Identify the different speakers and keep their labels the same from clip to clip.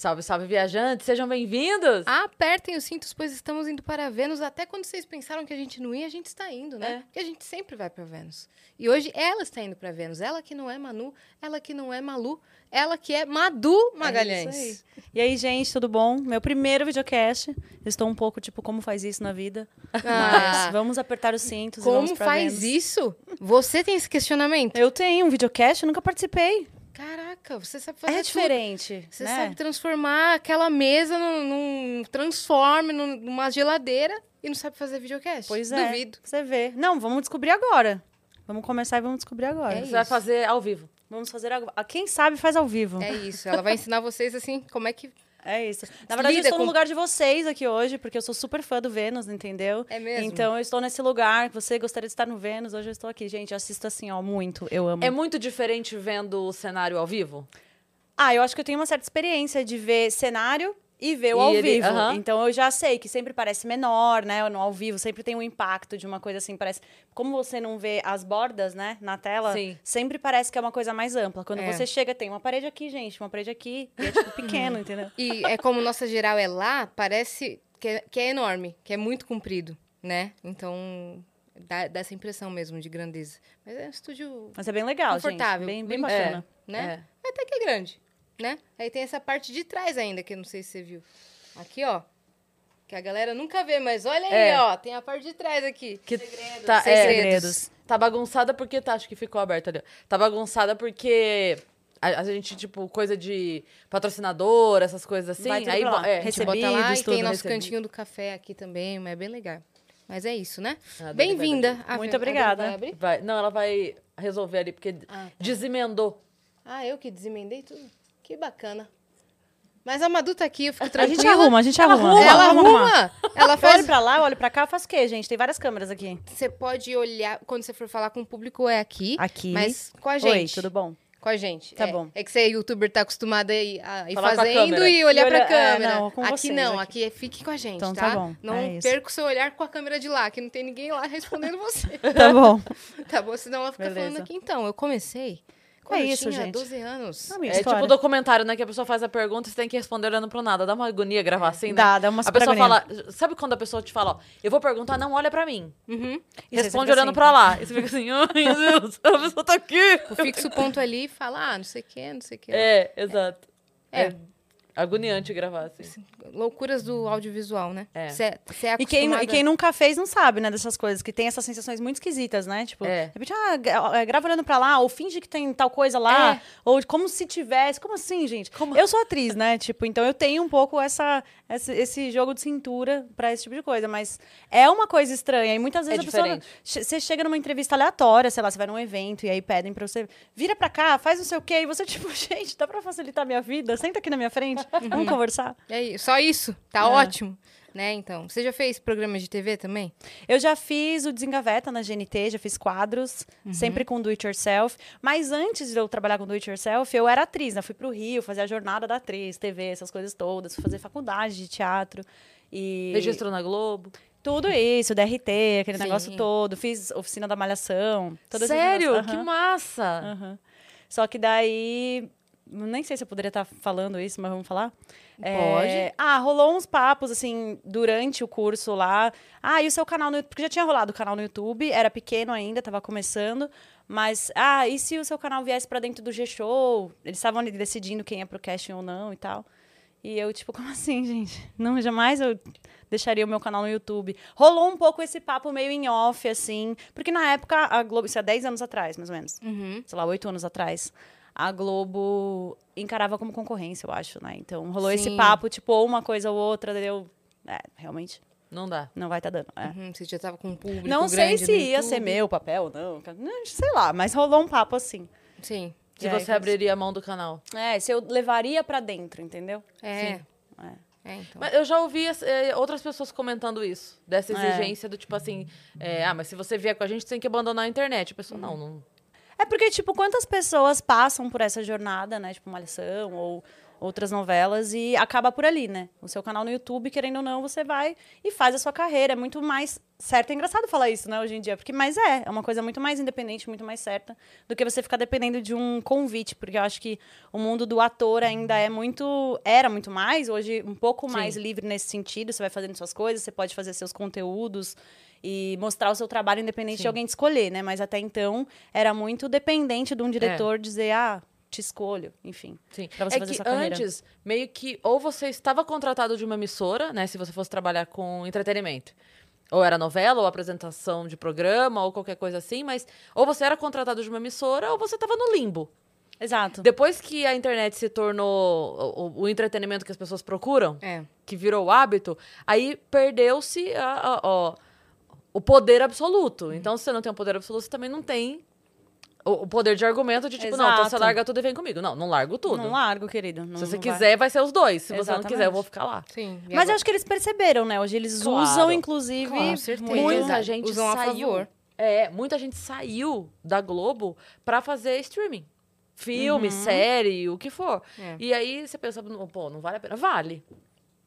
Speaker 1: Salve, salve, viajantes, sejam bem-vindos!
Speaker 2: Apertem os cintos, pois estamos indo para Vênus. Até quando vocês pensaram que a gente não ia, a gente está indo, né?
Speaker 1: É.
Speaker 2: Porque a gente sempre vai para Vênus. E hoje ela está indo para Vênus. Ela que não é Manu, ela que não é Malu, ela que é Madu Magalhães.
Speaker 3: É isso aí. E aí, gente, tudo bom? Meu primeiro videocast. Eu Estou um pouco tipo, como faz isso na vida? Mas
Speaker 2: Ah,
Speaker 3: vamos apertar os cintos e vamos
Speaker 2: como faz
Speaker 3: Vênus.
Speaker 2: isso? Você tem esse questionamento?
Speaker 3: Eu tenho um videocast, eu nunca participei.
Speaker 2: Caraca, você sabe fazer
Speaker 3: É
Speaker 2: tudo.
Speaker 3: diferente,
Speaker 2: Você
Speaker 3: né?
Speaker 2: sabe transformar aquela mesa num, num transforme, num- numa geladeira e não sabe fazer videocast.
Speaker 3: Pois é.
Speaker 2: Duvido.
Speaker 3: Você vê. Não, vamos descobrir agora. Vamos começar e vamos descobrir agora.
Speaker 2: É
Speaker 1: Você vai fazer ao vivo.
Speaker 3: Vamos fazer agora. Quem sabe faz ao vivo.
Speaker 2: É isso. Ela vai ensinar vocês assim como é que
Speaker 3: É isso. Na verdade, eu
Speaker 2: Lida
Speaker 3: estou no
Speaker 2: com-
Speaker 3: lugar de vocês aqui hoje, porque eu sou super fã do Vênus, entendeu?
Speaker 2: É mesmo?
Speaker 3: Então eu estou nesse lugar. Você gostaria de estar no Vênus, hoje eu estou aqui. Gente, eu assisto assim, ó, muito. Eu amo.
Speaker 1: É muito diferente vendo o cenário ao vivo?
Speaker 3: Ah, eu acho que eu tenho uma certa experiência de ver cenário e ver o
Speaker 1: E
Speaker 3: ao
Speaker 1: ele-
Speaker 3: vivo.
Speaker 1: aham.
Speaker 3: Então eu já sei que sempre parece menor, né? No ao vivo sempre tem um impacto de uma coisa assim, parece. Como você não vê as bordas, né, na tela,
Speaker 1: Sim.
Speaker 3: sempre parece que é uma coisa mais ampla. Quando
Speaker 2: É.
Speaker 3: você chega, tem uma parede aqui, gente, uma parede aqui, e é tipo pequeno, entendeu?
Speaker 2: E é como nossa geral é lá, parece que é, que é enorme, que é muito comprido, né? Então, dá, dá essa impressão mesmo de grandeza. Mas é um estúdio
Speaker 3: Mas é bem legal,
Speaker 2: confortável.
Speaker 3: gente. Bem, bem
Speaker 2: bonito,
Speaker 3: bacana.
Speaker 2: Né? Até que é grande, né? Aí tem essa parte de trás ainda, que eu não sei se você viu. Aqui, ó. Que a galera nunca vê, mas olha aí,
Speaker 1: É.
Speaker 2: ó. Tem a parte de trás aqui.
Speaker 1: Que tá,
Speaker 2: Segredos.
Speaker 1: é,
Speaker 3: Segredos.
Speaker 1: tá bagunçada porque tá, acho que ficou aberto ali. Tá bagunçada porque a, a gente, tipo, coisa de patrocinador, essas coisas assim.
Speaker 3: Vai
Speaker 1: aí
Speaker 3: lá.
Speaker 1: é,
Speaker 2: A gente bota lá
Speaker 3: Recebidos,
Speaker 2: e tem nosso
Speaker 1: recebido.
Speaker 2: cantinho do café aqui também, mas é bem legal. Mas é isso, né? Bem-vinda.
Speaker 3: Muito obrigada.
Speaker 2: Vai,
Speaker 1: não, ela vai resolver ali, porque
Speaker 2: Ah, tá.
Speaker 1: desemendou.
Speaker 2: Ah, eu que desemendei tudo? Que bacana. Mas a Madu tá aqui, eu fico
Speaker 3: A
Speaker 2: tranquila.
Speaker 3: gente arruma, a gente
Speaker 1: Ela
Speaker 3: arruma.
Speaker 1: arruma,
Speaker 2: Ela arruma. Ela
Speaker 3: Eu olho
Speaker 2: faz...
Speaker 3: pra lá, eu olho pra cá, eu faço o quê, gente? Tem várias câmeras aqui.
Speaker 2: Você pode olhar, quando você for falar com o público, é aqui.
Speaker 3: Aqui.
Speaker 2: Mas com a gente.
Speaker 3: Oi, tudo bom?
Speaker 2: Com a gente.
Speaker 3: Tá
Speaker 2: é.
Speaker 3: bom.
Speaker 2: É que você, youtuber, tá acostumado a ir, a ir
Speaker 1: a
Speaker 2: fazendo e olhar
Speaker 3: E
Speaker 2: pra
Speaker 3: olhar- é,
Speaker 2: câmera.
Speaker 3: não, com
Speaker 2: aqui
Speaker 3: vocês
Speaker 2: não,
Speaker 3: aqui.
Speaker 2: aqui é fique com a gente,
Speaker 3: Então
Speaker 2: tá?
Speaker 3: tá bom,
Speaker 2: Não
Speaker 3: é
Speaker 2: perca o seu olhar com a câmera de lá, que não tem ninguém lá respondendo você.
Speaker 3: Tá bom.
Speaker 2: tá bom? Senão ela fica
Speaker 3: Beleza.
Speaker 2: falando aqui. Então, eu comecei quando
Speaker 3: É isso,
Speaker 2: tinha
Speaker 3: gente.
Speaker 2: 12 anos.
Speaker 1: É
Speaker 3: história.
Speaker 1: tipo documentário, né? Que a pessoa faz a pergunta e você tem que responder olhando pro nada. Dá uma agonia gravar assim, né?
Speaker 3: Dá, dá uma
Speaker 1: A pessoa
Speaker 3: agonia.
Speaker 1: fala. Sabe quando a pessoa te fala, ó, eu vou perguntar, não olha pra mim.
Speaker 2: Uhum.
Speaker 3: E
Speaker 1: Responde olhando
Speaker 3: assim.
Speaker 1: pra lá. E você fica assim, ai meu Deus, a pessoa tá aqui.
Speaker 2: Eu fixo o ponto ali e falo, ah, não sei o que, não sei o que.
Speaker 1: É, exato.
Speaker 2: É.
Speaker 1: É. agoniante gravar assim.
Speaker 2: Loucuras do audiovisual, né?
Speaker 1: É.
Speaker 2: Você é
Speaker 3: E quem, e quem nunca fez não sabe, né, dessas coisas, que tem essas sensações muito esquisitas, né? Tipo,
Speaker 1: É.
Speaker 3: de repente, ah, é, grava olhando pra lá, ou finge que tem tal coisa lá,
Speaker 2: É.
Speaker 3: ou como se tivesse. Como assim, gente?
Speaker 1: Como-
Speaker 3: Eu sou atriz, né? Tipo, então eu tenho um pouco essa, esse, esse jogo de cintura pra esse tipo de coisa, mas é uma coisa estranha. E muitas vezes
Speaker 1: É
Speaker 3: a pessoa.
Speaker 1: diferente.
Speaker 3: che- Você chega numa entrevista aleatória, sei lá, você vai num evento e aí pedem pra você, vira pra cá, faz não sei o quê, e você, tipo, gente, dá pra facilitar a minha vida? Senta aqui na minha frente, vamos conversar.
Speaker 2: É isso, só isso, tá
Speaker 3: É.
Speaker 2: ótimo. Né, então. Você já fez programa de TV também?
Speaker 3: Eu já fiz o Desengaveta na GNT, já fiz quadros, sempre com do it yourself. Mas antes de eu trabalhar com do it yourself, eu era atriz, né? Fui pro Rio, fazer a jornada da atriz, TV, essas coisas todas, fui fazer faculdade de teatro. E
Speaker 1: Registro na Globo.
Speaker 3: tudo isso, DRT, aquele
Speaker 2: Sim.
Speaker 3: negócio todo. Fiz oficina da malhação.
Speaker 1: Sério?
Speaker 3: coisas.
Speaker 1: Que massa!
Speaker 3: aham. Só que daí. Nem sei se eu poderia estar falando isso, mas vamos falar. É, ah, rolou uns papos, assim, durante o curso lá. Ah, e o seu canal no YouTube? Porque já tinha rolado o canal no YouTube, era pequeno ainda, tava começando. Mas, ah, e se o seu canal viesse pra dentro do G-Show? Eles estavam ali decidindo quem ia pro casting ou não e tal. E eu, tipo, como assim, gente? Não, jamais eu deixaria o meu canal no YouTube. Rolou um pouco esse papo meio em off, assim. Porque na época, a Globo, isso é 10 anos atrás, mais ou menos
Speaker 2: Uhum.
Speaker 3: sei lá, oito anos atrás, a Globo encarava como concorrência, eu acho, né? Então rolou esse
Speaker 2: Sim.
Speaker 3: papo, tipo, ou uma coisa ou outra, eu. É, realmente,
Speaker 1: Não dá.
Speaker 3: não vai tá dando. é.
Speaker 2: Uhum, Você já tava com um público
Speaker 3: Não sei se
Speaker 2: no
Speaker 3: ia ser meu papel ou não. não, Sei lá, mas rolou um papo assim.
Speaker 2: Sim.
Speaker 1: Se
Speaker 3: aí,
Speaker 1: você abriria a mão do canal.
Speaker 3: É, se eu levaria pra dentro, entendeu?
Speaker 2: É.
Speaker 3: Sim. É.
Speaker 2: É, então.
Speaker 1: Mas eu já ouvi eh, outras pessoas comentando isso. Dessa
Speaker 3: É.
Speaker 1: exigência do tipo assim, eh, ah, mas se você vier com a gente, você tem que abandonar a internet. A pessoa, não, não.
Speaker 3: É porque, tipo, quantas pessoas passam por essa jornada, né? Tipo, malhação ou outras novelas e acaba por ali, né? O seu canal no YouTube, querendo ou não, você vai e faz a sua carreira. É muito mais certo. É engraçado falar isso, né, hoje em dia, porque mas é, é uma coisa muito mais independente, muito mais certa do que você ficar dependendo de um convite, porque eu acho que o mundo do ator ainda é muito era muito mais, hoje um pouco
Speaker 1: Sim.
Speaker 3: mais livre nesse sentido, você vai fazendo suas coisas, você pode fazer seus conteúdos e mostrar o seu trabalho independente
Speaker 1: Sim.
Speaker 3: de alguém te escolher, né? Mas até então era muito dependente de um diretor dizer, ah, te escolho, enfim.
Speaker 1: Sim.
Speaker 3: Pra você
Speaker 1: é
Speaker 3: fazer
Speaker 1: que antes, meio que, ou você estava contratado de uma emissora, né? Se você fosse trabalhar com entretenimento. Ou era novela, ou apresentação de programa, ou qualquer coisa assim, mas ou você era contratado de uma emissora, ou você estava no limbo.
Speaker 3: Exato.
Speaker 1: Depois que a internet se tornou o, o- entretenimento que as pessoas procuram,
Speaker 2: É.
Speaker 1: que virou o hábito, aí perdeu-se a- a- ó, o poder absoluto. Então, se você não tem o poder absoluto, você também não tem o, o poder de argumento de tipo, não, então você
Speaker 3: Exato.
Speaker 1: larga tudo e vem comigo. Não, não largo tudo.
Speaker 3: Não largo, querido. Não,
Speaker 1: Se você
Speaker 3: não vai.
Speaker 1: quiser, vai. ser os dois. Se você não
Speaker 3: Exatamente.
Speaker 1: quiser, eu vou ficar lá.
Speaker 2: Sim.
Speaker 3: Mas eu acho que eles perceberam, né? Hoje eles
Speaker 1: Claro.
Speaker 3: usam, inclusive.
Speaker 2: Com certeza.
Speaker 3: muito-
Speaker 1: Muita gente
Speaker 2: Usam
Speaker 1: saiu. É, muita gente saiu da Globo pra fazer streaming. Filme,
Speaker 3: Uhum.
Speaker 1: série, o que for.
Speaker 2: É.
Speaker 1: E aí você pensa, "Não, pô, não vale a pena. Vale.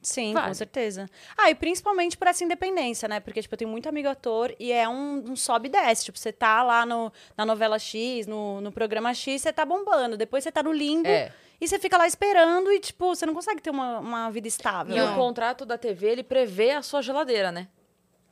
Speaker 3: Sim,
Speaker 1: Vale.
Speaker 3: com certeza. Ah, e principalmente por essa independência, né? Porque, tipo, eu tenho muito amigo ator e é um, um sobe e desce. Tipo, você tá lá no, na novela X, no, no programa X, você tá bombando. Depois você tá no limbo
Speaker 1: É.
Speaker 3: e você fica lá esperando e, tipo, você não consegue ter uma, uma vida estável.
Speaker 1: E
Speaker 3: né?
Speaker 1: o contrato da TV, ele prevê a sua geladeira, né?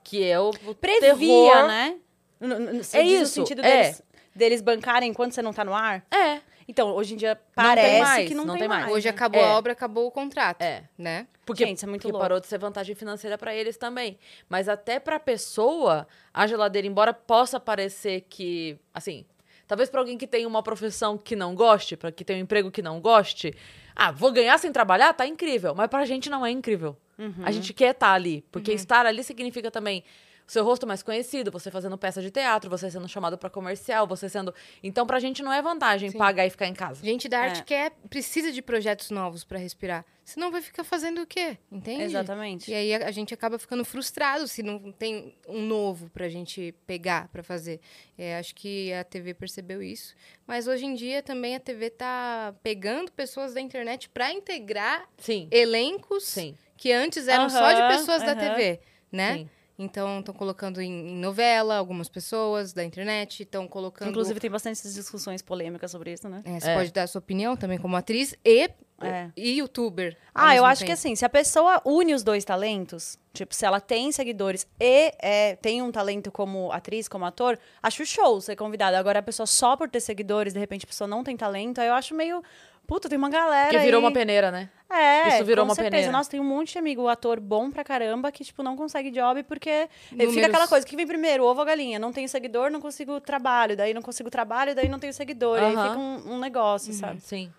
Speaker 1: Que é o, o
Speaker 3: Previa,
Speaker 1: terror.
Speaker 3: né? N- n- você
Speaker 1: É
Speaker 3: diz no
Speaker 1: isso,
Speaker 3: sentido
Speaker 1: é.
Speaker 3: deles, deles bancarem enquanto você não tá no ar?
Speaker 1: É.
Speaker 3: Então, hoje em dia
Speaker 1: tem
Speaker 3: parece
Speaker 1: mais,
Speaker 3: que não,
Speaker 1: não
Speaker 3: tem,
Speaker 1: tem
Speaker 3: mais.
Speaker 1: mais.
Speaker 2: Hoje
Speaker 3: né?
Speaker 2: acabou
Speaker 1: É.
Speaker 2: a obra, acabou o contrato.
Speaker 1: É.
Speaker 2: Né?
Speaker 1: Porque,
Speaker 3: Gente, isso é muito
Speaker 1: porque
Speaker 3: louco.
Speaker 1: parou de ser vantagem financeira pra eles também. Mas até pra pessoa, a geladeira, embora possa parecer que, assim, talvez pra alguém que tem uma profissão que não goste, para que tem um emprego que não goste, ah, vou ganhar sem trabalhar, tá incrível. Mas pra gente não é incrível.
Speaker 3: Uhum.
Speaker 1: A gente quer estar ali, porque estar ali significa também seu rosto mais conhecido, você fazendo peça de teatro, você sendo chamado pra comercial, você sendo. Então pra gente não é vantagem
Speaker 2: Sim.
Speaker 1: pagar e ficar em casa.
Speaker 2: Gente da arte
Speaker 3: É.
Speaker 2: quer, precisa de projetos novos pra respirar. Senão vai ficar fazendo o quê? Entende?
Speaker 3: Exatamente.
Speaker 2: E aí a, a gente acaba ficando frustrado se não tem um novo pra gente pegar pra fazer. É, acho que a TV percebeu isso. Mas hoje em dia também a TV tá pegando pessoas da internet pra integrar
Speaker 1: Sim.
Speaker 2: elencos
Speaker 1: Sim.
Speaker 2: que antes eram só de pessoas da
Speaker 3: aham.
Speaker 2: TV, né?
Speaker 1: Sim.
Speaker 2: Então, estão colocando em, em novela algumas pessoas da internet, estão colocando...
Speaker 3: Inclusive, tem bastante discussões polêmicas sobre isso, né?
Speaker 2: É, você
Speaker 1: É.
Speaker 2: pode dar a sua opinião também como atriz e,
Speaker 3: É.
Speaker 2: e youtuber.
Speaker 3: Ah, eu acho que
Speaker 2: tempo.
Speaker 3: assim, se a pessoa une os dois talentos, tipo, se ela tem seguidores e é, tem um talento como atriz, como ator, acho show ser convidada. Agora, a pessoa só por ter seguidores, de repente a pessoa não tem talento, aí eu acho meio. Puta, tem uma galera.
Speaker 1: Que virou
Speaker 3: aí-
Speaker 1: uma peneira, né?
Speaker 3: É,
Speaker 1: Isso virou
Speaker 3: com
Speaker 1: uma
Speaker 3: certeza.
Speaker 1: peneira.
Speaker 3: Nossa, tem um monte de amigo, ator bom pra caramba, que, tipo, não consegue job porque ele fica
Speaker 2: Números.
Speaker 3: aquela coisa, o que vem primeiro, ovo ou galinha? Não tenho seguidor, não consigo trabalho, daí não consigo trabalho, daí não tenho seguidor. E aí
Speaker 1: Aham.
Speaker 3: fica um, um negócio, sabe?
Speaker 1: Sim.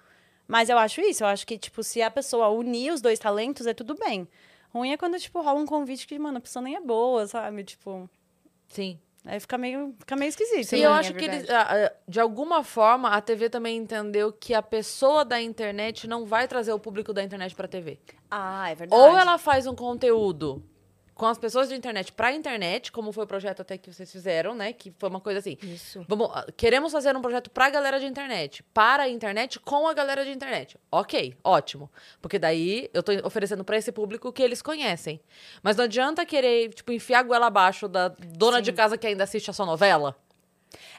Speaker 3: Mas eu acho isso, eu acho que, tipo, se a pessoa unir os dois talentos, é tudo bem. Ruim é quando, tipo, rola um convite que, mano, a pessoa nem é boa, sabe? Tipo,
Speaker 1: Sim.
Speaker 3: Aí fica meio, fica meio esquisito.
Speaker 2: Sim,
Speaker 1: e eu
Speaker 2: é
Speaker 1: acho que eles, ah, ah, de alguma forma, a TV também entendeu que a pessoa da internet não vai trazer o público da internet pra TV.
Speaker 3: Ah, é verdade.
Speaker 1: Ou ela faz um conteúdo com as pessoas de internet pra internet, como foi o projeto até que vocês fizeram, né? Que foi uma coisa assim.
Speaker 2: Isso.
Speaker 1: Vamos, ah, queremos fazer um projeto pra galera de internet, para a internet com a galera de internet. Ok, ótimo. Porque daí eu tô oferecendo pra esse público que eles conhecem. Mas não adianta querer, tipo, enfiar a goela abaixo da dona de casa que ainda assiste a sua novela.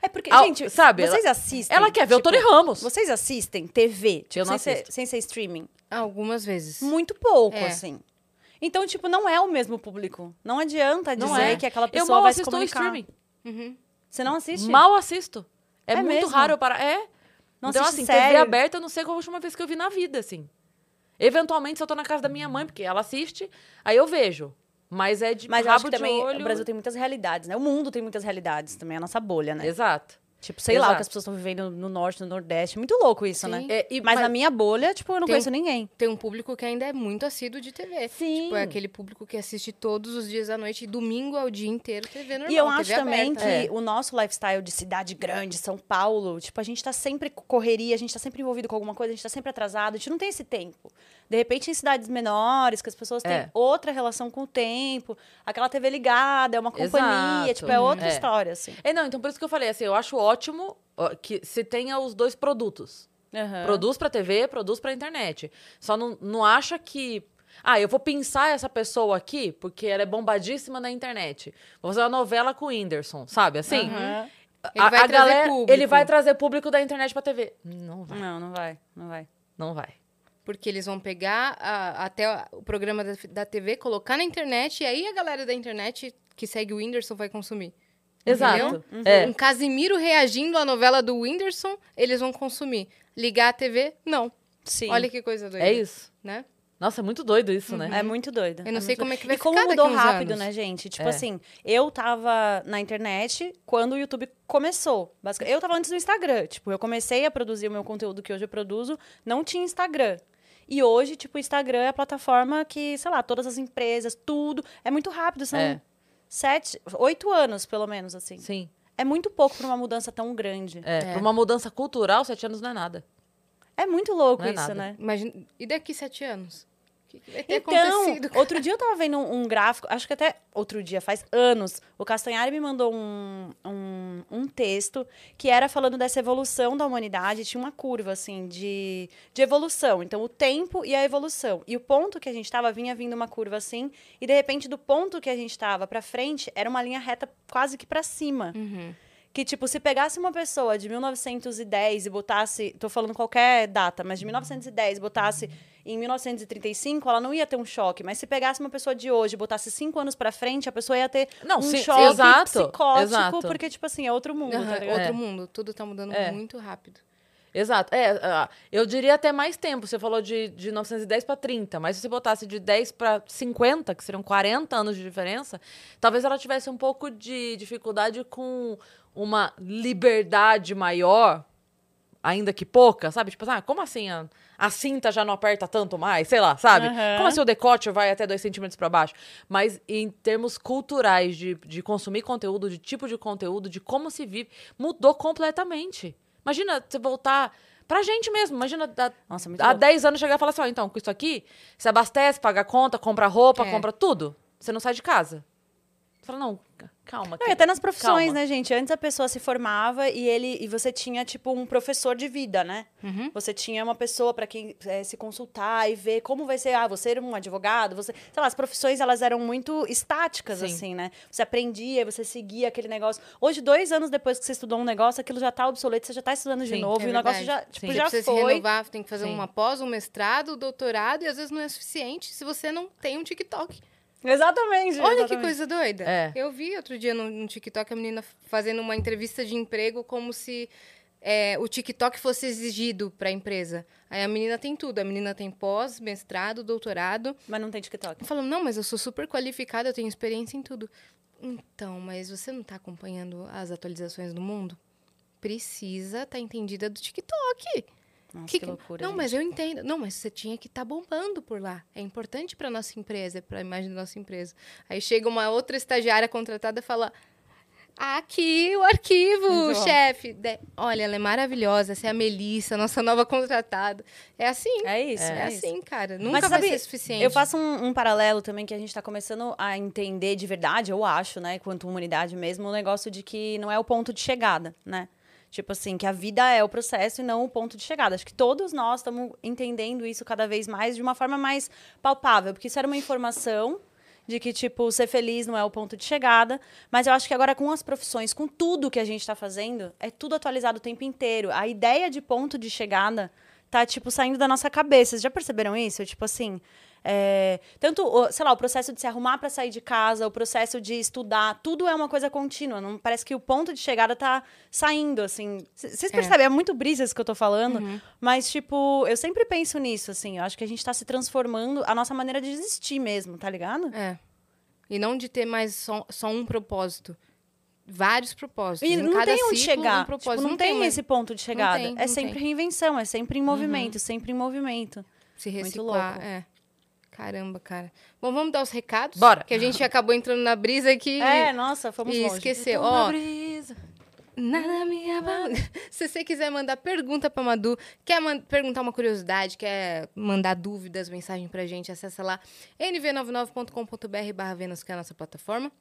Speaker 3: É porque,
Speaker 1: Ah,
Speaker 3: gente,
Speaker 1: sabe,
Speaker 3: vocês assistem.
Speaker 1: Ela quer ver o
Speaker 3: tipo,
Speaker 1: Tony Ramos.
Speaker 3: Vocês assistem TV, tipo,
Speaker 1: Eu não
Speaker 3: sem, ser,
Speaker 1: assisto.
Speaker 3: sem ser streaming?
Speaker 2: Algumas vezes.
Speaker 3: Muito pouco,
Speaker 2: É.
Speaker 3: assim. Então, tipo, não é o mesmo público. Não adianta
Speaker 1: Não
Speaker 3: dizer
Speaker 1: é.
Speaker 3: que aquela
Speaker 1: Eu
Speaker 3: pessoa
Speaker 1: mal
Speaker 3: vai se
Speaker 1: assisto o
Speaker 3: comunicar.
Speaker 1: streaming.
Speaker 2: Uhum.
Speaker 3: Você não assiste?
Speaker 1: Mal assisto. É,
Speaker 3: É
Speaker 1: muito
Speaker 3: mesmo?
Speaker 1: raro eu parar. É.
Speaker 3: Não
Speaker 1: então, assim, TV
Speaker 3: série?
Speaker 1: aberta, eu não sei qual a última vez que eu vi na vida, assim. Eventualmente, se eu tô na casa da minha mãe, porque ela assiste, aí eu vejo. Mas é de
Speaker 3: Mas eu
Speaker 1: rabo
Speaker 3: acho que
Speaker 1: de
Speaker 3: também
Speaker 1: olho.
Speaker 3: o Brasil tem muitas realidades, né? O mundo tem muitas realidades também, a nossa bolha, né?
Speaker 1: Exato.
Speaker 3: Tipo, sei lá o
Speaker 1: Exato.
Speaker 3: que as pessoas estão vivendo no norte, no nordeste. Muito louco isso,
Speaker 2: Sim.
Speaker 3: né?
Speaker 1: É, e-
Speaker 3: mas,
Speaker 1: mas-
Speaker 3: na minha bolha, tipo, eu não
Speaker 2: Tem-
Speaker 3: conheço ninguém.
Speaker 2: Tem um público que ainda é muito assíduo de TV.
Speaker 3: Sim.
Speaker 2: Tipo, é aquele público que assiste todos os dias à noite e domingo é o dia inteiro TV normal.
Speaker 3: E eu acho também
Speaker 2: aberta.
Speaker 3: que
Speaker 1: É.
Speaker 3: o nosso lifestyle de cidade grande, São Paulo, tipo, a gente tá sempre correria, a gente tá sempre envolvido com alguma coisa, a gente tá sempre atrasado, a gente não tem esse tempo. De repente, em cidades menores, que as pessoas têm
Speaker 1: É.
Speaker 3: outra relação com o tempo, aquela TV ligada, é uma companhia,
Speaker 1: Exato.
Speaker 3: tipo, é outra
Speaker 1: É.
Speaker 3: história, assim.
Speaker 1: É, não, então por isso que eu falei, assim, eu acho ótimo que se tenha os dois produtos. Uhum. Produz pra TV, produz pra internet. Só não, não acha que. Ah, eu vou pensar essa pessoa aqui porque ela é bombadíssima na internet. Vou fazer uma novela com o Whindersson, sabe? Assim. Uhum.
Speaker 2: Ele vai a, galera, público.
Speaker 1: Ele vai trazer público da internet pra TV. Não vai.
Speaker 3: Não, não vai. Não vai.
Speaker 1: Não vai.
Speaker 2: Porque eles vão pegar a, até o programa da, da TV, colocar na internet, e aí a galera da internet que segue o Whindersson vai consumir.
Speaker 1: Exato.
Speaker 2: Uhum. É. Um Casimiro reagindo à novela do Whindersson, eles vão consumir. Ligar a TV, não. Sim. Olha que coisa doida.
Speaker 1: É isso.
Speaker 2: Né?
Speaker 1: Nossa, é muito doido isso, né?
Speaker 3: É muito doido.
Speaker 2: Eu não
Speaker 3: é
Speaker 2: sei como
Speaker 3: doido.
Speaker 2: é que vai
Speaker 3: e
Speaker 2: ficar
Speaker 3: como mudou rápido,
Speaker 2: anos.
Speaker 3: né, gente? Tipo é. assim, eu tava na internet quando o YouTube começou. Eu tava antes do Instagram. Tipo, eu comecei a produzir o meu conteúdo que hoje eu produzo, não tinha Instagram. E hoje, tipo, o Instagram é a plataforma que, sei lá, todas as empresas, tudo. É muito rápido, são é. sete, oito anos, pelo menos, assim.
Speaker 1: Sim.
Speaker 3: É muito pouco para uma mudança tão grande.
Speaker 1: É, é. para uma mudança cultural, sete anos não é nada.
Speaker 3: É muito louco
Speaker 1: é
Speaker 3: isso,
Speaker 1: nada.
Speaker 3: né?
Speaker 2: Imagina, e daqui sete anos?
Speaker 3: Que vai ter então, acontecido? Outro dia eu tava vendo um, um, gráfico, acho que até outro dia, faz anos, o Castanhari me mandou um, um, um, texto que era falando dessa evolução da humanidade, tinha uma curva, assim, de, de evolução. Então, o tempo e a evolução. E o ponto que a gente tava vinha vindo uma curva assim, e de repente, do ponto que a gente tava pra frente, era uma linha reta quase que para cima.
Speaker 2: Uhum.
Speaker 3: Que, tipo, se pegasse uma pessoa de 1910 e botasse. Tô falando qualquer data, mas de 1910 botasse em 1935, ela não ia ter um choque. Mas se pegasse uma pessoa de hoje e botasse cinco anos pra frente, a pessoa ia ter
Speaker 1: não,
Speaker 3: um
Speaker 1: sim,
Speaker 3: choque
Speaker 1: exato,
Speaker 3: psicótico,
Speaker 1: exato.
Speaker 3: porque, tipo assim, é outro mundo.
Speaker 2: Uhum,
Speaker 3: tá
Speaker 2: outro
Speaker 1: é.
Speaker 2: mundo. Tudo tá mudando
Speaker 1: é.
Speaker 2: muito rápido.
Speaker 1: Exato. É, eu diria até mais tempo. Você falou de, de 1910 para 30, mas se você botasse de 10 para 50, que seriam 40 anos de diferença, talvez ela tivesse um pouco de dificuldade com uma liberdade maior, ainda que pouca, sabe? Tipo, ah, como assim a, a cinta já não aperta tanto mais? Sei lá, sabe?
Speaker 3: Uhum.
Speaker 1: Como assim o decote vai até 2 centímetros para baixo? Mas em termos culturais de, de consumir conteúdo, de tipo de conteúdo, de como se vive, mudou completamente. Imagina você voltar pra gente mesmo. Imagina há,
Speaker 3: Nossa,
Speaker 1: há 10 anos chegar e falar assim: ó, então, com isso aqui, você abastece, paga conta, compra roupa,
Speaker 2: É.
Speaker 1: compra tudo. Você não sai de casa. Você fala, não, calma.
Speaker 3: Não, e até nas profissões,
Speaker 1: calma.
Speaker 3: né, gente? Antes a pessoa se formava e ele e você tinha, tipo, um professor de vida, né?
Speaker 2: Uhum.
Speaker 3: Você tinha uma pessoa para quem eh, se consultar e ver como vai ser, ah, você era um advogado, você. Sei lá, as profissões elas eram muito estáticas,
Speaker 1: Sim.
Speaker 3: assim, né? Você aprendia, você seguia aquele negócio. Hoje, dois anos depois que você estudou um negócio, aquilo já tá obsoleto, você já tá estudando de
Speaker 1: Sim,
Speaker 3: novo,
Speaker 2: é
Speaker 3: e o negócio já, tipo,
Speaker 1: Sim.
Speaker 3: já
Speaker 2: Você precisa se
Speaker 3: foi.
Speaker 2: renovar, tem que fazer
Speaker 1: Sim.
Speaker 2: uma pós, um mestrado, um doutorado, e às vezes não é suficiente se você não tem um TikTok.
Speaker 3: Exatamente.
Speaker 2: Olha que
Speaker 3: exatamente.
Speaker 2: coisa doida.
Speaker 1: É.
Speaker 2: Eu vi outro dia no, no TikTok a menina fazendo uma entrevista de emprego como se é, o TikTok fosse exigido para a empresa. Aí a menina tem tudo. A menina tem pós, mestrado, doutorado.
Speaker 3: Mas não tem TikTok.
Speaker 2: Falando, não, mas eu sou super qualificada, eu tenho experiência em tudo. Então, mas você não está acompanhando as atualizações do mundo? Precisa estar entendida do TikTok.
Speaker 3: Nossa,
Speaker 2: Que
Speaker 3: que, loucura.
Speaker 2: Não,
Speaker 3: gente.
Speaker 2: mas eu entendo. Não, mas você tinha que estar bombando por lá. É importante para nossa empresa, para a imagem da nossa empresa. Aí chega uma outra estagiária contratada e fala: Aqui o arquivo, chefe. De- Olha, ela é maravilhosa. Essa é a Melissa, nossa nova contratada. É assim.
Speaker 3: É isso,
Speaker 2: É,
Speaker 3: é, isso.
Speaker 2: assim, cara. Nunca
Speaker 3: Mas
Speaker 2: vai
Speaker 3: sabe,
Speaker 2: ser suficiente.
Speaker 3: Eu faço um, um paralelo também que a gente está começando a entender de verdade, eu acho, né, quanto humanidade mesmo, o negócio de que não é o ponto de chegada, né? Tipo assim, que a vida é o processo e não o ponto de chegada. Acho que todos nós estamos entendendo isso cada vez mais de uma forma mais palpável, porque isso era uma informação de que, tipo, ser feliz não é o ponto de chegada. Mas eu acho que agora, com as profissões, com tudo que a gente está fazendo, é tudo atualizado o tempo inteiro. A ideia de ponto de chegada tá, tipo, saindo da nossa cabeça. Vocês já perceberam isso? Tipo assim. É, tanto, sei lá, o processo de se arrumar para sair de casa, o processo de estudar, tudo é uma coisa contínua. Não parece que o ponto de chegada tá saindo, assim. Vocês percebem? É muito brisa isso que eu tô falando, mas, tipo, eu sempre penso nisso, assim. Eu acho que a gente tá se transformando a nossa maneira de existir mesmo, tá ligado?
Speaker 2: É. E não de ter mais só, só um propósito. Vários propósitos.
Speaker 3: E
Speaker 2: Em
Speaker 3: não tem onde
Speaker 2: ciclo,
Speaker 3: chegar.
Speaker 2: Um.
Speaker 3: Tipo, não, tem,
Speaker 2: mais
Speaker 3: esse ponto de chegada.
Speaker 2: tem,
Speaker 3: é
Speaker 2: não
Speaker 3: sempre
Speaker 2: tem.
Speaker 3: reinvenção, é sempre em movimento, sempre em movimento.
Speaker 2: se
Speaker 3: Muito
Speaker 2: reciclar.
Speaker 3: louco.
Speaker 2: É. Caramba, cara. Bom, vamos dar os recados?
Speaker 1: Bora.
Speaker 2: Que a gente acabou entrando na brisa aqui.
Speaker 3: É, nossa, fomos
Speaker 2: e
Speaker 3: longe.
Speaker 2: esqueceu.
Speaker 1: Na
Speaker 2: Ó,
Speaker 1: brisa.
Speaker 2: Nada me abala. Se você quiser mandar pergunta pra Madu, quer man- perguntar uma curiosidade, quer mandar dúvidas, mensagem pra gente, acessa lá nv99.com.br barra Vênus, que é a nossa plataforma.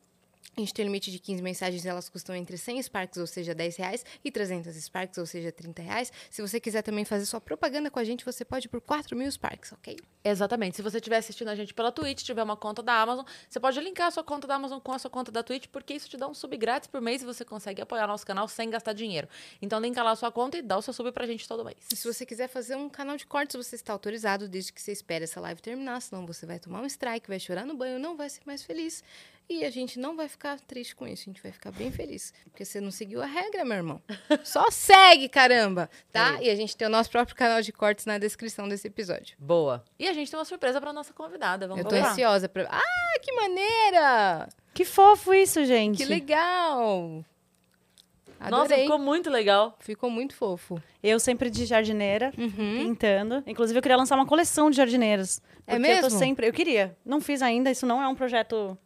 Speaker 2: A gente tem um limite de 15 mensagens, elas custam entre 100 Sparks, ou seja, 10 reais, e 300 Sparks, ou seja, 30 reais. Se você quiser também fazer sua propaganda com a gente, você pode por 4 mil Sparks, ok?
Speaker 1: Exatamente. Se você estiver assistindo a gente pela Twitch, tiver uma conta da Amazon, você pode linkar a sua conta da Amazon com a sua conta da Twitch, porque isso te dá um sub grátis por mês e você consegue apoiar nosso canal sem gastar dinheiro. Então, linka lá a sua conta e dá o seu sub pra gente todo mês.
Speaker 2: E se você quiser fazer um canal de cortes, você está autorizado desde que você espere essa live terminar, senão você vai tomar um strike, vai chorar no banho, não vai ser mais feliz. E a gente não vai ficar triste com isso, a gente vai ficar bem feliz. Porque você não seguiu a regra, meu irmão. Só segue, caramba! Tá?
Speaker 1: É.
Speaker 2: E a gente tem o nosso próprio canal de cortes na descrição desse episódio.
Speaker 1: Boa. E a gente tem uma surpresa pra nossa convidada. Vamos
Speaker 2: Eu tô
Speaker 1: lá.
Speaker 2: ansiosa pra. Ah, que maneira!
Speaker 3: Que fofo isso, gente.
Speaker 2: Que legal!
Speaker 1: Nossa,
Speaker 2: Adorei.
Speaker 1: ficou muito legal.
Speaker 2: Ficou muito fofo.
Speaker 3: Eu sempre de jardineira,
Speaker 2: Uhum.
Speaker 3: pintando. Inclusive, eu queria lançar uma coleção de jardineiras.
Speaker 2: É
Speaker 3: porque Eu tô
Speaker 2: mesmo?
Speaker 3: sempre. Eu queria. Não fiz ainda, isso não é um projeto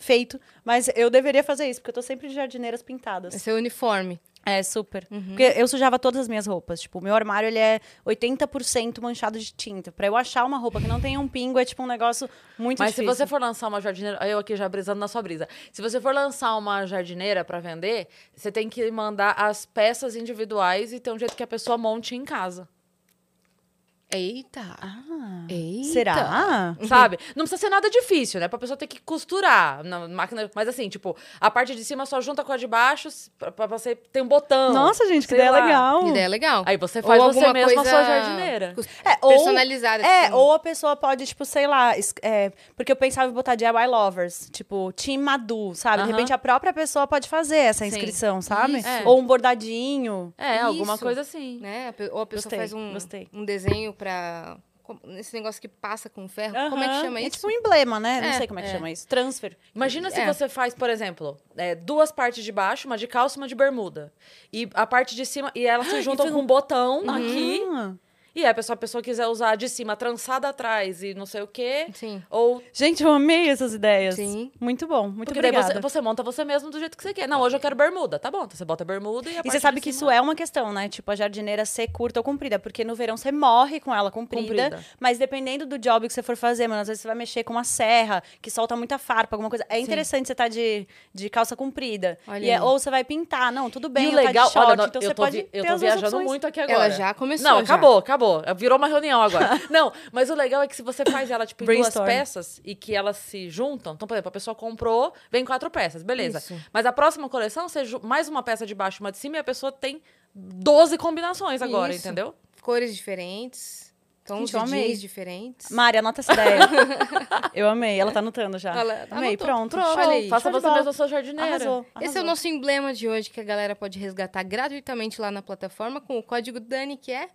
Speaker 3: feito, mas eu deveria fazer isso, porque eu tô sempre de jardineiras pintadas.
Speaker 2: Esse é o uniforme.
Speaker 3: É, super.
Speaker 2: Uhum.
Speaker 3: Porque eu sujava todas as minhas roupas. Tipo, o meu armário, ele é 80% manchado de tinta. Pra eu achar uma roupa que não tenha um pingo, é tipo um negócio muito
Speaker 1: Mas
Speaker 3: difícil.
Speaker 1: se você for lançar uma jardineira, eu aqui já brisando na sua brisa. Se você for lançar uma jardineira pra vender, você tem que mandar as peças individuais e ter um jeito que a pessoa monte em casa.
Speaker 2: Eita!
Speaker 3: Ah,
Speaker 2: Eita!
Speaker 3: será?
Speaker 1: Sabe? Não precisa ser nada difícil, né? Pra pessoa ter que costurar na máquina. Mas assim, tipo, a parte de cima só junta com a de baixo pra, pra você ter um botão.
Speaker 3: Nossa, gente, que ideia
Speaker 1: lá.
Speaker 3: legal.
Speaker 2: Ideia legal.
Speaker 1: Aí você faz
Speaker 2: Ou
Speaker 1: você
Speaker 2: alguma
Speaker 1: mesma a sua jardineira.
Speaker 3: É, ou-
Speaker 2: personalizada.
Speaker 3: É,
Speaker 2: tipo,
Speaker 3: ou a pessoa pode, tipo, sei lá, é, porque eu pensava em botar DIY Lovers, tipo, Team Madu, sabe? De
Speaker 1: Aham.
Speaker 3: repente a própria pessoa pode fazer essa
Speaker 1: Sim.
Speaker 3: inscrição, sabe?
Speaker 2: Isso.
Speaker 1: É.
Speaker 3: Ou um bordadinho.
Speaker 1: É, alguma
Speaker 2: Isso.
Speaker 1: coisa assim.
Speaker 2: né? Ou a pessoa
Speaker 3: Gostei,
Speaker 2: faz um,
Speaker 3: gostei.
Speaker 2: um desenho pra. com- Esse negócio que passa com ferro. Como é que chama
Speaker 3: É
Speaker 2: isso?
Speaker 3: tipo um emblema, né? Não
Speaker 2: É,
Speaker 3: sei como é que
Speaker 1: é.
Speaker 3: chama isso. Transfer.
Speaker 1: Imagina se
Speaker 2: É.
Speaker 1: você faz, por exemplo, é, duas partes de baixo, uma de calça e uma de bermuda. E a parte de cima. E elas se juntam com um botão
Speaker 2: Uhum.
Speaker 1: aqui. E aí a pessoa, a pessoa quiser usar de cima trançada atrás e não sei o quê.
Speaker 2: Sim.
Speaker 1: Ou.
Speaker 3: Gente, eu amei essas ideias.
Speaker 2: Sim.
Speaker 3: Muito bom, muito
Speaker 1: Porque daí
Speaker 3: obrigada.
Speaker 1: você, você monta você mesmo do jeito que você quer. Não, hoje eu quero bermuda. Tá bom, então você bota bermuda e a
Speaker 3: E
Speaker 1: parte
Speaker 3: você sabe
Speaker 1: de
Speaker 3: que
Speaker 1: cima-
Speaker 3: isso é uma questão, né? Tipo, a jardineira ser curta ou comprida. Porque no verão você morre com ela comprida.
Speaker 1: Comprida.
Speaker 3: Mas dependendo do job que você for fazer, mano, às vezes você vai mexer com uma serra que solta muita farpa, alguma coisa. É interessante você estar de, de calça comprida.
Speaker 2: Olha
Speaker 3: E é- ou você vai pintar. Não, tudo bem,
Speaker 1: e
Speaker 3: tá de
Speaker 1: legal,
Speaker 3: short,
Speaker 1: olha,
Speaker 3: então
Speaker 1: eu
Speaker 3: você
Speaker 1: tô,
Speaker 3: pode
Speaker 1: vi- eu tô viajando
Speaker 3: opções.
Speaker 1: muito aqui agora.
Speaker 2: Ela já começou.
Speaker 1: Não,
Speaker 2: já.
Speaker 1: acabou, acabou. Virou uma reunião agora. não, mas o legal é que se você faz ela, tipo, em duas peças e que elas se juntam, então, por exemplo, a pessoa comprou, vem quatro peças, beleza.
Speaker 2: Isso.
Speaker 1: Mas a próxima coleção, você mais uma peça de baixo e uma de cima e a pessoa tem 12 combinações agora,
Speaker 2: Isso.
Speaker 1: entendeu?
Speaker 2: Cores diferentes. Tons
Speaker 3: Gente, eu
Speaker 2: de
Speaker 3: amei.
Speaker 2: jeans diferentes.
Speaker 3: Mari, anota essa ideia. eu amei, ela tá anotando já.
Speaker 2: Ela
Speaker 3: amei,
Speaker 2: anotou.
Speaker 3: pronto.
Speaker 2: Pronto, aí.
Speaker 1: Faça você
Speaker 3: bola.
Speaker 1: mesma a sua jardineira.
Speaker 3: Arrasou,
Speaker 2: Esse é o
Speaker 3: arrasou.
Speaker 2: nosso emblema de hoje que a galera pode resgatar gratuitamente lá na plataforma com o código DANI, que é?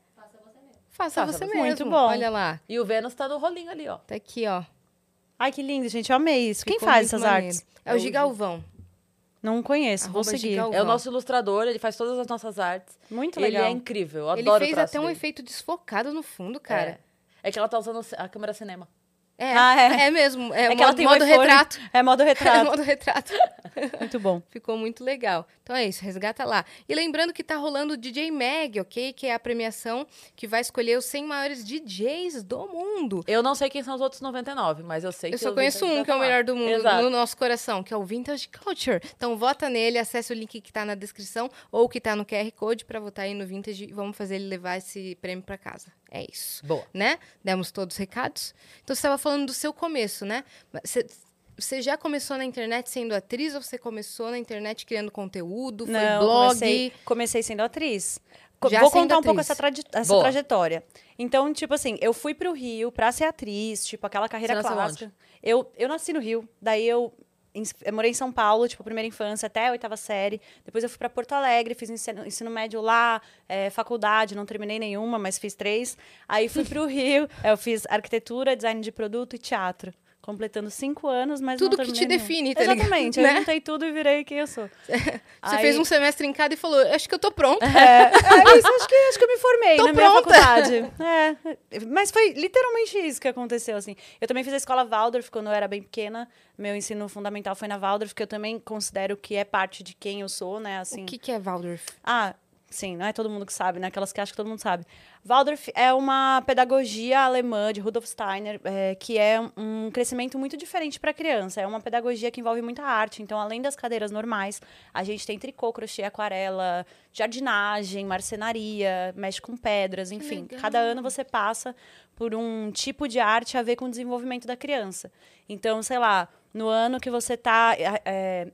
Speaker 2: Faça
Speaker 1: Faça
Speaker 2: você
Speaker 1: você
Speaker 2: mesmo.
Speaker 3: Muito bom.
Speaker 2: Olha lá.
Speaker 1: E o Vênus tá no rolinho ali, ó.
Speaker 2: Tá aqui, ó.
Speaker 3: Ai, que lindo, gente. Eu amei isso. Quem
Speaker 2: Ficou
Speaker 3: faz
Speaker 2: muito
Speaker 3: essas
Speaker 2: maneiro.
Speaker 3: artes?
Speaker 2: É o Gigalvão.
Speaker 3: Não conheço, vou
Speaker 2: Arroba
Speaker 3: seguir.
Speaker 2: Gigal-
Speaker 1: É o nosso ilustrador, ele faz todas as nossas artes.
Speaker 3: Muito
Speaker 1: ele
Speaker 3: legal.
Speaker 1: é incrível, eu
Speaker 2: Ele
Speaker 1: adoro o
Speaker 2: fez
Speaker 1: traço
Speaker 2: até um
Speaker 1: dele.
Speaker 2: efeito desfocado no fundo, cara.
Speaker 1: É. É que ela tá usando a câmera cinema.
Speaker 2: É,
Speaker 3: Ah, é.
Speaker 2: é. mesmo. É,
Speaker 3: É que ela
Speaker 2: modo, modo retrato.
Speaker 3: É modo
Speaker 2: É
Speaker 3: retrato.
Speaker 2: modo retrato.
Speaker 3: Muito bom.
Speaker 2: Ficou muito legal. Então é isso, resgata lá. E lembrando que tá rolando o DJ Mag, ok? Que é a premiação que vai escolher os 100 maiores DJs do mundo.
Speaker 1: Eu não sei quem são os outros 99, mas eu sei
Speaker 2: Eu
Speaker 1: que
Speaker 2: só conheço um que é o melhor do mundo
Speaker 1: Exato.
Speaker 2: no nosso coração, que é o Vintage Culture. Então vota nele, acesse o link que tá na descrição ou que tá no QR Code pra votar aí no Vintage e vamos fazer ele levar esse prêmio pra casa. É isso.
Speaker 1: Boa.
Speaker 2: Né? Demos todos os recados. Então você estava falando do seu começo, né? Você, você já começou na internet sendo atriz ou você começou na internet criando conteúdo? Foi
Speaker 3: Não,
Speaker 2: blog?
Speaker 3: Comecei, comecei sendo atriz. Co-
Speaker 2: Já
Speaker 3: Vou contar um pouco
Speaker 2: atriz.
Speaker 3: essa, traje- essa
Speaker 1: Boa.
Speaker 3: trajetória. Então, tipo assim, eu fui pro Rio pra ser atriz, tipo, aquela carreira clássica. Eu, eu nasci no Rio, daí eu, eu morei em São Paulo, tipo, primeira infância até a oitava série. Depois eu fui pra Porto Alegre, fiz ensino, ensino médio lá, é, faculdade, não terminei nenhuma, mas fiz três. Aí fui pro Rio, é, eu fiz arquitetura, design de produto e teatro. Completando cinco anos, mas
Speaker 2: Tudo que te
Speaker 3: nenhum.
Speaker 2: define, tá ligado?
Speaker 3: Exatamente,
Speaker 2: Né?
Speaker 3: eu juntei tudo e virei quem eu sou.
Speaker 2: Você
Speaker 3: Aí-
Speaker 2: fez um semestre em cada e falou: Acho que eu tô pronta.
Speaker 3: é, é isso, acho que, acho que eu me formei
Speaker 2: Tô
Speaker 3: na minha
Speaker 2: pronta.
Speaker 3: faculdade. É, mas foi literalmente isso que aconteceu, assim. Eu também fiz a escola Waldorf quando eu era bem pequena. Meu ensino fundamental foi na Waldorf, que eu também considero que é parte de quem eu sou, né, assim.
Speaker 2: O que, que é Waldorf?
Speaker 3: Ah, sim, não é todo mundo que sabe, né? Aquelas que acham que todo mundo sabe. Waldorf é uma pedagogia alemã de Rudolf Steiner, é, que é um crescimento muito diferente para a criança. É uma pedagogia que envolve muita arte. Então, além das cadeiras normais, a gente tem tricô, crochê, aquarela, jardinagem, marcenaria, mexe com pedras, enfim. Cada ano você passa por um tipo de arte a ver com o desenvolvimento da criança. Então, sei lá, no ano que você está é,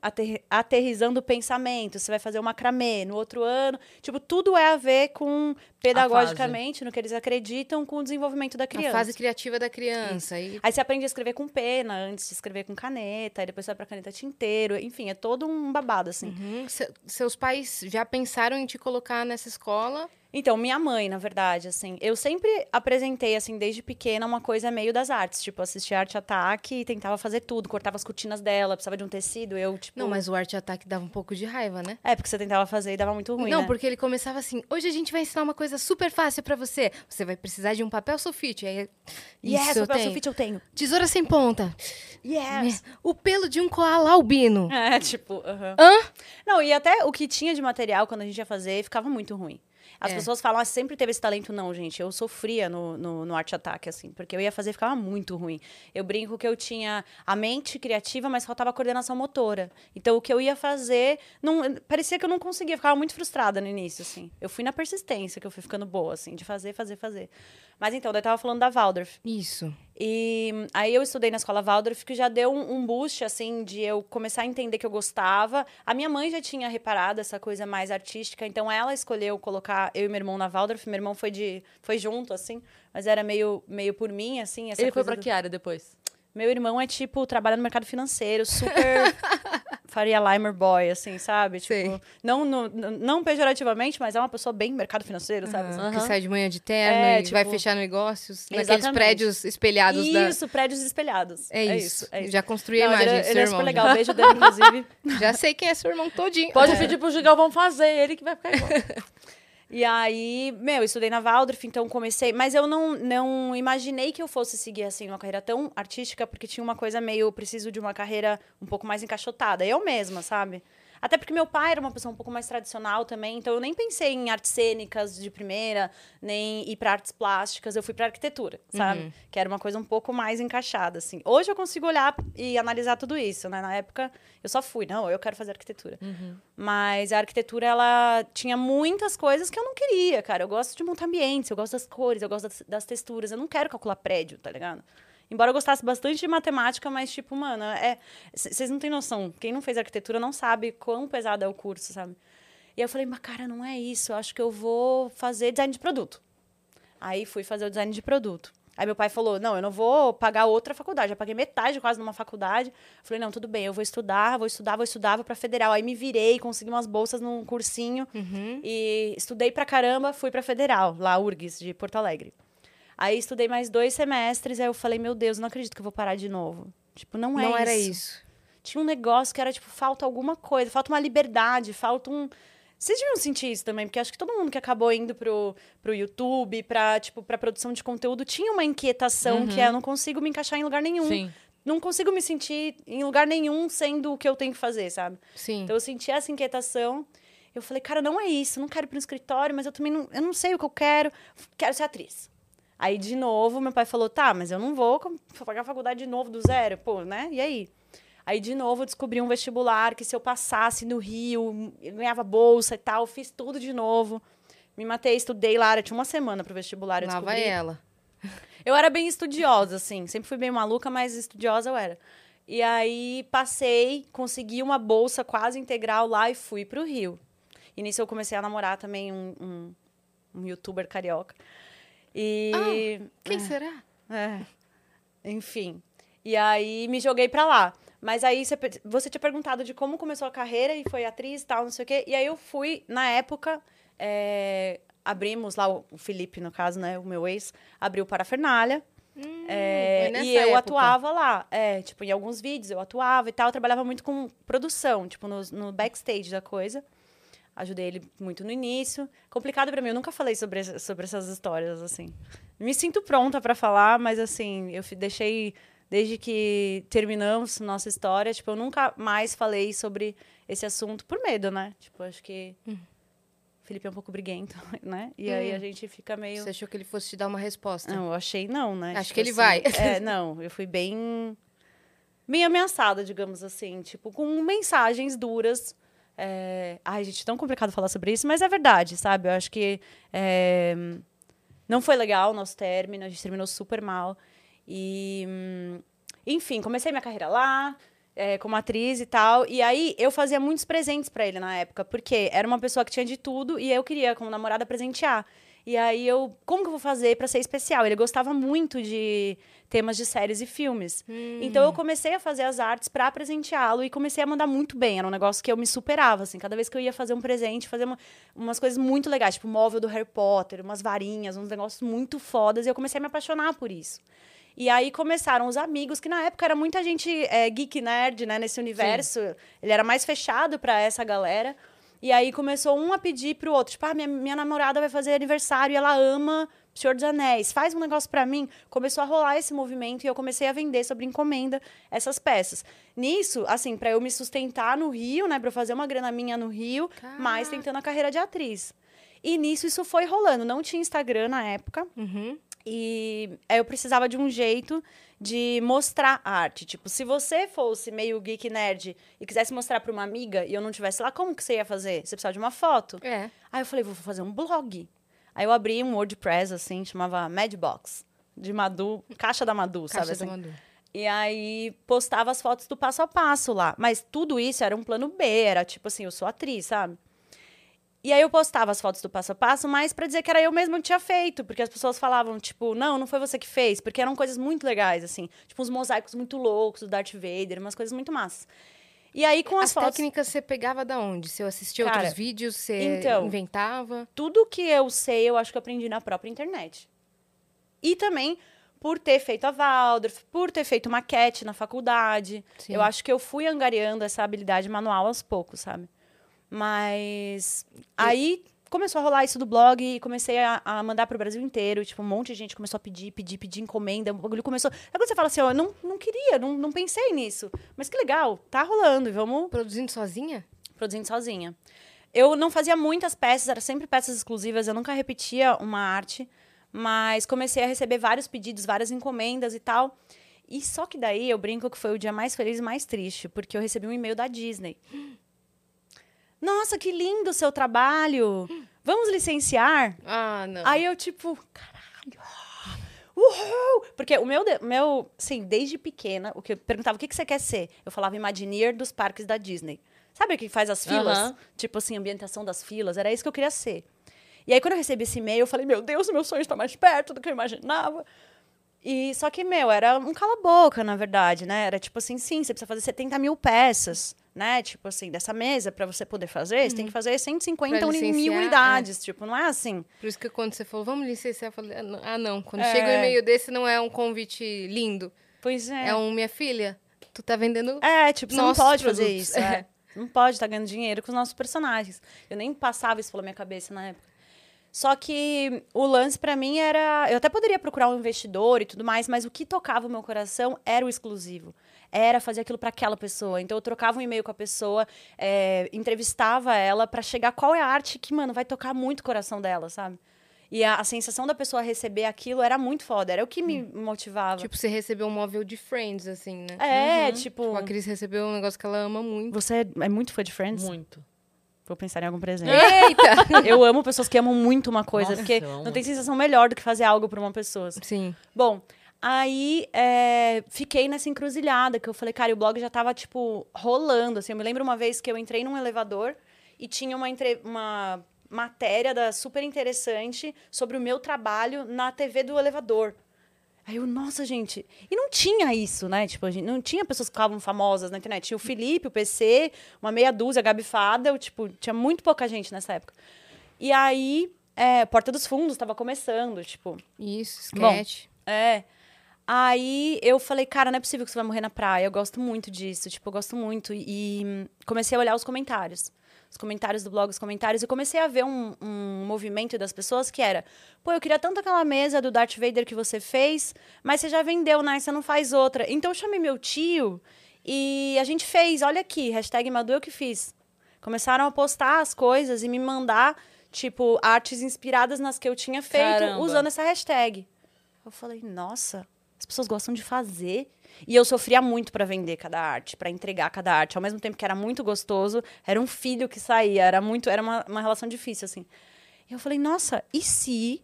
Speaker 3: aterrizando o pensamento, você vai fazer um macramê. No outro ano, tipo, tudo é a ver com, pedagogicamente, no que eles acreditam, com o desenvolvimento da criança.
Speaker 2: A fase criativa da criança.
Speaker 3: E... Aí você aprende a escrever com pena, antes de escrever com caneta, aí depois você vai pra caneta tinteiro. Enfim, é todo um babado, assim.
Speaker 2: Uhum. Se, seus pais já pensaram em te colocar nessa escola?
Speaker 3: Então, minha mãe, na verdade, assim, eu sempre apresentei, assim, desde pequena, uma coisa meio das artes. Tipo, assistia Arte Ataque e tentava fazer tudo. Cortava as cortinas dela, precisava de um tecido, eu, tipo...
Speaker 2: Não, mas o Arte Ataque dava um pouco de raiva, né?
Speaker 3: É, porque você tentava fazer e dava muito ruim,
Speaker 2: Não,
Speaker 3: né?
Speaker 2: porque ele começava assim, hoje a gente vai ensinar uma coisa super fácil para você. Você vai precisar de um papel sulfite. Aí,
Speaker 3: yes, isso papel sulfite eu tenho.
Speaker 2: Tesoura sem ponta.
Speaker 3: Yes.
Speaker 2: O pelo de um koala albino.
Speaker 3: É, tipo... Uh
Speaker 2: -huh. Hã?
Speaker 3: Não, e até o que tinha de material, quando a gente ia fazer, ficava muito ruim. As é. pessoas falam, ah, sempre teve esse talento. Não, gente, eu sofria no, no, no Arte Ataque, assim, porque eu ia fazer e ficava muito ruim. Eu brinco que eu tinha a mente criativa, mas faltava a coordenação motora. Então, o que eu ia fazer, não, parecia que eu não conseguia, ficava muito frustrada no início, assim. Eu fui na persistência que eu fui ficando boa, assim, de fazer, fazer, fazer. Mas então, daí eu tava falando da Waldorf.
Speaker 2: Isso.
Speaker 3: E aí eu estudei na escola Waldorf, que já deu um, um boost, assim, de eu começar a entender que eu gostava. A minha mãe já tinha reparado essa coisa mais artística, então ela escolheu colocar eu e meu irmão na Waldorf. Meu irmão foi, de, foi junto, assim, mas era meio, meio por mim, assim.
Speaker 1: Ele foi pra do... que área depois?
Speaker 3: Meu irmão é, tipo, trabalha no mercado financeiro, super Faria Limer Boy, assim, sabe? Tipo, não, não, não pejorativamente, mas é uma pessoa bem mercado financeiro, sabe?
Speaker 2: Uhum. Que sai de manhã de terno é, e tipo, vai fechar negócios exatamente. naqueles prédios espelhados.
Speaker 3: Isso,
Speaker 2: da...
Speaker 3: prédios espelhados.
Speaker 2: É, é isso. é isso. Já construí a imagem
Speaker 3: ele, é,
Speaker 2: do seu
Speaker 3: ele
Speaker 2: irmão.
Speaker 3: é super legal, beijo dele, inclusive.
Speaker 2: Já sei quem é seu irmão todinho.
Speaker 1: Pode
Speaker 2: é.
Speaker 1: pedir pro Gigal, vamos fazer, ele que vai ficar igual.
Speaker 3: E aí, meu, eu estudei na Waldorf, então comecei. Mas eu não, não imaginei que eu fosse seguir, assim, uma carreira tão artística, porque tinha uma coisa meio, preciso de uma carreira um pouco mais encaixotada. Eu mesma, sabe? Até porque meu pai era uma pessoa um pouco mais tradicional também, então eu nem pensei em artes cênicas de primeira, nem ir para artes plásticas, eu fui para arquitetura, sabe? Uhum. Que era uma coisa um pouco mais encaixada, assim. Hoje eu consigo olhar e analisar tudo isso, né? Na época eu só fui, não, eu quero fazer arquitetura. Uhum. Mas a arquitetura, ela tinha muitas coisas que eu não queria, cara. Eu gosto de montar ambientes, eu gosto das cores, eu gosto das, das texturas, eu não quero calcular prédio, tá ligado? Embora eu gostasse bastante de matemática, mas, tipo, mano, é. Vocês não têm noção. Quem não fez arquitetura não sabe quão pesado é o curso, sabe? E eu falei, mas, cara, não é isso. Eu acho que eu vou fazer design de produto. Aí fui fazer o design de produto. Aí meu pai falou: não, eu não vou pagar outra faculdade. Já paguei metade quase numa faculdade. Eu falei: não, tudo bem, eu vou estudar, vou estudar, vou estudar, vou pra federal. Aí me virei, consegui umas bolsas num cursinho uhum. e estudei pra caramba, fui pra federal, lá, URGS, de Porto Alegre. Aí estudei mais dois semestres, aí eu falei, meu Deus, não acredito que eu vou parar de novo. Tipo, não é
Speaker 2: não
Speaker 3: isso.
Speaker 2: Não era isso.
Speaker 3: Tinha um negócio que era, tipo, falta alguma coisa, falta uma liberdade, falta um. Vocês deviam sentir isso também, porque acho que todo mundo que acabou indo pro, pro YouTube, pra, tipo, pra produção de conteúdo, tinha uma inquietação uhum. que é, eu não consigo me encaixar em lugar nenhum.
Speaker 1: Sim.
Speaker 3: Não consigo me sentir em lugar nenhum sendo o que eu tenho que fazer, sabe?
Speaker 2: Sim.
Speaker 3: Então eu senti essa inquietação. Eu falei, cara, não é isso, não quero ir pro escritório, mas eu também não, eu não sei o que eu quero. Quero ser atriz. Aí, de novo, meu pai falou: tá, mas eu não vou pagar a faculdade de novo do zero, pô, né? E aí? Aí, de novo, eu descobri um vestibular que se eu passasse no Rio, eu ganhava bolsa e tal, fiz tudo de novo. Me matei, estudei lá, eu tinha uma semana pro vestibular. Eu
Speaker 2: Lá vai ela.
Speaker 3: Eu era bem estudiosa, assim, sempre fui bem maluca, mas estudiosa eu era. E aí, passei, consegui uma bolsa quase integral lá e fui pro Rio. E nisso eu comecei a namorar também um, um, um youtuber carioca. E.
Speaker 2: Ah, quem é, será?
Speaker 3: É. Enfim. E aí me joguei pra lá. Mas aí você, você tinha perguntado de como começou a carreira e foi atriz e tal, não sei o quê. E aí eu fui, na época, é, abrimos lá, o Felipe, no caso, né? O meu ex, abriu Parafernália.
Speaker 2: Hum,
Speaker 3: é, e eu época. atuava lá. É, tipo, em alguns vídeos eu atuava e tal. Eu trabalhava muito com produção, tipo, no, no backstage da coisa. Ajudei ele muito no início. Complicado para mim, eu nunca falei sobre, sobre essas histórias, assim. Me sinto pronta para falar, mas, assim, eu deixei... Desde que terminamos nossa história, tipo, eu nunca mais falei sobre esse assunto por medo, né? Tipo, acho que... Hum. Felipe é um pouco briguento, né? E hum. aí a gente fica meio.
Speaker 2: Você achou que ele fosse te dar uma resposta?
Speaker 3: Não, eu achei não, né?
Speaker 2: Acho tipo que ele assim, vai.
Speaker 3: É, não, eu fui bem. bem ameaçada, digamos assim, tipo, com mensagens duras. É... Ai, gente, tão complicado falar sobre isso, mas é verdade, sabe? Eu acho que é... não foi legal o nosso término, a gente terminou super mal. E, enfim, comecei minha carreira lá, é, como atriz e tal. E aí eu fazia muitos presentes para ele na época, porque era uma pessoa que tinha de tudo e eu queria, como namorada, presentear. E aí eu, como que eu vou fazer para ser especial? Ele gostava muito de temas de séries e filmes. Hum. Então eu comecei a fazer as artes para presenteá-lo e comecei a mandar muito bem. Era um negócio que eu me superava, assim. Cada vez que eu ia fazer um presente, fazer uma, umas coisas muito legais, tipo móvel do Harry Potter, umas varinhas, uns negócios muito fodas. E eu comecei a me apaixonar por isso. E aí começaram os amigos, que na época era muita gente é, geek nerd, né, nesse universo. Sim. Ele era mais fechado para essa galera. E aí começou um a pedir pro outro, tipo, ah, minha, minha namorada vai fazer aniversário e ela ama Senhor dos Anéis, faz um negócio para mim. Começou a rolar esse movimento e eu comecei a vender sobre encomenda essas peças. Nisso, assim, para eu me sustentar no Rio, né, para fazer uma grana minha no Rio, Caraca. mas tentando a carreira de atriz. E nisso isso foi rolando. Não tinha Instagram na época.
Speaker 2: Uhum.
Speaker 3: E eu precisava de um jeito de mostrar a arte. Tipo, se você fosse meio geek nerd e quisesse mostrar para uma amiga e eu não tivesse lá, como que você ia fazer? Você precisava de uma foto.
Speaker 2: É.
Speaker 3: Aí eu falei, vou fazer um blog. Aí eu abri um WordPress, assim, chamava Madbox, de Madu, Caixa da Madu,
Speaker 2: Caixa
Speaker 3: sabe?
Speaker 2: Da assim? Madu.
Speaker 3: E aí postava as fotos do passo a passo lá. Mas tudo isso era um plano B, era tipo assim, eu sou atriz, sabe? E aí eu postava as fotos do passo a passo, mas para dizer que era eu mesma que tinha feito, porque as pessoas falavam, tipo, não, não foi você que fez, porque eram coisas muito legais, assim, tipo uns mosaicos muito loucos do Darth Vader, umas coisas muito massas. E aí com as,
Speaker 2: as
Speaker 3: fotos...
Speaker 2: técnicas você pegava da onde? Você assistia Cara, outros vídeos, você então, inventava?
Speaker 3: Tudo que eu sei, eu acho que eu aprendi na própria internet. E também por ter feito a Waldorf, por ter feito maquete na faculdade. Sim. Eu acho que eu fui angariando essa habilidade manual aos poucos, sabe? Mas aí começou a rolar isso do blog e comecei a, a mandar para o Brasil inteiro. Tipo, um monte de gente começou a pedir, pedir, pedir encomenda. O bagulho começou. Aí quando você fala assim, ó, eu não, não queria, não, não pensei nisso. Mas que legal, tá rolando vamos.
Speaker 2: Produzindo sozinha?
Speaker 3: Produzindo sozinha. Eu não fazia muitas peças, era sempre peças exclusivas, eu nunca repetia uma arte, mas comecei a receber vários pedidos, várias encomendas e tal. E só que daí eu brinco que foi o dia mais feliz e mais triste, porque eu recebi um e-mail da Disney. Nossa, que lindo o seu trabalho. Vamos licenciar?
Speaker 2: Ah, não.
Speaker 3: Aí eu, tipo, caralho. Uhul! Porque o meu, meu, sim, desde pequena, o que eu perguntava o que, que você quer ser? Eu falava Imagineer dos parques da Disney. Sabe o que faz as filas? Uhum. Tipo assim, ambientação das filas. Era isso que eu queria ser. E aí, quando eu recebi esse e-mail, eu falei, meu Deus, meu sonho está mais perto do que eu imaginava. E só que, meu, era um cala-boca, na verdade, né? Era tipo assim, sim, você precisa fazer 70 mil peças né? Tipo assim, dessa mesa, para você poder fazer, uhum. você tem que uhum. fazer 150 mil unidades. É. Tipo, não é assim.
Speaker 2: Por isso que quando você falou, vamos licenciar, eu falei, ah, não. Quando é. chega um e-mail desse, não é um convite lindo.
Speaker 3: Pois é.
Speaker 2: É um, minha filha, tu tá vendendo.
Speaker 3: É, tipo, você não pode produtos. fazer isso. É. Não pode estar tá ganhando dinheiro com os nossos personagens. Eu nem passava isso pela minha cabeça na época. Só que o lance para mim era. Eu até poderia procurar um investidor e tudo mais, mas o que tocava o meu coração era o exclusivo era fazer aquilo para aquela pessoa. Então eu trocava um e-mail com a pessoa, é, entrevistava ela para chegar qual é a arte que, mano, vai tocar muito o coração dela, sabe? E a, a, sensação da pessoa receber aquilo era muito foda, era o que me hum. motivava.
Speaker 2: Tipo, você recebeu um móvel de Friends, assim, né?
Speaker 3: É, uhum. tipo... tipo...
Speaker 2: A Cris recebeu um negócio que ela ama muito.
Speaker 3: Você é, é muito fã de Friends?
Speaker 1: Muito.
Speaker 3: Vou pensar em algum presente.
Speaker 2: Eita!
Speaker 3: eu amo pessoas que amam muito uma coisa,
Speaker 1: Nossa,
Speaker 3: porque não tem sensação melhor do que fazer algo pra uma pessoa.
Speaker 2: Sim.
Speaker 3: Bom, Aí é, fiquei nessa encruzilhada, que eu falei, cara, e o blog já tava, tipo, rolando, assim. Eu me lembro uma vez que eu entrei num elevador e tinha uma, entre... uma matéria da, super interessante sobre o meu trabalho na TV do elevador. Aí eu, nossa, gente. E não tinha isso, né? Tipo, a gente, não tinha pessoas que ficavam famosas na internet. Tinha o Felipe, o PC, uma meia dúzia, a Gabi Fada. Eu, tipo, tinha muito pouca gente nessa época. E aí, é, Porta dos Fundos estava começando, tipo.
Speaker 2: Isso, sketch.
Speaker 3: Bom, é. Aí eu falei, cara, não é possível que você vai morrer na praia. Eu gosto muito disso, tipo, eu gosto muito. E comecei a olhar os comentários. Os comentários do blog, os comentários, e comecei a ver um, um movimento das pessoas que era: pô, eu queria tanto aquela mesa do Darth Vader que você fez, mas você já vendeu, né? Você não faz outra. Então eu chamei meu tio e a gente fez, olha aqui, hashtag Madu eu que fiz. Começaram a postar as coisas e me mandar tipo, artes inspiradas nas que eu tinha feito
Speaker 1: Caramba.
Speaker 3: usando essa hashtag. Eu falei, nossa, as pessoas gostam de fazer. E eu sofria muito pra vender cada arte, pra entregar cada arte. Ao mesmo tempo que era muito gostoso, era um filho que saía, era muito, era uma, uma relação difícil, assim. E eu falei, nossa, e se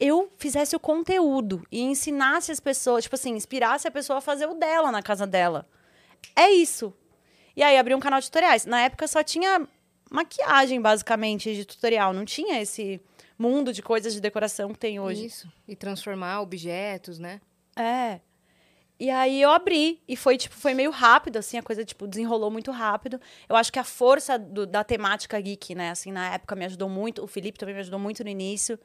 Speaker 3: eu fizesse o conteúdo e ensinasse as pessoas, tipo assim, inspirasse a pessoa a fazer o dela na casa dela? É isso. E aí abri um canal de tutoriais. Na época só tinha maquiagem, basicamente, de tutorial. Não tinha esse mundo de coisas de decoração que tem hoje.
Speaker 2: Isso. E transformar objetos, né?
Speaker 3: É. E aí eu abri e foi tipo foi meio rápido assim, a coisa tipo desenrolou muito rápido. Eu acho que a força do- da temática geek, né, assim, na época me ajudou muito, o Felipe também me ajudou muito no início.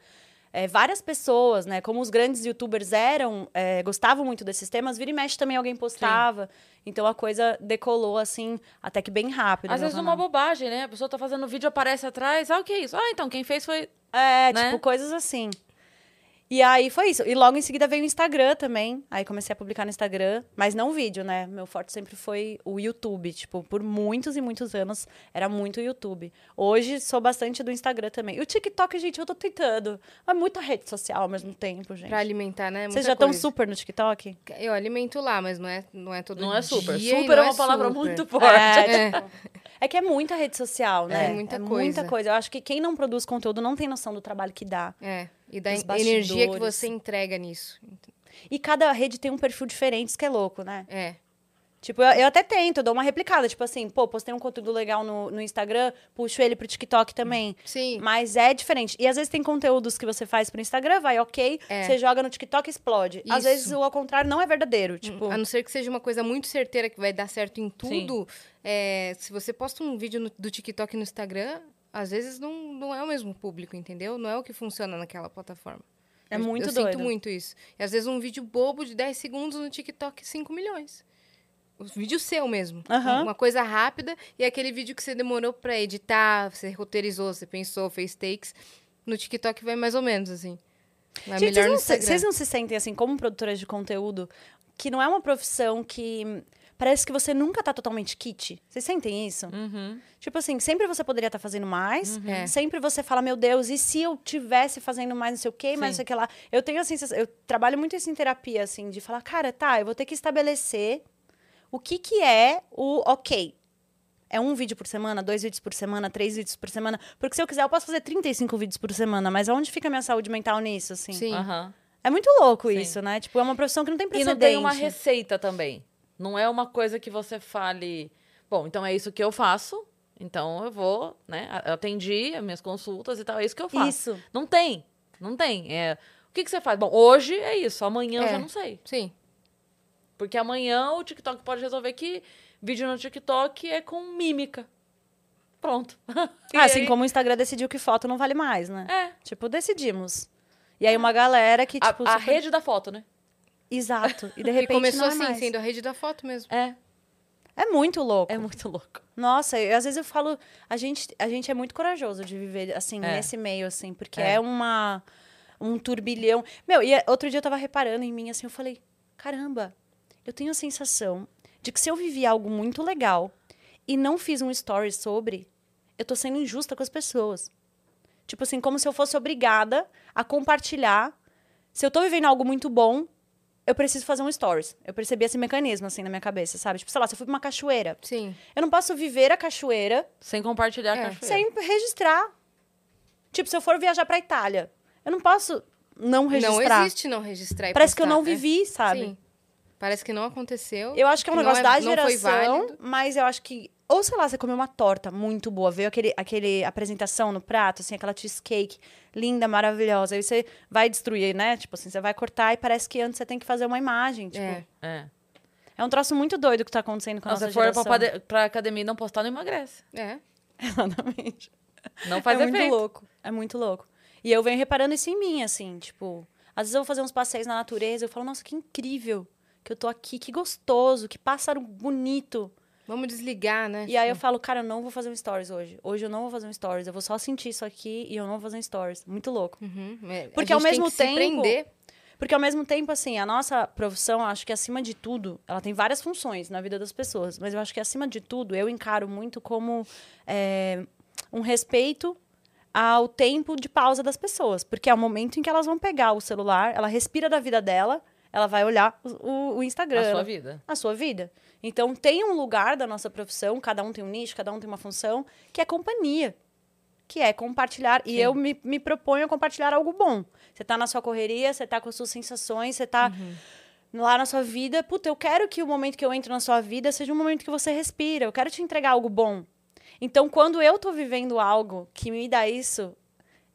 Speaker 3: É, várias pessoas, né, como os grandes youtubers eram, é, gostavam muito desses temas, vira e mexe também alguém postava. Então a coisa decolou assim, até que bem rápido.
Speaker 1: Às
Speaker 3: no
Speaker 1: vezes
Speaker 3: canal.
Speaker 1: uma bobagem, né? A pessoa tá fazendo vídeo, aparece atrás. Ah, o que é isso? Ah, então, quem fez foi.
Speaker 3: É,
Speaker 1: né?
Speaker 3: tipo, coisas assim. E aí foi isso. E logo em seguida veio o Instagram também. Aí comecei a publicar no Instagram, mas não vídeo, né? Meu forte sempre foi o YouTube. Tipo, por muitos e muitos anos era muito YouTube. Hoje sou bastante do Instagram também. E o TikTok, gente, eu tô tentando. É muita rede social ao mesmo tempo, gente.
Speaker 2: Pra alimentar, né?
Speaker 3: Vocês
Speaker 2: Muita
Speaker 3: já estão super no TikTok?
Speaker 2: Eu alimento lá, mas não é, não é todo
Speaker 1: Não é super. Super é
Speaker 2: não
Speaker 1: uma palavra
Speaker 2: super.
Speaker 1: muito forte.
Speaker 3: É,
Speaker 2: É.
Speaker 3: É que é muita rede social, né?
Speaker 2: É muita
Speaker 3: muita
Speaker 2: coisa.
Speaker 3: coisa. Eu acho que quem não produz conteúdo não tem noção do trabalho que dá.
Speaker 2: É. E da energia que você entrega nisso.
Speaker 3: E cada rede tem um perfil diferente, isso que é louco, né?
Speaker 2: É.
Speaker 3: Tipo, eu, eu até tento, eu dou uma replicada. Tipo assim, pô, postei um conteúdo legal no, no Instagram, puxo ele pro TikTok também.
Speaker 2: Sim.
Speaker 3: Mas é diferente. E às vezes tem conteúdos que você faz pro Instagram, vai ok,
Speaker 2: É.
Speaker 3: você joga no TikTok explode. Às
Speaker 2: Isso.
Speaker 3: vezes o ao contrário não é verdadeiro. Tipo,
Speaker 2: A não ser que seja uma coisa muito certeira que vai dar certo em tudo. é, se você posta um vídeo no- do TikTok no Instagram, às vezes não, não é o mesmo público, entendeu? Não é o que funciona naquela plataforma.
Speaker 3: É
Speaker 2: Eu-
Speaker 3: muito
Speaker 2: eu
Speaker 3: doido.
Speaker 2: sinto muito isso. E às vezes um vídeo bobo de 10 segundos no TikTok, 5 milhões. O vídeo seu mesmo.
Speaker 3: Aham.
Speaker 2: Uma coisa rápida e aquele vídeo que você demorou pra editar, você roteirizou, você pensou, fez takes. No TikTok vai mais ou menos assim. Vai
Speaker 3: Gente, vocês não, vocês não se sentem assim, como produtoras de conteúdo, que não é uma profissão que parece que você nunca tá totalmente kit? Vocês sentem isso?
Speaker 1: Uhum.
Speaker 3: Tipo assim, sempre você poderia estar fazendo mais,
Speaker 2: É.
Speaker 3: sempre você fala, meu Deus, e se eu tivesse fazendo mais não sei o quê, mais não sei o que lá. Eu tenho a sensação, eu trabalho muito isso em terapia, assim, de falar, cara, tá, eu vou ter que estabelecer o que que é o ok. É um vídeo por semana, dois vídeos por semana, três vídeos por semana. Porque se eu quiser, eu posso fazer 35 vídeos por semana, mas aonde fica a minha saúde mental nisso, assim?
Speaker 2: Sim.
Speaker 1: Aham.
Speaker 3: É muito louco
Speaker 1: Sim.
Speaker 3: isso, né? Tipo, é uma profissão que não tem
Speaker 1: E
Speaker 3: precedente.
Speaker 1: não tem uma receita também. Não é uma coisa que você fale, bom, então é isso que eu faço, então eu vou, né? a- Atendi as minhas consultas e tal, é isso que eu faço.
Speaker 3: Isso.
Speaker 1: Não tem, não tem. É, o que, que você faz? Bom, hoje é isso, amanhã eu
Speaker 2: É.
Speaker 1: já não sei.
Speaker 2: Sim.
Speaker 1: Porque amanhã o TikTok pode resolver que vídeo no TikTok é com mímica. Pronto.
Speaker 3: Ah, assim
Speaker 1: aí-
Speaker 3: como o Instagram decidiu que foto não vale mais, né?
Speaker 1: É.
Speaker 3: Tipo, decidimos. E aí uma galera que,
Speaker 1: A,
Speaker 3: tipo...
Speaker 1: a
Speaker 3: super-
Speaker 1: rede da foto, né?
Speaker 3: Exato. E de
Speaker 2: E
Speaker 3: repente
Speaker 2: começou
Speaker 3: não é
Speaker 2: assim,
Speaker 3: mais.
Speaker 2: sendo a rede da foto mesmo.
Speaker 1: É.
Speaker 3: É muito louco.
Speaker 1: É muito louco.
Speaker 3: Nossa, eu- às vezes eu falo... A gente, a gente é muito corajoso de viver, assim,
Speaker 1: É.
Speaker 3: nesse meio, assim. Porque
Speaker 1: É.
Speaker 3: é, uma... Um turbilhão. Meu, e outro dia eu tava reparando em mim, assim, eu falei... Caramba, eu tenho a sensação de que se eu vivi algo muito legal e não fiz um story sobre, eu tô sendo injusta com as pessoas. Tipo assim, como se eu fosse obrigada a compartilhar. Se eu tô vivendo algo muito bom, eu preciso fazer um stories. Eu percebi esse mecanismo, assim, na minha cabeça, sabe? Tipo, sei lá, se eu fui pra uma cachoeira,
Speaker 2: Sim.
Speaker 3: eu não posso viver a cachoeira
Speaker 1: Sem compartilhar
Speaker 2: É.
Speaker 1: a cachoeira.
Speaker 3: sem registrar. Tipo, se eu for viajar pra Itália, eu não posso não registrar.
Speaker 2: Não existe não registrar e
Speaker 3: Parece que eu
Speaker 2: postar,
Speaker 3: não
Speaker 2: é.
Speaker 3: vivi, sabe?
Speaker 2: Sim. Parece que não aconteceu.
Speaker 3: Eu acho que é um negócio
Speaker 2: é-
Speaker 3: da
Speaker 2: não foi
Speaker 3: geração, mas eu acho que. Ou sei lá, você comeu uma torta muito boa, veio aquele, aquele apresentação no prato, assim, aquela cheesecake linda, maravilhosa. Aí você vai destruir, né? Tipo assim, você vai cortar e parece que antes você tem que fazer uma imagem. Tipo,
Speaker 2: É.
Speaker 3: é,
Speaker 1: É.
Speaker 3: um troço muito doido que tá acontecendo com a
Speaker 1: Não,
Speaker 3: nossa
Speaker 1: se for pra,
Speaker 3: geração.
Speaker 1: pade- pra academia e não postar, não emagrece.
Speaker 2: É.
Speaker 3: Exatamente.
Speaker 1: Não faz
Speaker 3: é
Speaker 1: efeito.
Speaker 3: muito louco. É muito louco. E eu venho reparando isso em mim, assim, tipo, às vezes eu vou fazer uns passeios na natureza, eu falo, nossa, que incrível que eu tô aqui, que gostoso, que pássaro bonito.
Speaker 2: Vamos desligar, né?
Speaker 3: E aí eu falo, cara, eu não vou fazer um stories hoje. Hoje eu não vou fazer um stories, eu vou só sentir isso aqui e eu não vou fazer um stories. Muito louco.
Speaker 2: Uhum. É,
Speaker 3: Porque ao mesmo tempo-. Porque ao mesmo tempo, assim, a nossa profissão, acho que acima de tudo, ela tem várias funções na vida das pessoas, mas eu acho que acima de tudo, eu encaro muito como é, um respeito ao tempo de pausa das pessoas. Porque é o momento em que elas vão pegar o celular, ela respira da vida dela, ela vai olhar o, o Instagram.
Speaker 1: A sua vida.
Speaker 3: A sua vida. Então, tem um lugar da nossa profissão, cada um tem um nicho, cada um tem uma função, que é companhia. Que é compartilhar. Sim. E eu me, me proponho a compartilhar algo bom. Você tá na sua correria, você tá com as suas sensações, você tá. Uhum lá na sua vida, puta, eu quero que o momento que eu entro na sua vida seja um momento que você respira, eu quero te entregar algo bom. Então, quando eu tô vivendo algo que me dá isso,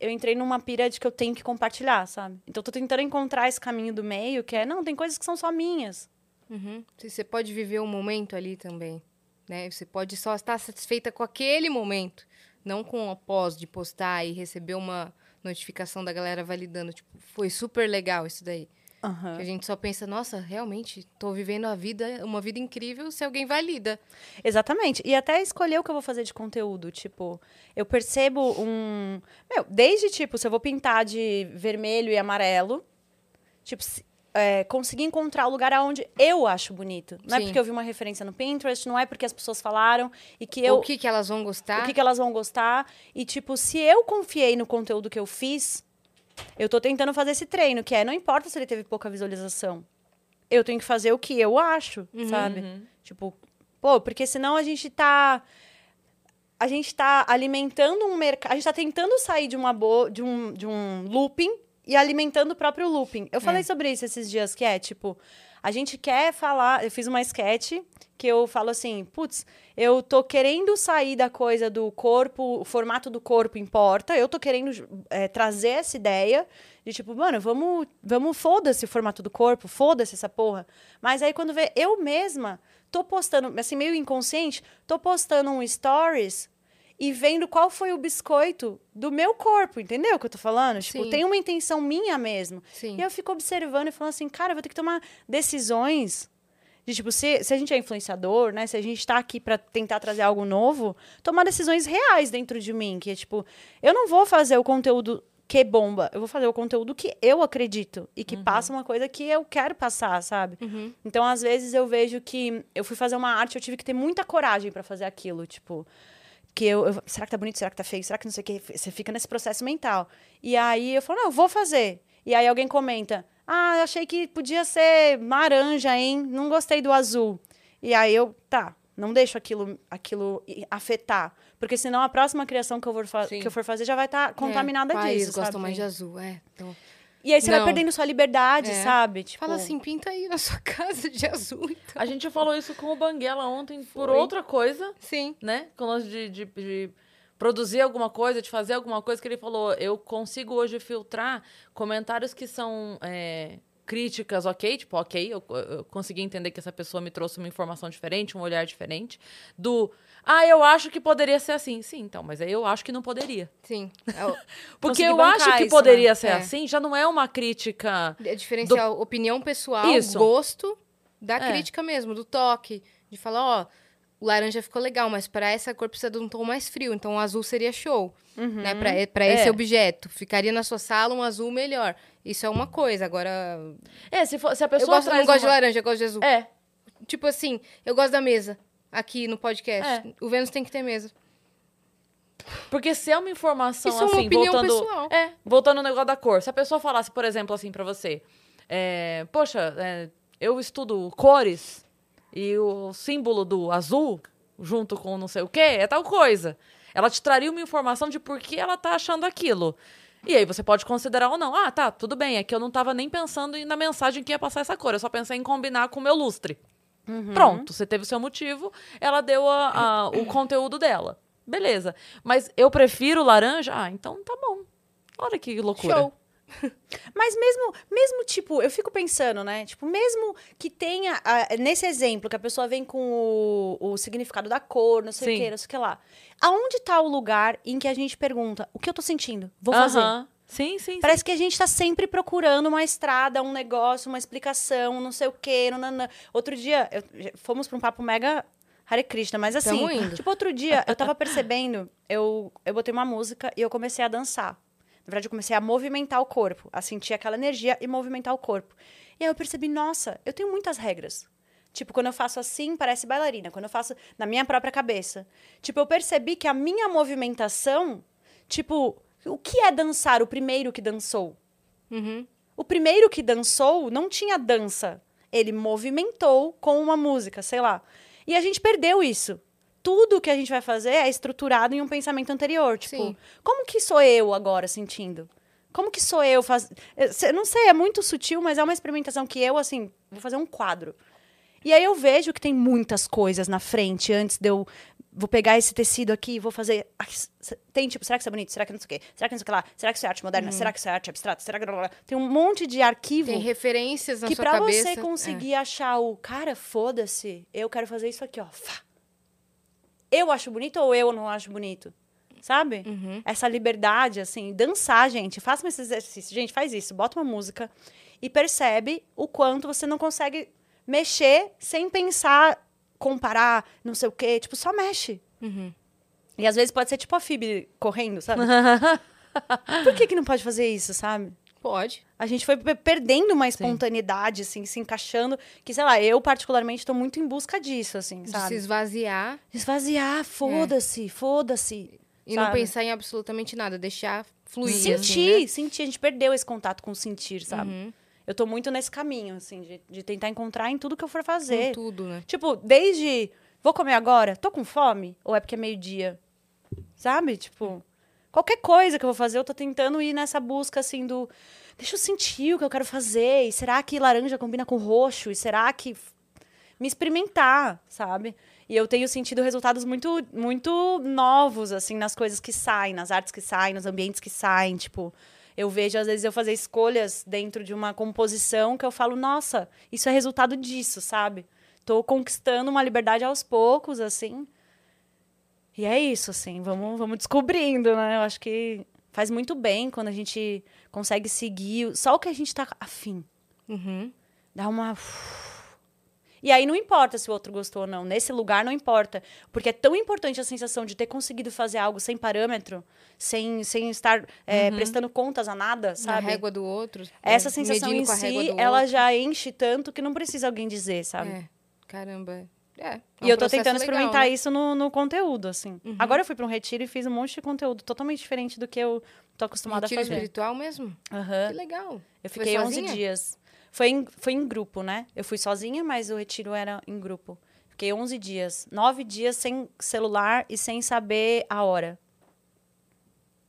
Speaker 3: eu entrei numa pira de que eu tenho que compartilhar, sabe? Então, eu tô tentando encontrar esse caminho do meio, que é, não, tem coisas que são só minhas.
Speaker 2: Uhum. Você pode viver um momento ali também, né? Você pode só estar satisfeita com aquele momento, não com o pós de postar e receber uma notificação da galera validando, tipo, foi super legal isso daí. Uhum. Que a gente só pensa, nossa, realmente, estou vivendo a vida, uma vida incrível se alguém valida.
Speaker 3: Exatamente. E até escolher o que eu vou fazer de conteúdo. Tipo, eu percebo um. Meu, desde tipo, se eu vou pintar de vermelho e amarelo, tipo, é, conseguir encontrar o lugar aonde eu acho bonito. Não é Sim. é porque eu vi uma referência no Pinterest, não é porque as pessoas falaram e que eu.
Speaker 2: O que, que elas vão gostar.
Speaker 3: O que, que elas vão gostar. E, tipo, se eu confiei no conteúdo que eu fiz eu tô tentando fazer esse treino, que é, não importa se ele teve pouca visualização. Eu tenho que fazer o que eu acho, uhum, sabe? Uhum. Tipo, pô, porque senão a gente tá a gente tá alimentando um mercado, a gente tá tentando sair de uma bo de um de um looping e alimentando o próprio looping. Eu falei é. sobre isso esses dias, que é tipo, a gente quer falar, eu fiz uma sketch que eu falo assim, putz, eu tô querendo sair da coisa do corpo, o formato do corpo importa, eu tô querendo é, trazer essa ideia de tipo, mano, vamos, vamos foda-se o formato do corpo, foda-se essa porra. Mas aí quando vê, eu mesma tô postando, assim, meio inconsciente, tô postando um stories e vendo qual foi o biscoito do meu corpo, entendeu o que eu tô falando? Tipo, Sim. Tipo, tem uma intenção minha mesmo.
Speaker 2: Sim.
Speaker 3: E eu fico observando e falando assim, cara, eu vou ter que tomar decisões de tipo, se, se a gente é influenciador, né? Se a gente está aqui para tentar trazer algo novo, tomar decisões reais dentro de mim. Que é tipo, eu não vou fazer o conteúdo que bomba, eu vou fazer o conteúdo que eu acredito e que uhum. passa uma coisa que eu quero passar, sabe?
Speaker 2: Uhum.
Speaker 3: Então, às vezes, eu vejo que eu fui fazer uma arte, eu tive que ter muita coragem para fazer aquilo. Tipo, que eu, eu, será que tá bonito, será que tá feio, será que não sei o que, você fica nesse processo mental. E aí eu falo, não, eu vou fazer. E aí alguém comenta, ah, eu achei que podia ser laranja, hein? Não gostei do azul. E aí eu, tá, não deixo aquilo, aquilo afetar. Porque senão a próxima criação que eu for, que eu for fazer já vai estar tá contaminada é, disso.
Speaker 2: gostam mais de azul, é. Então...
Speaker 3: E aí você não. vai perdendo sua liberdade, é. sabe?
Speaker 2: Tipo... Fala assim, pinta aí na sua casa de azul. Então.
Speaker 1: A gente falou isso com o Banguela ontem por Foi. outra coisa.
Speaker 2: Sim.
Speaker 1: Né? Com nós de, de, de produzir alguma coisa, de fazer alguma coisa, que ele falou, eu consigo hoje filtrar comentários que são é, críticas, ok, tipo, ok, eu, eu, consegui entender que essa pessoa me trouxe uma informação diferente, um olhar diferente, do, ah, eu acho que poderia ser assim. Sim, então, mas aí eu acho que não poderia.
Speaker 2: Sim.
Speaker 1: Eu Porque eu acho que poderia né? ser é. assim, já não é uma crítica...
Speaker 2: É diferenciar do... opinião pessoal, Isso. gosto da é. crítica mesmo, do toque, de falar, ó o laranja ficou legal, mas para essa cor precisa de um tom mais frio, então o azul seria show, uhum. né? Para esse é. objeto. Ficaria na sua sala um azul melhor. Isso é uma coisa, agora...
Speaker 1: É, se, for, se a pessoa
Speaker 2: Eu gosto, não
Speaker 1: uma...
Speaker 2: gosto de laranja, eu gosto de azul.
Speaker 1: É.
Speaker 2: Tipo assim, eu gosto da mesa, aqui no podcast. É. O Vênus tem que ter mesa.
Speaker 1: Porque se é uma informação
Speaker 2: Isso
Speaker 1: assim,
Speaker 2: é uma assim,
Speaker 1: voltando,
Speaker 2: pessoal.
Speaker 1: é, voltando no negócio da cor. Se a pessoa falasse, por exemplo, assim para você, é, poxa, é, eu estudo cores, e o símbolo do azul, junto com não sei o quê, é tal coisa. Ela te traria uma informação de por que ela tá achando aquilo. E aí você pode considerar ou não. Ah, tá, tudo bem. É que eu não tava nem pensando na mensagem que ia passar essa cor. Eu só pensei em combinar com o meu lustre. Uhum. Pronto, você teve o seu motivo, ela deu a, a, o conteúdo dela. Beleza. Mas eu prefiro laranja? Ah, então tá bom. Olha que loucura.
Speaker 2: Show.
Speaker 3: Mas mesmo, mesmo, tipo, eu fico pensando, né? Tipo, mesmo que tenha, uh, nesse exemplo, que a pessoa vem com o, o significado da cor, não sei Sim. o que, não sei o que lá. Aonde tá o lugar em que a gente pergunta, o que eu tô sentindo? Vou fazer.
Speaker 1: -huh. Sim, sim.
Speaker 3: Parece
Speaker 1: sim.
Speaker 3: que a gente tá sempre procurando uma estrada, um negócio, uma explicação, não sei o quê. Nanana. Outro dia, eu, fomos pra um papo mega Hare Krishna, mas assim, tipo, outro dia eu tava percebendo, eu, eu botei uma música e eu comecei a dançar. Na verdade, eu comecei a movimentar o corpo, a sentir aquela energia e movimentar o corpo. E aí eu percebi, nossa, eu tenho muitas regras. Tipo, quando eu faço assim, parece bailarina. Quando eu faço na minha própria cabeça. Tipo, eu percebi que a minha movimentação, tipo, O que é dançar? O primeiro que dançou.
Speaker 2: Uhum.
Speaker 3: O primeiro que dançou não tinha dança. Ele movimentou com uma música, sei lá. E a gente perdeu isso. Tudo que a gente vai fazer é estruturado em um pensamento anterior. Tipo,
Speaker 2: Sim.
Speaker 3: como que sou eu agora sentindo? Como que sou eu faz... Eu não sei, é muito sutil, mas é uma experimentação que eu, assim, vou fazer um quadro. E aí eu vejo que tem muitas coisas na frente antes de eu vou pegar esse tecido aqui e vou fazer. Tem tipo, será que isso é bonito? Será que não sei o quê? Será que não sei o que lá? Será que isso é arte moderna? Será que isso é arte abstrata? Será que. Tem um monte de arquivo.
Speaker 2: Tem referências na
Speaker 3: que
Speaker 2: sua
Speaker 3: pra
Speaker 2: cabeça.
Speaker 3: você conseguir achar o cara, foda-se, eu quero fazer isso aqui, ó. Fá. Eu acho bonito ou eu não acho bonito? Sabe?
Speaker 2: Uhum.
Speaker 3: Essa liberdade, assim, dançar, gente. Faça esse exercício. Gente, faz isso. Bota uma música e percebe o quanto você não consegue mexer sem pensar, comparar, não sei o quê. Tipo, só mexe.
Speaker 2: Uhum.
Speaker 3: E às vezes pode ser tipo a Phoebe correndo, sabe? Por que, que não pode fazer isso, sabe?
Speaker 2: Pode.
Speaker 3: A gente foi pe- perdendo uma espontaneidade, assim, se encaixando. Que, sei lá, eu particularmente tô muito em busca disso, assim,
Speaker 2: De se
Speaker 3: sabe?
Speaker 2: esvaziar
Speaker 3: Esvaziar, foda-se, foda-se.
Speaker 2: e não
Speaker 3: sabe?
Speaker 2: pensar em absolutamente nada. Deixar fluir.
Speaker 3: Sentir,
Speaker 2: assim, né?
Speaker 3: sentir. A gente perdeu esse contato com o sentir, sabe?
Speaker 2: Uhum.
Speaker 3: Eu tô muito nesse caminho, assim, de, de tentar encontrar em tudo que eu for fazer.
Speaker 2: tudo, né?
Speaker 3: Tipo, desde. Vou comer agora? Tô com fome? Ou é porque é meio-dia? Sabe? Tipo, qualquer coisa que eu vou fazer, eu tô tentando ir nessa busca, assim, do. Deixa eu sentir o que eu quero fazer. E será que laranja combina com roxo? E será que. Me experimentar, sabe? E eu tenho sentido resultados muito, muito novos, assim, nas coisas que saem, nas artes que saem, nos ambientes que saem. Tipo, eu vejo, às vezes, eu fazer escolhas dentro de uma composição que eu falo, nossa, isso é resultado disso, sabe? Tô conquistando uma liberdade aos poucos, assim. E é isso, assim, vamos, vamos descobrindo, né? Eu acho que faz muito bem quando a gente consegue seguir só o que a gente tá afim.
Speaker 2: Uhum.
Speaker 3: Dá uma. E aí não importa se o outro gostou ou não. Nesse lugar não importa. Porque é tão importante a sensação de ter conseguido fazer algo sem parâmetro, sem, sem estar é, prestando contas a nada,
Speaker 2: Na
Speaker 3: sabe?
Speaker 2: régua do outro.
Speaker 3: Essa
Speaker 2: é,
Speaker 3: sensação em
Speaker 2: a
Speaker 3: si, ela
Speaker 2: outro.
Speaker 3: já enche tanto que não precisa alguém dizer, sabe?
Speaker 2: É, caramba. É. é
Speaker 3: E
Speaker 2: um
Speaker 3: eu tô tentando
Speaker 2: legal,
Speaker 3: experimentar
Speaker 2: né?
Speaker 3: isso no, no conteúdo, assim.
Speaker 2: Uhum.
Speaker 3: Agora eu fui pra um retiro e fiz um monte de conteúdo totalmente diferente do que eu tô acostumada
Speaker 2: Retiro
Speaker 3: a fazer.
Speaker 2: espiritual mesmo?
Speaker 3: Aham.
Speaker 2: Que legal.
Speaker 3: Eu fiquei 11
Speaker 2: sozinha?
Speaker 3: dias. Foi em, foi em grupo, né? Eu fui sozinha, mas o retiro era em grupo. Fiquei 11 dias. Nove dias sem celular e sem saber a hora.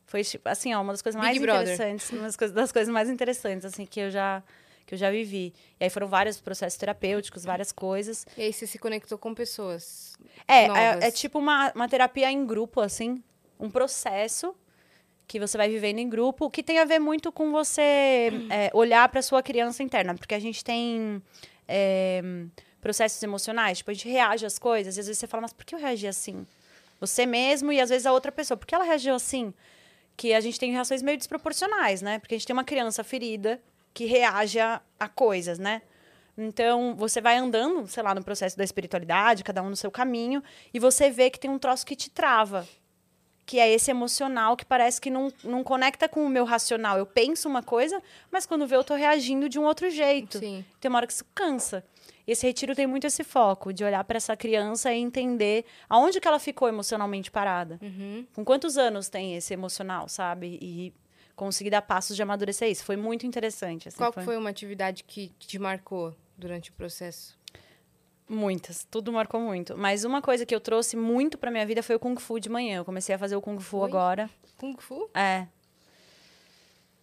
Speaker 3: Foi, tipo, assim, ó, uma das coisas
Speaker 2: Big
Speaker 3: mais
Speaker 2: Brother.
Speaker 3: interessantes. Uma das coisas mais interessantes, assim, que eu já que eu já vivi. E aí foram vários processos terapêuticos, várias coisas.
Speaker 2: E aí você se conectou com pessoas.
Speaker 3: É, é, é tipo uma, uma terapia em grupo, assim. Um processo que você vai vivendo em grupo, que tem a ver muito com você é, olhar para sua criança interna. Porque a gente tem é, processos emocionais, tipo, a gente reage às coisas, e às vezes você fala, mas por que eu reagi assim? Você mesmo e às vezes a outra pessoa, por que ela reagiu assim? Que a gente tem reações meio desproporcionais, né? Porque a gente tem uma criança ferida que reage a, coisas, né? Então, você vai andando, sei lá, no processo da espiritualidade, cada um no seu caminho, e você vê que tem um troço que te trava. Que é esse emocional que parece que não, não conecta com o meu racional. Eu penso uma coisa, mas quando vê, eu tô reagindo de um outro jeito.
Speaker 2: Sim.
Speaker 3: Tem uma hora que isso cansa. E esse retiro tem muito esse foco de olhar para essa criança e entender aonde que ela ficou emocionalmente parada.
Speaker 2: Uhum.
Speaker 3: Com quantos anos tem esse emocional, sabe? E conseguir dar passos de amadurecer isso. Foi muito interessante. Assim,
Speaker 2: Qual que foi uma atividade que te marcou durante o processo?
Speaker 3: Muitas, tudo marcou muito. Mas uma coisa que eu trouxe muito pra minha vida foi o Kung Fu de manhã. Eu comecei a fazer o Kung Fu
Speaker 2: Oi?
Speaker 3: agora.
Speaker 2: Kung Fu?
Speaker 3: É.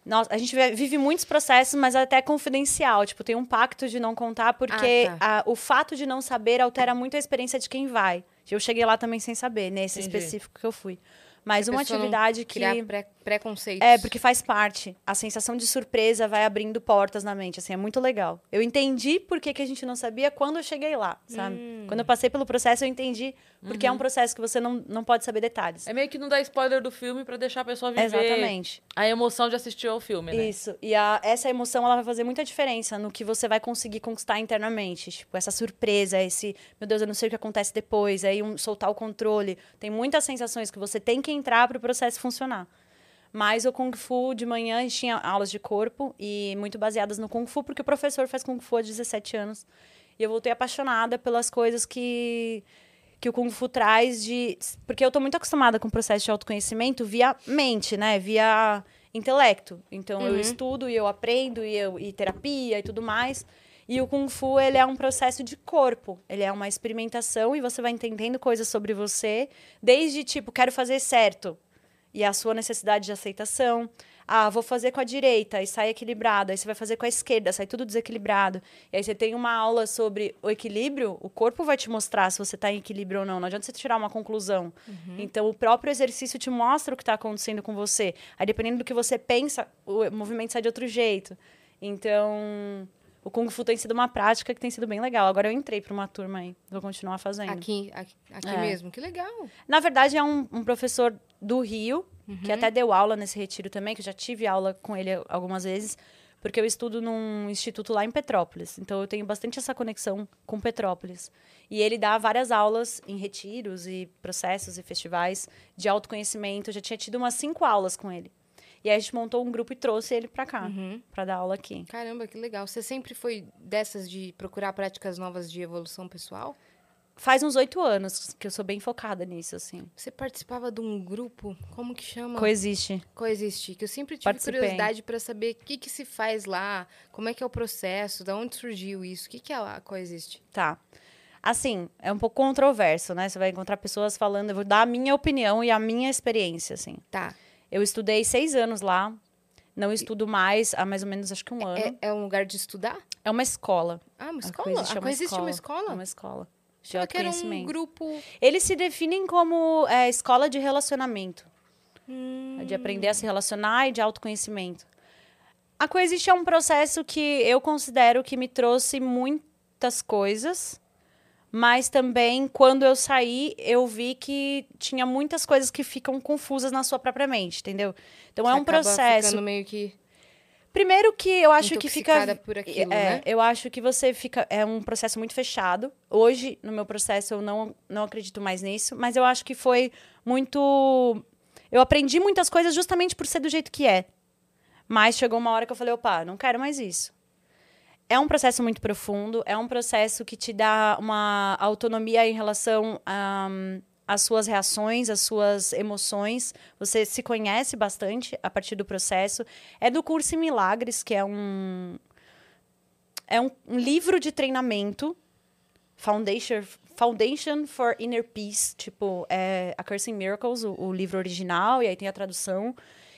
Speaker 3: Nossa, a gente vi- vive muitos processos, mas até confidencial. Tipo, tem um pacto de não contar, porque
Speaker 2: Ah, tá.
Speaker 3: a- o fato de não saber altera muito a experiência de quem vai. Eu cheguei lá também sem saber, nesse
Speaker 1: Entendi.
Speaker 3: específico que eu fui. Mas uma atividade que.
Speaker 2: Criar pré- preconceitos.
Speaker 3: É, porque faz parte. A sensação de surpresa vai abrindo portas na mente, assim, é muito legal. Eu entendi por que, que a gente não sabia quando eu cheguei lá, sabe?
Speaker 2: Hum.
Speaker 3: Quando eu passei pelo processo, eu entendi porque
Speaker 2: Uhum.
Speaker 3: é um processo que você não, não pode saber detalhes.
Speaker 1: É meio que não dar spoiler do filme pra deixar a pessoa viver
Speaker 3: Exatamente.
Speaker 1: a emoção de assistir ao filme, né?
Speaker 3: Isso. E a- essa emoção, ela vai fazer muita diferença no que você vai conseguir conquistar internamente. Tipo, essa surpresa, esse, meu Deus, eu não sei o que acontece depois, aí um, soltar o controle. Tem muitas sensações que você tem que entrar para o processo funcionar. Mas o Kung Fu de manhã, a gente tinha aulas de corpo e muito baseadas no Kung Fu, porque o professor faz Kung Fu há 17 anos. E eu voltei apaixonada pelas coisas que que o Kung Fu traz de. Porque eu tô muito acostumada com o processo de autoconhecimento via mente, né? Via intelecto. Então eu
Speaker 2: Uhum.
Speaker 3: estudo e eu aprendo e, eu, e terapia e tudo mais. E o Kung Fu, ele é um processo de corpo. Ele é uma experimentação e você vai entendendo coisas sobre você, desde tipo, quero fazer certo. E a sua necessidade de aceitação. Ah, vou fazer com a direita e sai equilibrado. Aí você vai fazer com a esquerda, sai tudo desequilibrado. E aí você tem uma aula sobre o equilíbrio, o corpo vai te mostrar se você está em equilíbrio ou não. Não adianta você tirar uma conclusão. Então, o próprio exercício te mostra o que está acontecendo com você. Aí, dependendo do que você pensa, o movimento sai de outro jeito. Então, o Kung Fu tem sido uma prática que tem sido bem legal. Agora eu entrei para uma turma aí, vou continuar fazendo.
Speaker 2: Aqui, aqui, aqui
Speaker 3: É.
Speaker 2: mesmo. Que legal.
Speaker 3: Na verdade, é um, um professor do Rio,
Speaker 2: Uhum.
Speaker 3: que até deu aula nesse retiro também, que eu já tive aula com ele algumas vezes, porque eu estudo num instituto lá em Petrópolis. Então, eu tenho bastante essa conexão com Petrópolis. E ele dá várias aulas em retiros e processos e festivais de autoconhecimento. Eu já tinha tido umas cinco aulas com ele. E aí, a gente montou um grupo e trouxe ele pra cá,
Speaker 2: Uhum.
Speaker 3: pra dar aula aqui.
Speaker 2: Caramba, que legal. Você sempre foi dessas de procurar práticas novas de evolução pessoal?
Speaker 3: Faz uns oito anos que eu sou bem focada nisso, assim.
Speaker 2: Você participava de um grupo, como que chama?
Speaker 3: Coexiste.
Speaker 2: Coexistir, que eu sempre tive
Speaker 3: Participei.
Speaker 2: curiosidade para saber o que, que se faz lá, como é que é o processo, da onde surgiu isso, o que, que é a Coexiste?
Speaker 3: Tá. Assim, é um pouco controverso, né? Você vai encontrar pessoas falando, eu vou dar a minha opinião e a minha experiência, assim.
Speaker 2: Tá.
Speaker 3: Eu estudei seis anos lá, não estudo mais há mais ou menos acho que um ano.
Speaker 2: É, é um lugar de estudar?
Speaker 3: É uma escola.
Speaker 2: Ah, uma escola? A
Speaker 3: é uma
Speaker 2: Coexiste é
Speaker 3: escola.
Speaker 2: uma escola?
Speaker 3: É uma escola. De
Speaker 2: que era um grupo...
Speaker 3: Eles se definem como é, escola de relacionamento.
Speaker 2: Hum,
Speaker 3: É De aprender a se relacionar e de autoconhecimento. A Coexiste é um processo que eu considero que me trouxe muitas coisas, mas também, quando eu saí, eu vi que tinha muitas coisas que ficam confusas na sua própria mente, entendeu? Então é
Speaker 2: você
Speaker 3: um
Speaker 2: acaba
Speaker 3: processo.
Speaker 2: ficando meio que
Speaker 3: Primeiro que eu acho que fica.
Speaker 2: por aquilo,
Speaker 3: é,
Speaker 2: né?
Speaker 3: eu acho que você fica. É um processo muito fechado. Hoje, no meu processo, eu não, não acredito mais nisso, mas eu acho que foi muito. Eu aprendi muitas coisas justamente por ser do jeito que é. Mas chegou uma hora que eu falei, opa, não quero mais isso. É um processo muito profundo, é um processo que te dá uma autonomia em relação a, às suas reações, às suas emoções. Você se conhece bastante a partir do processo. É do curso em Milagres, que é um é um, um livro de treinamento Foundation Foundation for Inner Peace, tipo, é A Curse in Miracles, o, o livro original, e aí tem a tradução.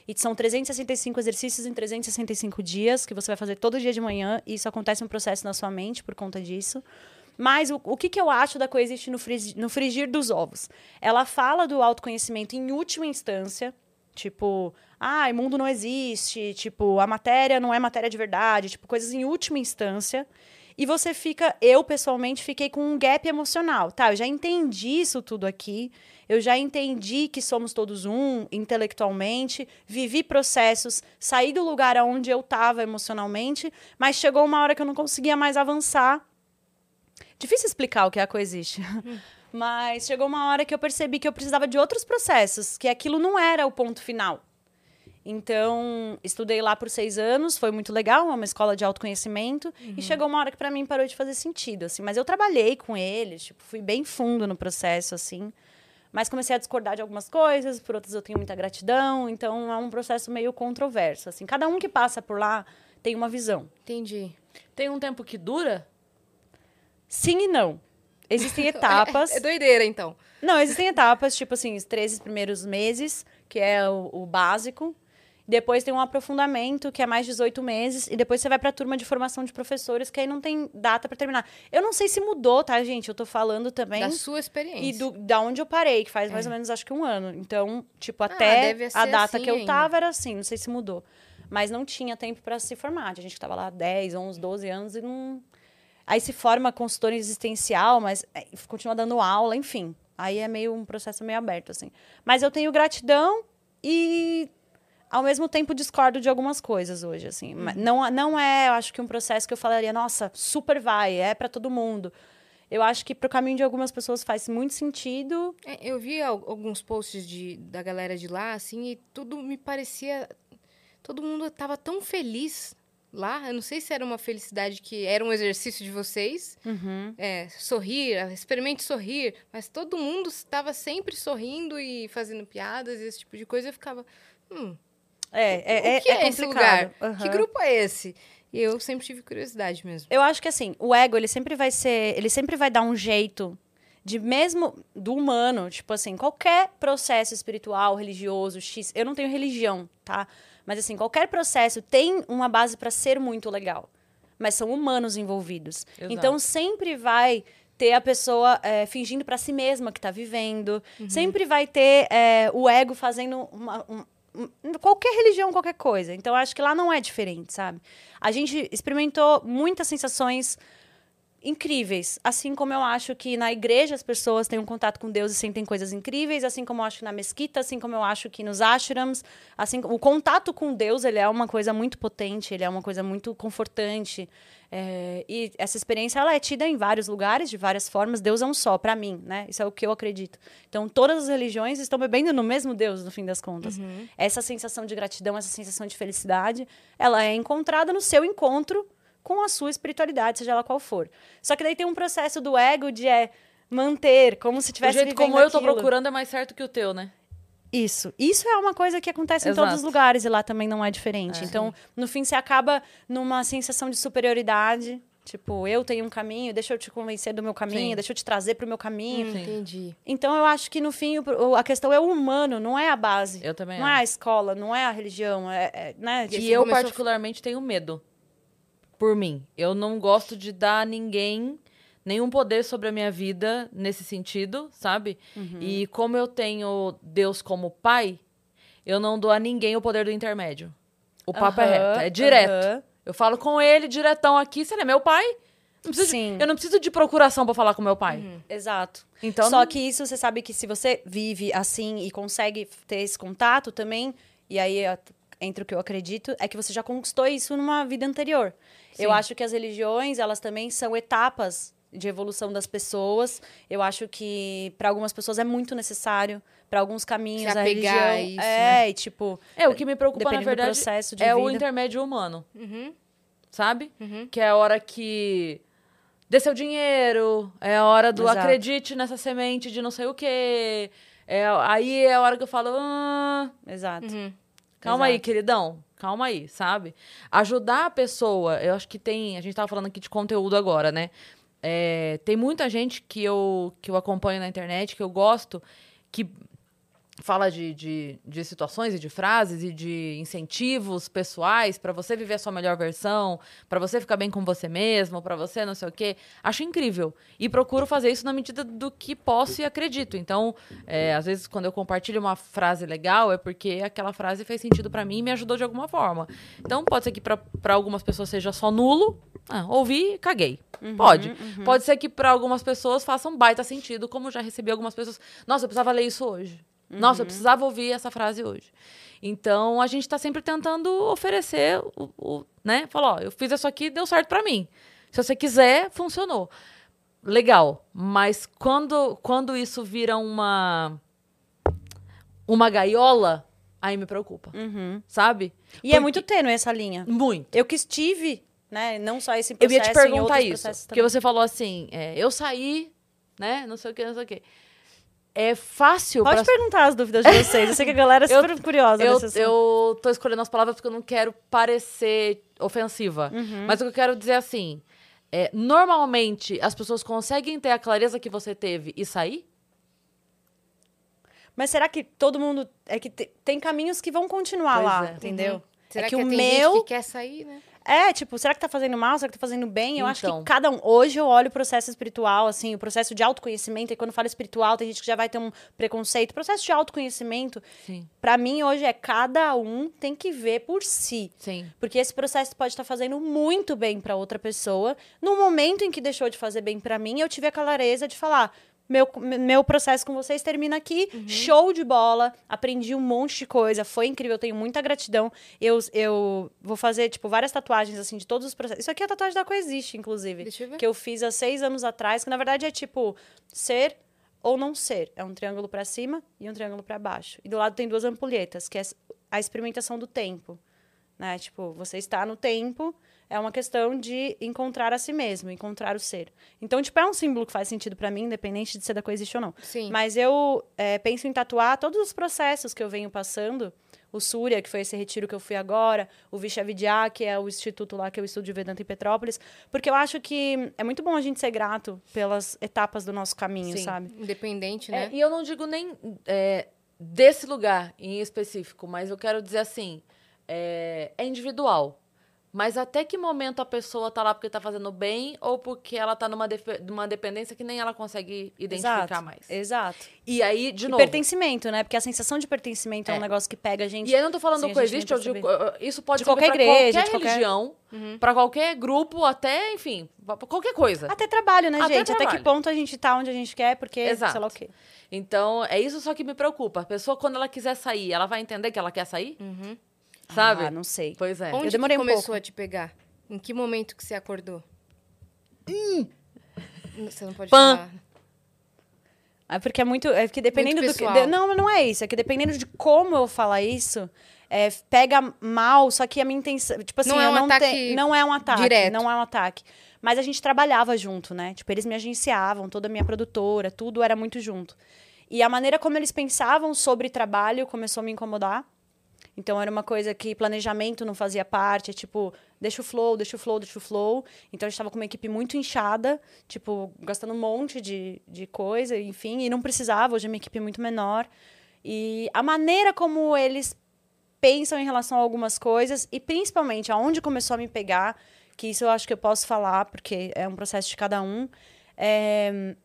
Speaker 3: E são 365 exercícios em 365 dias que você vai fazer todo dia de manhã, e isso acontece um processo na sua mente por conta disso. Mas o, o que, que eu acho da Coexiste no, fris- no frigir dos ovos? Ela fala do autoconhecimento em última instância, tipo, ah, o mundo não existe, tipo, a matéria não é matéria de verdade, tipo, coisas em última instância. E você fica, eu pessoalmente fiquei com um gap emocional, tá? Eu já entendi isso tudo aqui, eu já entendi que somos todos um intelectualmente, vivi processos, saí do lugar onde eu estava emocionalmente, mas chegou uma hora que eu não conseguia mais avançar. Difícil explicar o que é a coexiste. Mas chegou uma hora que eu percebi que eu precisava de outros processos, que aquilo não era o ponto final. Então, estudei lá por seis anos, foi muito legal, é uma escola de autoconhecimento. E chegou uma hora que para mim parou de fazer sentido, assim. Mas eu trabalhei com eles, tipo, fui bem fundo no processo, assim. Mas comecei a discordar de algumas coisas, por outras eu tenho muita gratidão. Então, é um processo meio controverso, assim. Cada um que passa por lá tem uma visão.
Speaker 2: Entendi.
Speaker 1: Tem um tempo que dura?
Speaker 3: Sim e não. Existem etapas.
Speaker 2: É doideira, então.
Speaker 3: Não, existem etapas, tipo assim, os 13 primeiros meses, que é o, o básico. Depois tem um aprofundamento, que é mais 18 meses. E depois você vai pra turma de formação de professores, que aí não tem data pra terminar. Eu não sei se mudou, tá, gente? Eu tô falando também.
Speaker 2: Da sua experiência.
Speaker 3: E do, da onde eu parei, que faz mais ou menos acho que um ano. Então, tipo,
Speaker 2: Ah,
Speaker 3: até
Speaker 2: ser
Speaker 3: a data
Speaker 2: assim
Speaker 3: que eu
Speaker 2: ainda.
Speaker 3: tava era assim, não sei se mudou. Mas não tinha tempo pra se formar. A gente tava lá 10, 11, 12 anos e não. Aí se forma consultor existencial, mas é, continua dando aula, enfim. Aí é meio um processo meio aberto, assim. Mas eu tenho gratidão e ao mesmo tempo discordo de algumas coisas hoje, assim. Mas Não, não é, eu acho que um processo que eu falaria, nossa, super vai, é pra todo mundo. Eu acho que pro caminho de algumas pessoas faz muito sentido.
Speaker 2: É, eu vi al- alguns posts de, da galera de lá, assim, e tudo me parecia. Todo mundo tava tão feliz lá. Eu não sei se era uma felicidade que era um exercício de vocês.
Speaker 3: Uhum.
Speaker 2: É, sorrir, experimente sorrir. Mas todo mundo estava sempre sorrindo e fazendo piadas e esse tipo de coisa. Eu ficava, hum,
Speaker 3: É, é,
Speaker 2: o que
Speaker 3: é,
Speaker 2: é, esse lugar?
Speaker 3: complicado.
Speaker 2: Que
Speaker 3: Uhum.
Speaker 2: grupo é esse? E eu sempre tive curiosidade mesmo.
Speaker 3: Eu acho que assim, o ego, ele sempre vai ser. Ele sempre vai dar um jeito de mesmo do humano, tipo assim, qualquer processo espiritual, religioso, X. Eu não tenho religião, tá? Mas assim, qualquer processo tem uma base para ser muito legal. Mas são humanos envolvidos.
Speaker 1: Exato.
Speaker 3: Então sempre vai ter a pessoa é, fingindo para si mesma que tá vivendo. Sempre vai ter é, o ego fazendo uma, um- um- qualquer religião, qualquer coisa. Então acho que lá não é diferente, sabe? A gente experimentou muitas sensações incríveis. Assim como eu acho que na igreja as pessoas têm um contato com Deus e sentem coisas incríveis, assim como eu acho que na mesquita, assim como eu acho que nos ashrams, assim, o contato com Deus, ele é uma coisa muito potente, ele é uma coisa muito confortante. É, e essa experiência, ela é tida em vários lugares, de várias formas. Deus é um só, para mim, né? Isso é o que eu acredito. Então, todas as religiões estão bebendo no mesmo Deus, no fim das contas. Essa sensação de gratidão, essa sensação de felicidade, ela é encontrada no seu encontro com a sua espiritualidade, seja ela qual for. Só que daí tem um processo do ego de é manter, como se
Speaker 1: O
Speaker 3: tivesse
Speaker 1: jeito
Speaker 3: vivendo
Speaker 1: como eu tô
Speaker 3: aquilo.
Speaker 1: procurando é mais certo que o teu, né?
Speaker 3: Isso. Isso é uma coisa que acontece em todos os
Speaker 1: Exato.
Speaker 3: lugares e lá também não é diferente.
Speaker 1: É.
Speaker 3: Então, no fim, você acaba numa sensação de superioridade. Tipo, eu tenho um caminho, deixa eu te convencer do meu caminho,
Speaker 1: Sim.
Speaker 3: deixa eu te trazer pro meu caminho.
Speaker 1: Sim.
Speaker 2: Entendi.
Speaker 3: Então, eu acho que no fim, o- a questão é o humano, não é a base.
Speaker 1: Eu também
Speaker 3: Não é
Speaker 1: acho.
Speaker 3: a escola, não é a religião, é, é, né?
Speaker 2: E
Speaker 1: E eu,
Speaker 2: a-
Speaker 1: particularmente, tenho medo. Por mim. Eu não gosto de dar a ninguém nenhum poder sobre a minha vida nesse sentido, sabe?
Speaker 3: Uhum.
Speaker 1: E como eu tenho Deus como pai, eu não dou a ninguém o poder do intermédio. O papo é
Speaker 3: Aham,
Speaker 1: reto, é direto.
Speaker 3: aham.
Speaker 1: Eu falo com ele diretão aqui, se ele é meu pai. Não de-
Speaker 3: Sim.
Speaker 1: eu não preciso de procuração pra falar com meu pai.
Speaker 3: Exato.
Speaker 1: Então,
Speaker 3: Só
Speaker 1: não-
Speaker 3: que isso você sabe que se você vive assim e consegue ter esse contato também, e aí é- entre o que eu acredito, é que você já conquistou isso numa vida anterior. Eu
Speaker 1: Sim.
Speaker 3: acho que as religiões, elas também são etapas de evolução das pessoas. Eu acho que para algumas pessoas é muito necessário, para alguns caminhos
Speaker 2: Se
Speaker 3: a
Speaker 2: apegar
Speaker 3: religião
Speaker 2: a isso,
Speaker 3: é,
Speaker 2: né?
Speaker 3: e tipo,
Speaker 1: É, o que me preocupa, na verdade,
Speaker 3: processo de
Speaker 1: é o
Speaker 3: vida.
Speaker 1: intermédio humano.
Speaker 2: Uhum.
Speaker 1: sabe?
Speaker 2: Uhum.
Speaker 1: Que é a hora que dê seu dinheiro, é a hora do
Speaker 3: Exato.
Speaker 1: acredite nessa semente de não sei o quê. É, aí é a hora que eu falo, ah,
Speaker 3: exato.
Speaker 2: Uhum.
Speaker 1: calma aí,
Speaker 3: Exato.
Speaker 1: queridão, calma aí, sabe? Ajudar a pessoa, eu acho que tem, a gente tava falando aqui de conteúdo agora, né? É, tem muita gente que eu, que eu acompanho na internet, que eu gosto, que fala de, de, de situações e de frases e de incentivos pessoais pra você viver a sua melhor versão, pra você ficar bem com você mesmo, pra você não sei o quê. Acho incrível. E procuro fazer isso na medida do que posso e acredito. Então, é, às vezes, quando eu compartilho uma frase legal, é porque aquela frase fez sentido pra mim e me ajudou de alguma forma. Então, pode ser que pra algumas pessoas seja só nulo. Ah, ouvi, caguei. Pode. Pode ser que pra algumas pessoas faça um baita sentido, como já recebi algumas pessoas. Nossa, eu precisava ler isso hoje. Nossa, eu precisava ouvir essa frase hoje. Então, a gente tá sempre tentando oferecer o, o- né? Falar, ó, eu fiz isso aqui, deu certo pra mim. Se você quiser, funcionou. Legal. Mas quando, quando isso vira uma uma gaiola, aí me preocupa.
Speaker 3: Uhum.
Speaker 1: Sabe?
Speaker 3: E é
Speaker 1: Porque-
Speaker 3: muito tênue essa linha.
Speaker 1: Muito.
Speaker 3: Eu que estive, né, não só esse
Speaker 1: Eu
Speaker 3: processo,
Speaker 1: ia te perguntar isso. Porque você falou assim, é, eu saí, né? Não sei o que, não sei o que. É fácil
Speaker 3: Pode
Speaker 1: pra
Speaker 3: perguntar as dúvidas de vocês. Eu sei que a galera é
Speaker 1: Eu-
Speaker 3: super curiosa
Speaker 1: eu,
Speaker 3: nesse assunto.
Speaker 1: eu tô escolhendo as palavras porque eu não quero parecer ofensiva.
Speaker 3: Uhum.
Speaker 1: Mas o que eu quero dizer é assim: é, normalmente as pessoas conseguem ter a clareza que você teve e sair?
Speaker 3: Mas será que todo mundo. É que te- tem caminhos que vão continuar
Speaker 1: Pois
Speaker 3: lá,
Speaker 1: é.
Speaker 3: entendeu?
Speaker 2: Será
Speaker 3: é
Speaker 2: que,
Speaker 3: que, o
Speaker 2: tem
Speaker 3: meu.
Speaker 2: gente que quer sair, né?
Speaker 3: É, tipo, será que tá fazendo mal? Será que tá fazendo bem? Eu acho
Speaker 1: Então.
Speaker 3: que cada um. Hoje eu olho o processo espiritual, assim, o processo de autoconhecimento. E quando fala espiritual, tem gente que já vai ter um preconceito. O processo de autoconhecimento, pra mim, hoje é cada um tem que ver por si.
Speaker 1: Sim.
Speaker 3: Porque esse processo pode estar fazendo muito bem para outra pessoa. No momento em que deixou de fazer bem para mim, eu tive a clareza de falar: meu, meu processo com vocês termina aqui, show de bola, aprendi um monte de coisa, foi incrível, eu tenho muita gratidão. Eu, eu vou fazer, tipo, várias tatuagens, assim, de todos os processos. Isso aqui é a tatuagem da Coexiste, inclusive.
Speaker 2: Deixa eu ver.
Speaker 3: Que eu fiz há seis anos atrás, que na verdade é tipo, ser ou não ser. É um triângulo para cima e um triângulo para baixo. E do lado tem duas ampulhetas, que é a experimentação do tempo. Né? Tipo, você está no tempo, é uma questão de encontrar a si mesmo, encontrar o ser. Então, tipo, é um símbolo que faz sentido para mim, independente de ser da coisa existe ou não.
Speaker 2: Sim.
Speaker 3: Mas eu é, penso em tatuar todos os processos que eu venho passando. O Surya, que foi esse retiro que eu fui agora, o Vishavidya, que é o instituto lá que eu estudo de Vedanta em Petrópolis, porque eu acho que é muito bom a gente ser grato pelas etapas do nosso caminho,
Speaker 1: Sim.
Speaker 3: sabe?
Speaker 2: Independente,
Speaker 1: É,
Speaker 2: né?
Speaker 1: e eu não digo nem é, desse lugar em específico, mas eu quero dizer assim, é, é individual. Mas até que momento a pessoa tá lá porque tá fazendo bem ou porque ela tá numa, numa dependência que nem ela consegue identificar
Speaker 3: Exato.
Speaker 1: mais.
Speaker 3: Exato.
Speaker 1: E aí, de
Speaker 3: e
Speaker 1: novo.
Speaker 3: pertencimento, né? Porque a sensação de pertencimento é,
Speaker 1: É.
Speaker 3: um negócio que pega a gente.
Speaker 1: E aí eu não tô falando
Speaker 3: sem a
Speaker 1: coexiste, eu digo, uh, isso pode
Speaker 3: De
Speaker 1: servir
Speaker 3: qualquer
Speaker 1: pra
Speaker 3: igreja,
Speaker 1: qualquer
Speaker 3: de qualquer-
Speaker 1: religião, pra qualquer grupo, até, enfim, qualquer coisa.
Speaker 3: Até trabalho, né,
Speaker 1: Até
Speaker 3: gente? Até que
Speaker 1: trabalho.
Speaker 3: ponto a gente tá onde a gente quer, porque
Speaker 1: Exato.
Speaker 3: sei lá o quê.
Speaker 1: Então, é isso só que me preocupa. A pessoa, quando ela quiser sair, ela vai entender que ela quer sair? Sabe?
Speaker 3: Ah, não sei.
Speaker 1: Pois é.
Speaker 2: Onde
Speaker 3: demorei
Speaker 2: que
Speaker 3: um
Speaker 2: começou
Speaker 3: pouco.
Speaker 2: a te pegar? Em que momento que você acordou? Você não pode
Speaker 1: Pã.
Speaker 2: falar.
Speaker 3: É porque é muito. É que dependendo
Speaker 2: Muito
Speaker 3: do que. de- não, não é isso. É que dependendo de como eu falar isso, é, pega mal, só que a minha intenção. Tipo assim,
Speaker 2: Não é
Speaker 3: eu
Speaker 2: um
Speaker 3: não
Speaker 2: ataque
Speaker 3: tenho. Não é um ataque.
Speaker 2: direto.
Speaker 3: Não é um ataque. Mas a gente trabalhava junto, né? Tipo, eles me agenciavam, toda a minha produtora, tudo era muito junto. E a maneira como eles pensavam sobre trabalho começou a me incomodar. Então era uma coisa que planejamento não fazia parte, é tipo, deixa o flow, deixa o flow, deixa o flow. Então a gente tava com uma equipe muito inchada, tipo, gastando um monte de, de coisa, enfim, e não precisava, hoje a minha equipe é muito menor. E a maneira como eles pensam em relação a algumas coisas, e principalmente aonde começou a me pegar, que isso eu acho que eu posso falar, porque é um processo de cada um. é,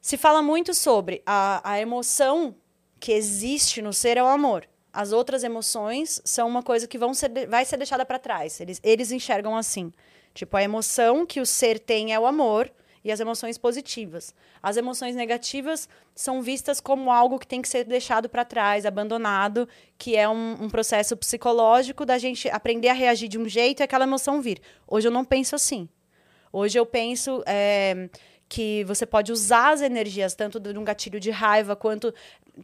Speaker 3: Se fala muito sobre a, a emoção que existe no ser é o amor. As outras emoções são uma coisa que vão ser, vai ser deixada para trás. Eles, eles enxergam assim. Tipo, a emoção que o ser tem é o amor e as emoções positivas. As emoções negativas são vistas como algo que tem que ser deixado para trás, abandonado, que é um, um processo psicológico da gente aprender a reagir de um jeito e aquela emoção vir. Hoje eu não penso assim. Hoje eu penso é, que você pode usar as energias, tanto de um gatilho de raiva, quanto.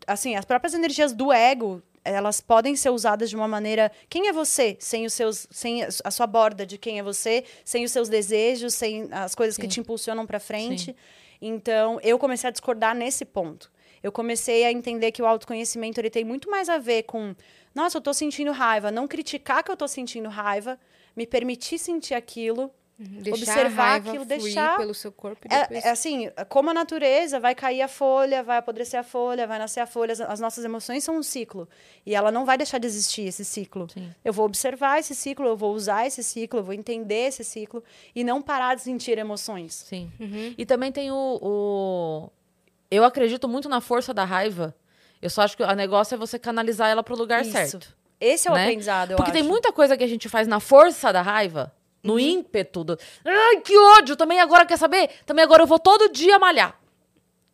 Speaker 3: Assim, as próprias energias do ego, elas podem ser usadas de uma maneira. Quem é você? Sem os seus. Sem a sua borda de quem é você, sem os seus desejos, sem as coisas que
Speaker 1: Sim.
Speaker 3: te impulsionam para frente.
Speaker 1: Sim.
Speaker 3: Então, eu comecei a discordar nesse ponto. Eu comecei a entender que o autoconhecimento ele tem muito mais a ver com, nossa, eu tô sentindo raiva, não criticar que eu tô sentindo raiva, me permitir sentir aquilo,
Speaker 2: Deixar
Speaker 3: Observar aquilo, deixar-
Speaker 2: pelo seu corpo e
Speaker 3: é,
Speaker 2: depois...
Speaker 3: é assim, como a natureza, vai cair a folha, vai apodrecer a folha, vai nascer a folha. As, as nossas emoções são um ciclo. E ela não vai deixar de existir, esse ciclo.
Speaker 1: Sim.
Speaker 3: Eu vou observar esse ciclo, eu vou usar esse ciclo, eu vou entender esse ciclo e não parar de sentir emoções.
Speaker 1: Sim.
Speaker 2: Uhum.
Speaker 1: E também tem o, o- Eu acredito muito na força da raiva. Eu só acho que o negócio é você canalizar ela pro lugar
Speaker 3: Isso.
Speaker 1: certo.
Speaker 3: Esse é o
Speaker 1: Né?
Speaker 3: aprendizado, eu
Speaker 1: Porque tem
Speaker 3: acho.
Speaker 1: muita coisa que a gente faz na força da raiva, no
Speaker 3: Uhum.
Speaker 1: ímpeto do. Ai, que ódio! Também agora quer saber? Também agora eu vou todo dia malhar.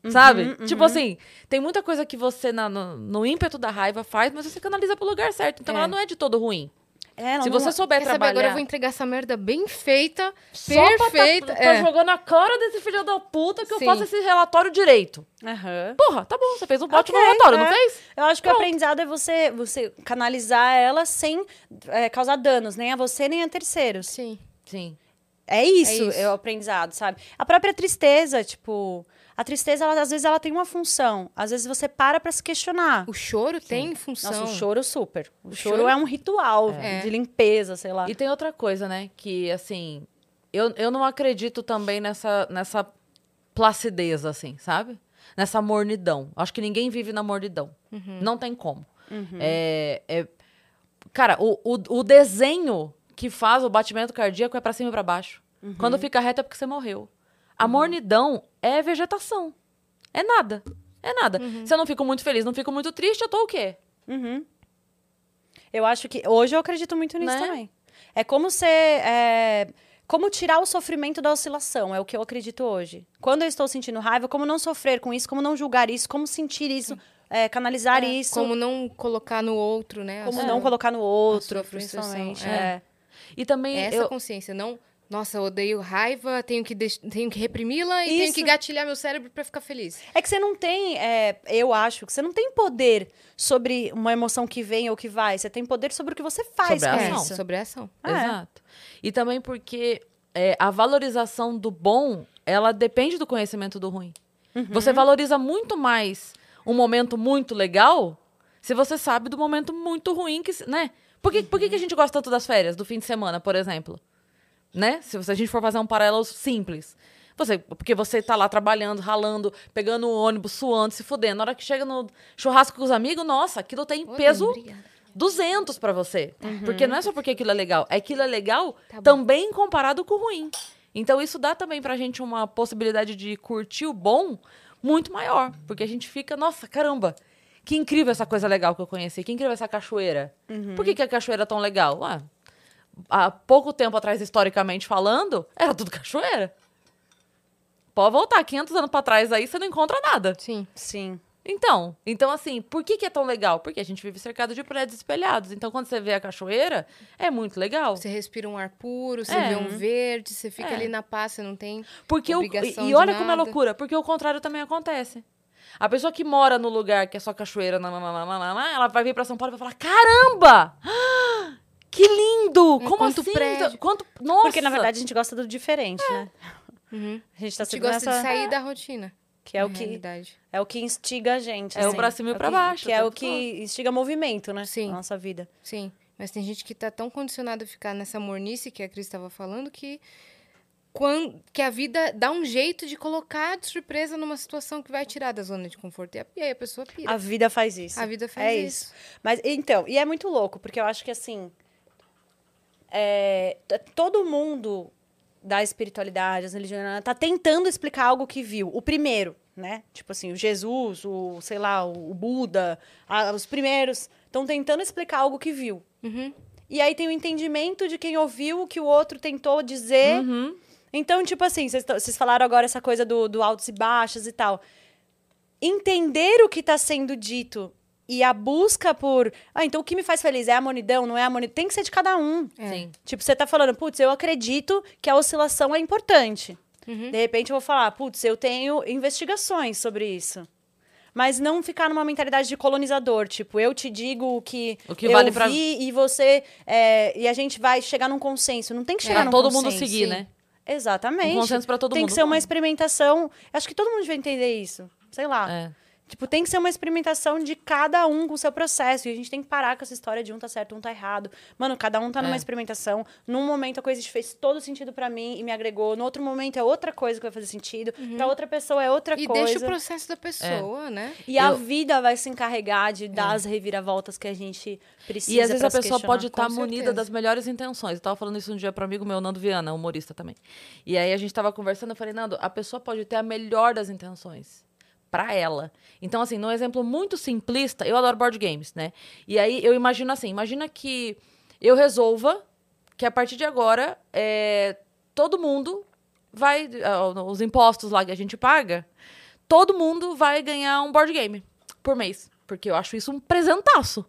Speaker 3: Uhum,
Speaker 1: Sabe? Tipo assim, tem muita coisa que você, na- no, no ímpeto da raiva, faz, mas você canaliza pro lugar certo. Então
Speaker 3: É.
Speaker 1: ela não é de todo ruim.
Speaker 3: É, ela
Speaker 1: Se
Speaker 3: não-
Speaker 1: você souber
Speaker 2: Quer saber,
Speaker 1: trabalhar.
Speaker 2: agora eu vou entregar essa merda bem feita,
Speaker 1: só pra tá-
Speaker 2: perfeita.
Speaker 1: Tá,
Speaker 2: é.
Speaker 1: jogando a cara desse filho da puta que eu
Speaker 2: Sim.
Speaker 1: faço esse relatório direito.
Speaker 3: Aham.
Speaker 1: Porra, tá bom, você fez um ótimo
Speaker 3: Ok,
Speaker 1: relatório, não
Speaker 3: é.
Speaker 1: fez?
Speaker 3: Eu acho que
Speaker 1: Pronto.
Speaker 3: o aprendizado é você, você canalizar ela sem é, causar danos, nem a você, nem a terceiros.
Speaker 2: Sim.
Speaker 1: Sim.
Speaker 3: É isso,
Speaker 2: É isso.
Speaker 3: é o aprendizado, sabe? A própria tristeza, tipo, a tristeza, ela, às vezes, ela tem uma função. Às vezes você para pra se questionar.
Speaker 2: O choro tem função.
Speaker 3: Nossa, o choro super. O,
Speaker 2: O
Speaker 3: choro,
Speaker 2: choro-
Speaker 3: é um ritual
Speaker 2: É.
Speaker 3: de limpeza, sei lá.
Speaker 1: E tem outra coisa, né? Que, assim, eu, eu não acredito também nessa, nessa placidez, assim, sabe? Nessa mornidão. Acho que ninguém vive na mornidão. Não tem como. É, é- Cara, o, o, o desenho que faz o batimento cardíaco é pra cima e pra baixo. Quando fica reto é porque você morreu. A mornidão é vegetação. É nada. É nada. Se eu não fico muito feliz, não fico muito triste, eu tô o quê?
Speaker 3: Uhum. Eu acho que. Hoje eu acredito muito nisso
Speaker 1: Né?
Speaker 3: também. É como ser. é, como tirar o sofrimento da oscilação, é o que eu acredito hoje. Quando eu estou sentindo raiva, como não sofrer com isso, como não julgar isso, como sentir isso, é, canalizar
Speaker 2: É,
Speaker 3: isso,
Speaker 2: Como não colocar no outro, né?
Speaker 3: como não colocar no outro, principalmente.
Speaker 2: é.
Speaker 3: é.
Speaker 1: E também
Speaker 2: essa
Speaker 1: eu,
Speaker 2: consciência, não Nossa, eu odeio raiva, tenho que, deix- tenho que reprimi-la e tenho
Speaker 3: Isso.
Speaker 2: que gatilhar meu cérebro pra ficar feliz.
Speaker 3: É que você não tem, é, eu acho que você não tem poder sobre uma emoção que vem ou que vai. Você tem poder sobre o que você faz
Speaker 1: Sobre a
Speaker 3: com
Speaker 2: É,
Speaker 1: ação.
Speaker 3: isso.
Speaker 2: sobre a ação.
Speaker 3: Ah, é.
Speaker 1: Exato. E também porque é, a valorização do bom, ela depende do conhecimento do ruim.
Speaker 3: Uhum.
Speaker 1: Você valoriza muito mais um momento muito legal se você sabe do momento muito ruim que, se- né? Por que, por que, que a gente gosta tanto das férias, do fim de semana, por exemplo? Né? Se a gente for fazer um paralelo simples. Você, porque você tá lá trabalhando, ralando, pegando o ônibus, suando, se fudendo. Na hora que chega no churrasco com os amigos, nossa, aquilo tem
Speaker 2: Oi,
Speaker 1: peso
Speaker 2: obrigada.
Speaker 1: 200 pra você. Porque não é só porque aquilo é legal, é aquilo é legal
Speaker 2: Tá
Speaker 1: também comparado com o ruim. Então isso dá também pra gente uma possibilidade de curtir o bom muito maior, porque a gente fica, nossa, caramba, que incrível essa coisa legal que eu conheci, que incrível essa cachoeira. Por que, que a cachoeira é tão legal? Ah, há pouco tempo atrás, historicamente falando, era tudo cachoeira. Pode voltar 500 anos pra trás aí, você não encontra nada.
Speaker 2: Sim.
Speaker 3: Sim.
Speaker 1: Então, então assim, por que, que é tão legal? Porque a gente vive cercado de prédios espelhados. Então, quando você vê a cachoeira, é muito legal.
Speaker 2: Você respira um ar puro, você
Speaker 1: É.
Speaker 2: vê um verde, você fica
Speaker 1: É.
Speaker 2: ali na paz, você não tem.
Speaker 1: Porque o,
Speaker 2: obrigação
Speaker 1: e, e
Speaker 2: de
Speaker 1: olha como é loucura, porque o contrário também acontece. A pessoa que mora no lugar que é só cachoeira, nananana, ela vai vir pra São Paulo e vai falar: caramba! Ah, Que lindo! Como
Speaker 2: quanto
Speaker 1: assim?
Speaker 2: prédio.
Speaker 1: Quanto, nossa!
Speaker 3: Porque, na verdade, a gente gosta do diferente, né?
Speaker 2: Uhum.
Speaker 3: A gente tá
Speaker 2: A gente gosta
Speaker 3: essa...
Speaker 2: de sair da rotina.
Speaker 3: Que é o que,
Speaker 2: realidade.
Speaker 3: é o que instiga a gente.
Speaker 1: É o
Speaker 3: assim.
Speaker 1: pra cima e
Speaker 3: o
Speaker 1: pra
Speaker 3: que-
Speaker 1: baixo,
Speaker 3: Que é o que instiga movimento, né?
Speaker 2: Sim.
Speaker 3: Na nossa vida.
Speaker 2: Sim. Mas tem gente que tá tão condicionada a ficar nessa mornice que a Cris estava falando que. Quando, que a vida dá um jeito de colocar de surpresa numa situação que vai tirar da zona de conforto. E a- aí a pessoa pira.
Speaker 3: A vida faz isso.
Speaker 2: A vida faz
Speaker 3: é
Speaker 2: isso.
Speaker 3: Mas, então, e é muito louco, porque eu acho que, assim, é, todo mundo da espiritualidade, as religiões, tá tentando explicar algo que viu. O primeiro, né? Tipo assim, o Jesus, o, sei lá, o, Buda, a- os primeiros estão tentando explicar algo que viu.
Speaker 2: Uhum.
Speaker 3: E aí tem o entendimento de quem ouviu o que o outro tentou dizer.
Speaker 1: Uhum.
Speaker 3: Então, tipo assim, vocês falaram agora essa coisa do, do altos e baixos e tal. Entender o que está sendo dito e a busca por. Ah, então o que me faz feliz é a monidão, não é a monidão? Tem que ser de cada um.
Speaker 2: É.
Speaker 1: Sim.
Speaker 3: Tipo, você tá falando, putz, eu acredito que a oscilação é importante.
Speaker 2: Uhum.
Speaker 3: De repente eu vou falar, putz, eu tenho investigações sobre isso. Mas não ficar numa mentalidade de colonizador, tipo, eu te digo o que,
Speaker 1: O que
Speaker 3: eu
Speaker 1: vale pra-
Speaker 3: vi e você. é, e a gente vai chegar num consenso. Não tem que chegar
Speaker 1: Pra
Speaker 3: num
Speaker 1: todo
Speaker 3: consenso.
Speaker 1: mundo seguir,
Speaker 2: sim.
Speaker 1: né?
Speaker 3: Exatamente.
Speaker 1: Um consenso pra todo
Speaker 3: tem
Speaker 1: mundo.
Speaker 3: que ser uma experimentação. Acho que todo mundo vai entender isso. Sei lá.
Speaker 1: É.
Speaker 3: Tipo, tem que ser uma experimentação de cada um com o seu processo. E a gente tem que parar com essa história de um tá certo, um tá errado. Mano, cada um tá numa
Speaker 1: É.
Speaker 3: experimentação. Num momento a coisa fez todo sentido pra mim e me agregou. No outro momento é outra coisa que vai fazer sentido. Pra outra pessoa é outra
Speaker 2: E
Speaker 3: coisa.
Speaker 2: deixa o processo da pessoa, né?
Speaker 3: E a
Speaker 1: Eu-
Speaker 3: vida vai se encarregar de dar as reviravoltas que a gente precisa.
Speaker 1: E às vezes
Speaker 3: pra
Speaker 1: a pessoa pode estar
Speaker 2: com
Speaker 1: munida das melhores intenções. Eu tava falando isso um dia para amigo meu, Nando Viana, humorista também. E aí a gente tava conversando, eu falei, Nando, a pessoa pode ter a melhor das intenções para ela. Então, assim, num exemplo muito simplista, eu adoro board games, né? E aí eu imagino assim, imagina que eu resolva que a partir de agora é, todo mundo vai, ah, os impostos lá que a gente paga, todo mundo vai ganhar um board game por mês. Porque eu acho isso um presentaço.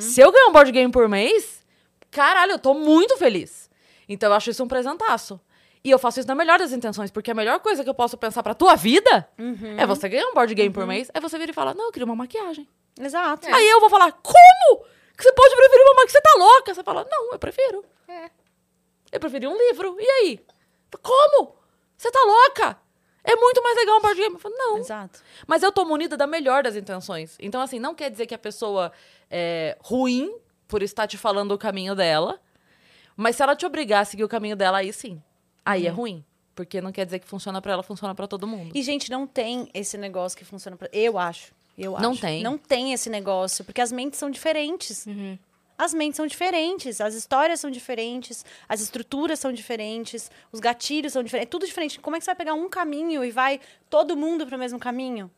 Speaker 1: Se eu ganhar um board game por mês, caralho, eu tô muito feliz. Então eu acho isso um presentaço. E eu faço isso na melhor das intenções, porque a melhor coisa que eu posso pensar pra tua vida é você ganhar um board game por mês, é você vir e falar, não, eu queria uma maquiagem.
Speaker 3: Exato.
Speaker 1: Aí eu vou falar, como? Que você pode preferir uma maquiagem? Você tá louca? Você fala, não, eu prefiro.
Speaker 2: É.
Speaker 1: Eu preferi um livro. E aí? Como? Você tá louca? É muito mais legal um board game. Eu falo, não.
Speaker 3: Exato.
Speaker 1: Mas eu tô munida da melhor das intenções. Então, assim, não quer dizer que a pessoa é ruim por estar te falando o caminho dela. Mas se ela te obrigar a seguir o caminho dela, aí sim. Aí é ruim. Porque não quer dizer que funciona pra ela, funciona pra todo mundo.
Speaker 3: E, gente, não tem esse negócio que funciona pra... Eu acho. Eu
Speaker 1: Não
Speaker 3: acho.
Speaker 1: tem.
Speaker 3: Não tem esse negócio, porque as mentes são diferentes. As mentes são diferentes, as histórias são diferentes, as estruturas são diferentes, os gatilhos são diferentes, é tudo diferente. Como é que você vai pegar um caminho e vai todo mundo para o mesmo caminho?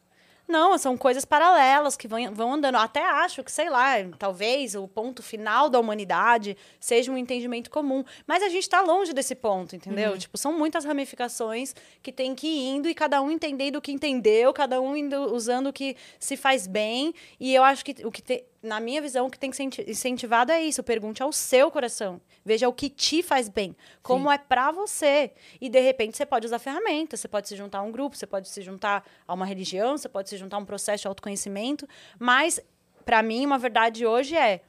Speaker 3: Não, são coisas paralelas que vão, vão andando. Eu até acho que, sei lá, talvez o ponto final da humanidade seja um entendimento comum. Mas a gente está longe desse ponto, entendeu? Tipo, são muitas ramificações que tem que ir indo e cada um entendendo o que entendeu, cada um indo, usando o que se faz bem. E eu acho que o que te- na minha visão, o que tem que ser incentivado é isso. Pergunte ao seu coração. Veja o que te faz bem. Como Sim. é para você. E, de repente, você pode usar ferramentas. Você pode se juntar a um grupo, você pode se juntar a uma religião, você pode se juntar a um processo de autoconhecimento. Mas, para mim, uma verdade hoje é...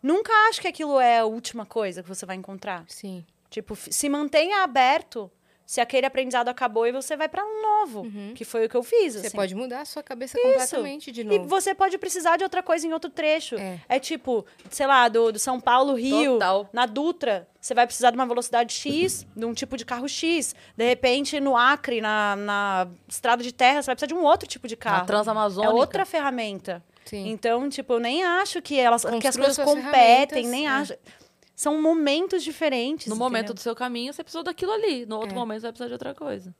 Speaker 3: Nunca acho que aquilo é a última coisa que você vai encontrar.
Speaker 2: Sim.
Speaker 3: Tipo, se mantenha aberto se aquele aprendizado acabou e você vai para um novo, uhum. que foi o que eu fiz.
Speaker 2: Você
Speaker 3: assim.
Speaker 2: pode mudar a sua cabeça Isso. completamente de novo.
Speaker 3: E você pode precisar de outra coisa em outro trecho. É, é tipo, sei lá, do, do São Paulo, Rio, Total. na Dutra. Você vai precisar de uma velocidade X, de um tipo de carro X. De repente, no Acre, na, na estrada de terra, você vai precisar de um outro tipo de carro. Na
Speaker 1: Transamazônica.
Speaker 3: É outra ferramenta. Sim. Então, tipo, eu nem acho que elas que as coisas competem, nem é. acho são momentos diferentes.
Speaker 1: No entendeu? momento do seu caminho, você precisou daquilo ali. No outro é. momento, você vai precisar de outra coisa.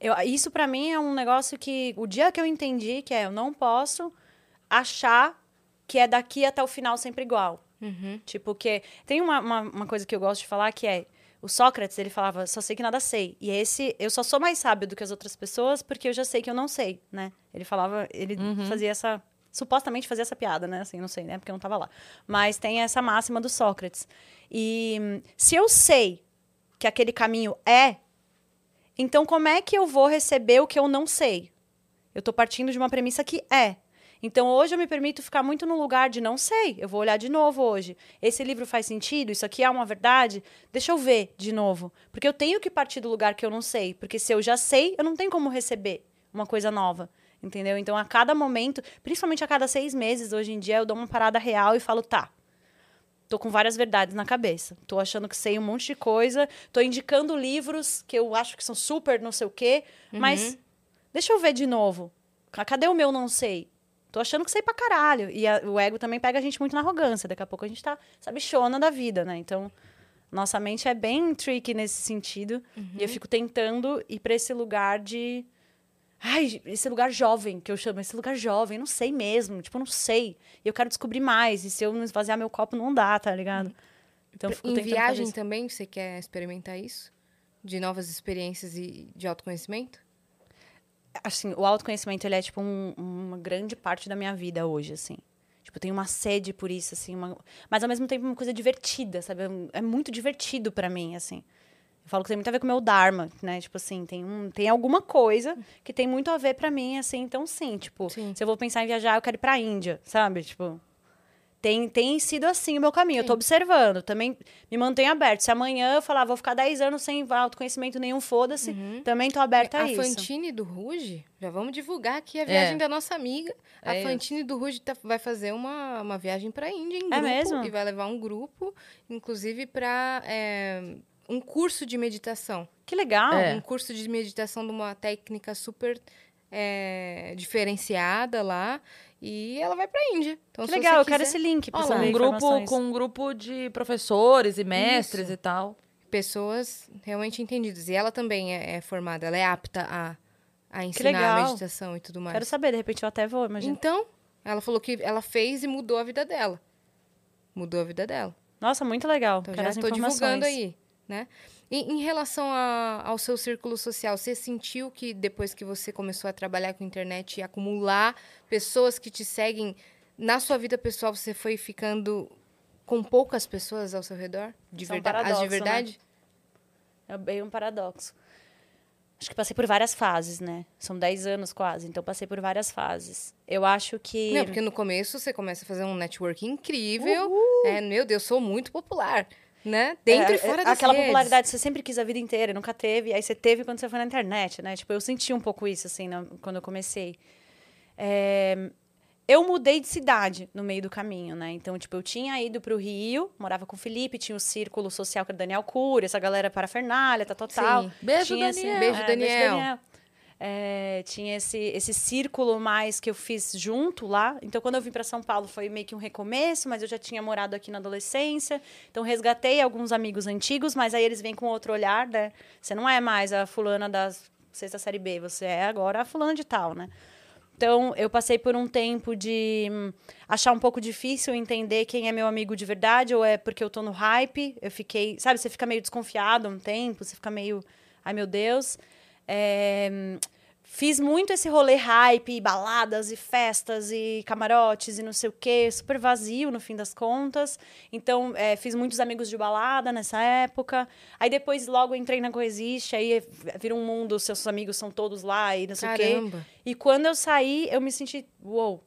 Speaker 3: Eu, isso para mim é um negócio que o dia que eu entendi que é eu não posso achar que é daqui até o final sempre igual. Uhum. Tipo, que tem uma, uma, uma, coisa que eu gosto de falar que é o Sócrates, ele falava, só sei que nada sei. E esse, eu só sou mais sábio do que as outras pessoas porque eu já sei que eu não sei, né? Ele falava, ele uhum. fazia essa supostamente fazia essa piada, né? Assim, não sei, né? Porque eu não estava lá. Mas tem essa máxima do Sócrates. E se eu sei que aquele caminho é, então como é que eu vou receber o que eu não sei? Eu estou partindo de uma premissa que é. Então hoje eu me permito ficar muito no lugar de não sei. Eu vou olhar de novo hoje. Esse livro faz sentido? Isso aqui é uma verdade? Deixa eu ver de novo. Porque eu tenho que partir do lugar que eu não sei. Porque se eu já sei, eu não tenho como receber uma coisa nova entendeu? Então, a cada momento, principalmente a cada seis meses, hoje em dia, eu dou uma parada real e falo, tá, tô com várias verdades na cabeça. Tô achando que sei um monte de coisa, tô indicando livros que eu acho que são super não sei o quê, uhum. mas deixa eu ver de novo. Cadê o meu não sei? Tô achando que sei pra caralho. E a, o ego também pega a gente muito na arrogância. Daqui a pouco a gente tá, sabe, chona da vida, né? Então, nossa mente é bem tricky nesse sentido. Uhum. E eu uhum. fico tentando ir pra esse lugar de Ai, esse lugar jovem, que eu chamo, esse lugar jovem, não sei mesmo, tipo, não sei. E eu quero descobrir mais, e se eu não esvaziar meu copo, não dá, tá ligado?
Speaker 2: Então, em viagem também, você quer experimentar isso? De novas experiências e de autoconhecimento?
Speaker 3: Assim, o autoconhecimento, ele é, tipo, um, uma grande parte da minha vida hoje, assim. Tipo, eu tenho uma sede por isso, assim, uma... mas ao mesmo tempo uma coisa divertida, sabe? É muito divertido para mim, assim. Eu falo que tem muito a ver com o meu Dharma, né? Tipo assim, tem, um, tem alguma coisa que tem muito a ver para mim, assim, então sim, tipo, sim. se eu vou pensar em viajar, eu quero ir pra Índia, sabe? Tipo, tem, tem sido assim o meu caminho. Sim. Eu tô observando, também me mantenho aberto. Se amanhã eu falar, vou ficar 10 anos sem autoconhecimento nenhum, foda-se, uhum. também tô aberta a, a
Speaker 2: isso. A Fantine do Ruge, já vamos divulgar aqui a viagem é. da nossa amiga. É a Fantine do Ruge tá, vai fazer uma, uma viagem pra Índia em é grupo. É mesmo? E vai levar um grupo, inclusive pra... É, um curso de meditação.
Speaker 3: Que legal!
Speaker 2: É. Um curso de meditação de uma técnica super é, diferenciada lá. E ela vai para a Índia.
Speaker 3: Então, que legal, eu quero esse link
Speaker 1: para um grupo Com um grupo de professores e mestres Isso. e tal.
Speaker 2: Pessoas realmente entendidas. E ela também é, é formada, ela é apta a, a ensinar a meditação e tudo mais.
Speaker 3: Quero saber, de repente eu até vou, imagina.
Speaker 2: Então, ela falou que ela fez e mudou a vida dela. Mudou a vida dela.
Speaker 3: Nossa, muito legal.
Speaker 2: Então Quero já estou divulgando aí né? E, em relação a, ao seu círculo social, você sentiu que depois que você começou a trabalhar com internet e acumular pessoas que te seguem, na sua vida pessoal você foi ficando com poucas pessoas ao seu redor? De
Speaker 3: verdade? É um paradoxo, As de verdade? Né? É bem um paradoxo. Acho que passei por várias fases, né? São 10 anos quase, então passei por várias fases. Eu acho que.
Speaker 2: Não, porque no começo você começa a fazer um network incrível. Uhul. É, meu Deus, sou muito popular né? Dentro é, e fora é, das
Speaker 3: Aquela
Speaker 2: redes.
Speaker 3: popularidade que você sempre quis a vida inteira, nunca teve, aí você teve quando você foi na internet, né? Tipo, eu senti um pouco isso, assim, quando eu comecei. É, eu mudei de cidade no meio do caminho, né? Então, tipo, eu tinha ido para o Rio, morava com o Felipe, tinha o círculo social que era Daniel Cury, essa galera parafernália, tá total. Sim.
Speaker 1: Beijo, tinha, Daniel.
Speaker 2: Assim, beijo, é, Daniel. Beijo, Daniel.
Speaker 3: É, tinha esse, esse círculo mais que eu fiz junto lá. Então, quando eu vim para São Paulo, foi meio que um recomeço, mas eu já tinha morado aqui na adolescência. Então, resgatei alguns amigos antigos, mas aí eles vêm com outro olhar, né? Você não é mais a fulana da sexta série B, você é agora a fulana de tal, né? Então, eu passei por um tempo de hum, achar um pouco difícil entender quem é meu amigo de verdade ou é porque eu tô no hype. Eu fiquei, sabe, você fica meio desconfiado um tempo, você fica meio, ai meu Deus. É, Fiz muito esse rolê hype, e baladas e festas e camarotes e não sei o quê, super vazio no fim das contas. Então, é, fiz muitos amigos de balada nessa época. Aí depois logo entrei na Coexiste, aí vira um mundo, seus amigos são todos lá e não sei Caramba. o quê. E quando eu saí, eu me senti, uou, wow,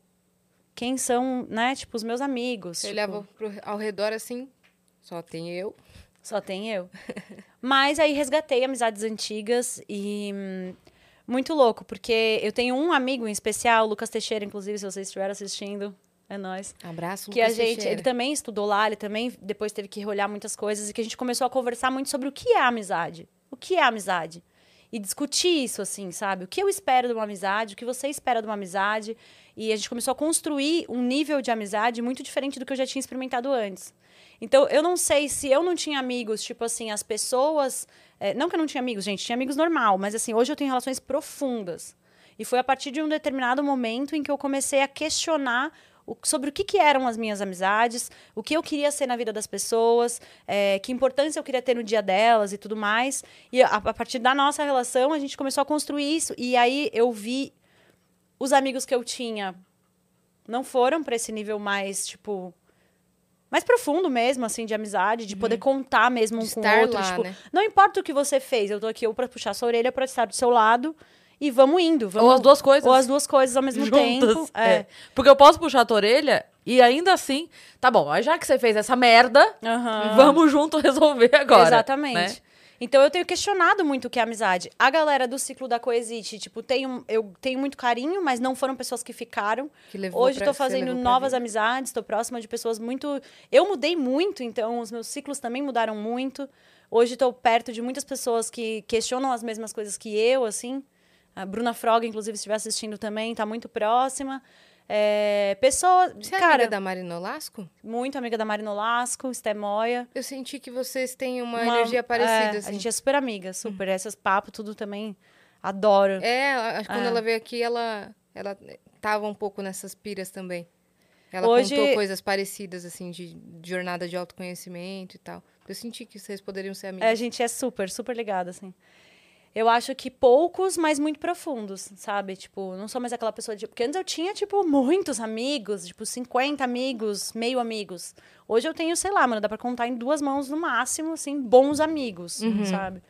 Speaker 3: quem são, né, tipo, os meus amigos.
Speaker 2: Eu
Speaker 3: tipo...
Speaker 2: olhava pro, ao redor assim, só tem eu.
Speaker 3: Só tem eu. Mas aí resgatei amizades antigas e hum, muito louco, porque eu tenho um amigo em especial, Lucas Teixeira, inclusive, se vocês estiverem assistindo, é nós.
Speaker 2: Abraço,
Speaker 3: que
Speaker 2: Lucas
Speaker 3: a gente,
Speaker 2: Teixeira.
Speaker 3: ele também estudou lá, ele também depois teve que olhar muitas coisas e que a gente começou a conversar muito sobre o que é amizade. O que é amizade? E discutir isso assim, sabe? O que eu espero de uma amizade, o que você espera de uma amizade? E a gente começou a construir um nível de amizade muito diferente do que eu já tinha experimentado antes. Então, eu não sei se eu não tinha amigos, tipo assim, as pessoas. É, não que eu não tinha amigos, gente, tinha amigos normal, mas assim, hoje eu tenho relações profundas. E foi a partir de um determinado momento em que eu comecei a questionar o, sobre o que, que, eram as minhas amizades, o que eu queria ser na vida das pessoas, é, que importância eu queria ter no dia delas e tudo mais. E a, a, partir da nossa relação, a gente começou a construir isso. E aí eu vi os amigos que eu tinha não foram para esse nível mais, tipo, mais profundo mesmo, assim, de amizade, de uhum. poder contar mesmo um de com o outro. Lá, tipo, né? não importa o que você fez, eu tô aqui ou pra puxar sua orelha pra estar do seu lado. E vamos indo. Vamos,
Speaker 1: ou as duas coisas.
Speaker 3: Ou as duas coisas ao mesmo Juntas, tempo. É. é.
Speaker 1: Porque eu posso puxar a tua orelha e ainda assim, tá bom, já que você fez essa merda, uhum. vamos junto resolver agora.
Speaker 3: Exatamente. Né? Então eu tenho questionado muito o que é amizade. A galera do ciclo da Coexiste, tipo, tenho, eu tenho muito carinho, mas não foram pessoas que ficaram. Que Hoje estou fazendo novas amizades, estou próxima de pessoas muito. Eu mudei muito, então os meus ciclos também mudaram muito. Hoje estou perto de muitas pessoas que questionam as mesmas coisas que eu, assim. A Bruna Frog, inclusive, se estiver assistindo também, está muito próxima. É, pessoa.
Speaker 2: Você cara, é amiga da Marina Olasco?
Speaker 3: Muito amiga da Marina Olasco, Esté Moia.
Speaker 2: Eu senti que vocês têm uma, uma energia parecida.
Speaker 3: É,
Speaker 2: assim.
Speaker 3: A gente é super amiga, super. Hum. Esses papos, tudo também. Adoro.
Speaker 2: É, quando é. ela veio aqui, ela, ela tava um pouco nessas piras também. Ela Hoje... contou coisas parecidas, assim, de, de jornada de autoconhecimento e tal. Eu senti que vocês poderiam ser amigas.
Speaker 3: É, a gente é super, super ligada, assim eu acho que poucos, mas muito profundos, sabe? Tipo, não sou mais aquela pessoa de. Porque antes eu tinha, tipo, muitos amigos, tipo, 50 amigos, meio amigos. Hoje eu tenho, sei lá, mano, dá pra contar em duas mãos no máximo, assim, bons amigos, uhum. sabe?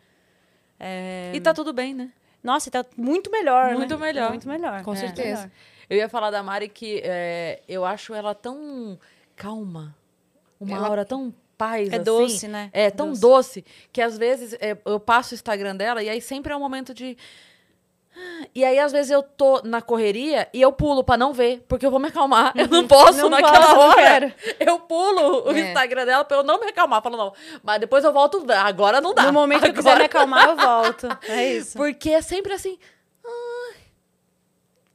Speaker 1: É... E tá tudo bem, né?
Speaker 3: Nossa, tá muito melhor.
Speaker 1: Muito
Speaker 3: né?
Speaker 1: melhor.
Speaker 3: Muito melhor.
Speaker 1: Com é. certeza. Eu ia falar da Mari que é, eu acho ela tão calma. Uma ela... aura tão paz,
Speaker 3: é
Speaker 1: assim.
Speaker 3: doce, né?
Speaker 1: É, tão doce. doce, que às vezes é, eu passo o Instagram dela e aí sempre é um momento de. E aí, às vezes, eu tô na correria e eu pulo pra não ver, porque eu vou me acalmar. Uhum. Eu não posso não naquela posso, hora. Eu pulo o é. Instagram dela pra eu não me acalmar. Falo, não. Mas depois eu volto. Agora não dá.
Speaker 3: No momento
Speaker 1: agora...
Speaker 3: que eu quiser me acalmar, eu volto. É isso.
Speaker 1: Porque é sempre assim.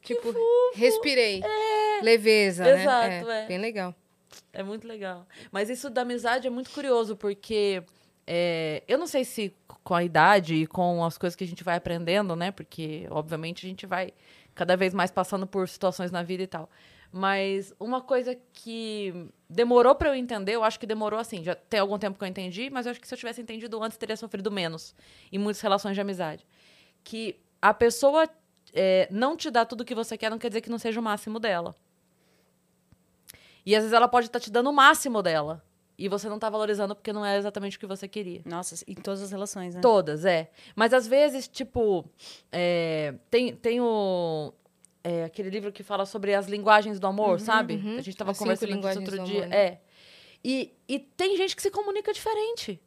Speaker 2: tipo, respirei. É. Leveza,
Speaker 1: Exato, né?
Speaker 2: Exato, é. Bem legal.
Speaker 1: É muito legal. Mas isso da amizade é muito curioso, porque é, eu não sei se com a idade e com as coisas que a gente vai aprendendo, né? Porque, obviamente, a gente vai cada vez mais passando por situações na vida e tal. Mas uma coisa que demorou para eu entender, eu acho que demorou assim, já tem algum tempo que eu entendi, mas eu acho que se eu tivesse entendido antes, teria sofrido menos em muitas relações de amizade. Que a pessoa é, não te dá tudo o que você quer, não quer dizer que não seja o máximo dela. E às vezes ela pode estar tá te dando o máximo dela. E você não tá valorizando porque não é exatamente o que você queria.
Speaker 3: Nossa, em todas as relações, né?
Speaker 1: Todas, é. Mas às vezes, tipo, é, tem, tem o. É, aquele livro que fala sobre as linguagens do amor, uhum, sabe? Uhum. A gente tava as conversando disso outro dia. Amor, né? É. E, e tem gente que se comunica diferente.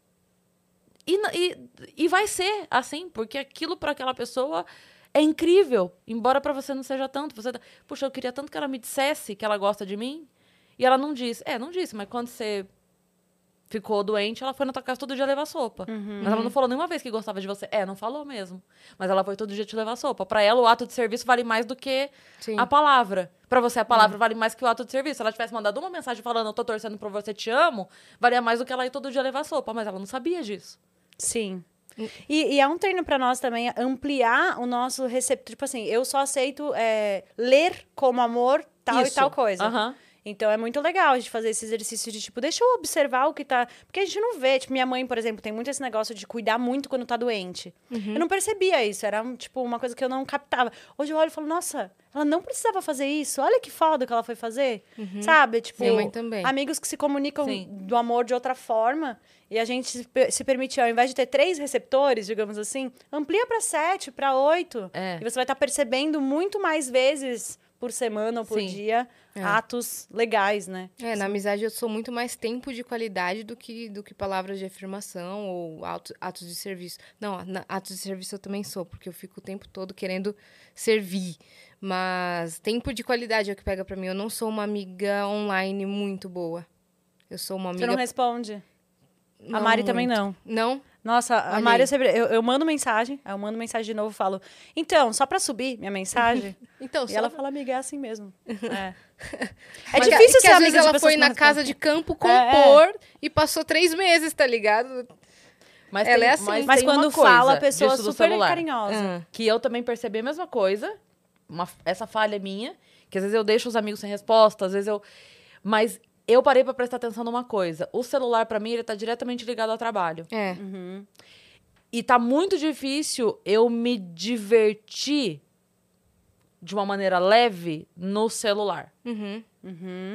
Speaker 1: E, e, e vai ser assim, porque aquilo para aquela pessoa é incrível. Embora para você não seja tanto. Você, tá, puxa, eu queria tanto que ela me dissesse que ela gosta de mim. E ela não disse. É, não disse, mas quando você ficou doente, ela foi na tua casa todo dia levar sopa. Uhum. Mas ela não falou nenhuma vez que gostava de você. É, não falou mesmo. Mas ela foi todo dia te levar sopa. Para ela, o ato de serviço vale mais do que Sim. a palavra. Para você, a palavra uhum. vale mais que o ato de serviço. Se ela tivesse mandado uma mensagem falando, eu tô torcendo por você, te amo, valia mais do que ela ir todo dia levar sopa. Mas ela não sabia disso.
Speaker 3: Sim. E, e, é um treino para nós também ampliar o nosso receptor. Tipo assim, eu só aceito é, ler como amor tal Isso. e tal coisa.
Speaker 1: Uhum.
Speaker 3: Então é muito legal a gente fazer esse exercício de tipo, deixa eu observar o que tá. Porque a gente não vê. Tipo, minha mãe, por exemplo, tem muito esse negócio de cuidar muito quando tá doente.
Speaker 2: Uhum.
Speaker 3: Eu não percebia isso. Era, tipo, uma coisa que eu não captava. Hoje eu olho e falo, nossa, ela não precisava fazer isso. Olha que foda que ela foi fazer. Sabe? Tipo,
Speaker 2: Minha mãe também.
Speaker 3: amigos que se comunicam
Speaker 1: Sim.
Speaker 3: do amor de outra forma. E a gente se, per- se permite, ao invés de ter três receptores, digamos assim, amplia para sete, para oito.
Speaker 1: É.
Speaker 3: E você vai estar percebendo muito mais vezes por semana ou por
Speaker 1: Sim.
Speaker 3: dia
Speaker 2: É.
Speaker 3: atos legais, né?
Speaker 2: É, na amizade eu sou muito mais tempo de qualidade do que, do que palavras de afirmação ou atos, atos de serviço. Não, atos de serviço eu também sou, porque eu fico o tempo todo querendo servir. Mas tempo de qualidade é o que pega pra mim. Eu não sou uma amiga online muito boa. Eu sou uma
Speaker 3: Você
Speaker 2: amiga.
Speaker 3: não responde. a
Speaker 2: não
Speaker 3: Mari também
Speaker 2: muito.
Speaker 3: não.
Speaker 2: Não?
Speaker 3: Nossa, a
Speaker 2: Olha
Speaker 3: Mari,
Speaker 2: aí.
Speaker 3: eu, sempre, eu, eu mando mensagem, aí eu mando mensagem de novo e falo, então, só pra subir minha mensagem.
Speaker 2: Então,
Speaker 3: e
Speaker 2: só-
Speaker 3: ela fala, amiga, é assim mesmo. É, é
Speaker 2: Mas
Speaker 3: difícil
Speaker 2: que
Speaker 3: ser
Speaker 2: às
Speaker 3: amiga
Speaker 2: vezes
Speaker 3: de
Speaker 2: ela foi na casa de campo
Speaker 3: É, é.
Speaker 2: compor e passou três meses, tá ligado?
Speaker 1: Mas
Speaker 2: Ela
Speaker 1: tem-
Speaker 2: é assim.
Speaker 3: Mas
Speaker 1: tem uma
Speaker 3: quando
Speaker 1: coisa
Speaker 3: fala, a pessoa super
Speaker 1: celular,
Speaker 3: carinhosa.
Speaker 2: Ah.
Speaker 1: Que eu também percebi a mesma coisa. Uma, essa falha minha. Que às vezes eu deixo os amigos sem resposta, às vezes eu. Mas eu parei pra prestar atenção numa coisa. O celular, pra mim, ele tá diretamente ligado ao trabalho.
Speaker 2: É.
Speaker 3: Uhum.
Speaker 1: E tá muito difícil eu me divertir de uma maneira leve no celular.
Speaker 2: Uhum.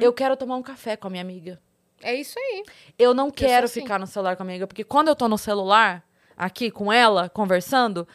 Speaker 1: Eu quero tomar um café com a minha amiga.
Speaker 2: É isso aí.
Speaker 1: Eu não quero
Speaker 2: assim.
Speaker 1: ficar no celular com a minha amiga, porque quando eu tô no celular, aqui com ela, conversando,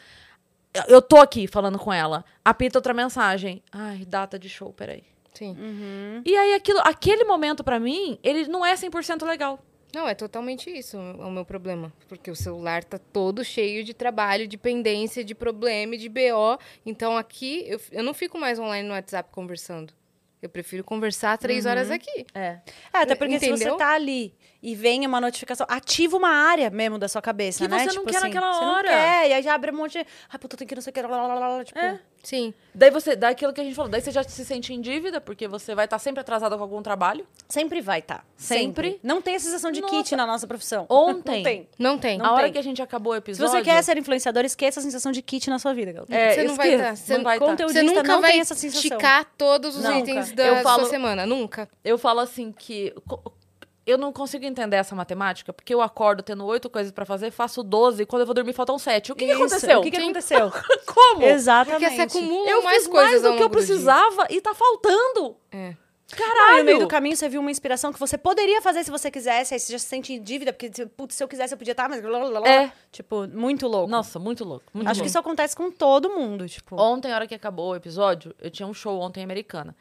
Speaker 1: eu- eu tô aqui falando com ela. Apita outra mensagem. Ai, data de show, peraí.
Speaker 2: Sim.
Speaker 3: Uhum.
Speaker 1: E aí, aquilo, aquele momento pra mim, ele não é 100% legal.
Speaker 2: Não, é totalmente isso o meu problema. Porque o celular tá todo cheio de trabalho, de pendência, de problema, e de BO. Então aqui eu, eu não fico mais online no WhatsApp conversando. Eu prefiro conversar três horas aqui.
Speaker 1: É.
Speaker 3: É, até porque se
Speaker 2: Entendeu?
Speaker 3: você tá ali e vem uma notificação, ativa uma área mesmo da sua cabeça,
Speaker 1: Que
Speaker 3: né?
Speaker 1: você não quer naquela
Speaker 3: você
Speaker 1: hora.
Speaker 3: Não quer, e aí já abre um monte de. Ai, puta, tem que não sei o que. Lá, lá, lá, lá, tipo,
Speaker 1: É.
Speaker 2: Sim.
Speaker 1: Daí você, dá aquilo que a gente falou, daí você já se sente em dívida, porque você vai estar sempre atrasada com algum trabalho.
Speaker 3: Sempre vai estar. Tá.
Speaker 1: Sempre.
Speaker 3: Não tem a sensação de
Speaker 1: Nossa.
Speaker 3: kit na nossa profissão.
Speaker 1: Ontem.
Speaker 3: Não tem.
Speaker 2: Não tem.
Speaker 3: Não
Speaker 1: a hora
Speaker 3: tem.
Speaker 1: que a gente acabou o
Speaker 3: Se
Speaker 1: episódio.
Speaker 3: você quer ser influenciador, esqueça a sensação de kit na sua vida, galera.
Speaker 1: É,
Speaker 2: Você não vai
Speaker 1: esqueça,
Speaker 2: tá, você
Speaker 1: não vai tá.
Speaker 3: conteúdo-
Speaker 2: Você nunca
Speaker 3: não
Speaker 2: vai
Speaker 3: tem essa sensação.
Speaker 2: esticar todos os
Speaker 3: Nunca.
Speaker 2: itens da
Speaker 1: Eu falo-
Speaker 2: sua semana. Nunca.
Speaker 1: Eu falo assim que co- eu não consigo entender essa matemática, porque eu acordo tendo oito coisas pra fazer, faço 12 e quando eu vou dormir faltam sete. O que, que aconteceu?
Speaker 3: O que, que aconteceu?
Speaker 1: Como?
Speaker 3: Exatamente.
Speaker 2: Porque você acumula
Speaker 1: Eu
Speaker 2: mais
Speaker 1: fiz
Speaker 2: coisas
Speaker 1: mais do que eu precisava e tá faltando.
Speaker 2: É.
Speaker 3: Não,
Speaker 1: Caralho!
Speaker 3: no meio do caminho você viu uma inspiração que você poderia fazer se você quisesse, aí você já se sente em dívida, porque, putz, se eu quisesse eu podia estar, mas... blá, blá, blá, blá.
Speaker 1: É.
Speaker 3: Tipo, muito louco.
Speaker 1: Nossa, muito louco. Muito
Speaker 3: Acho que isso acontece com todo mundo, tipo...
Speaker 1: Ontem, a hora que acabou o episódio, eu tinha um show ontem em Americana.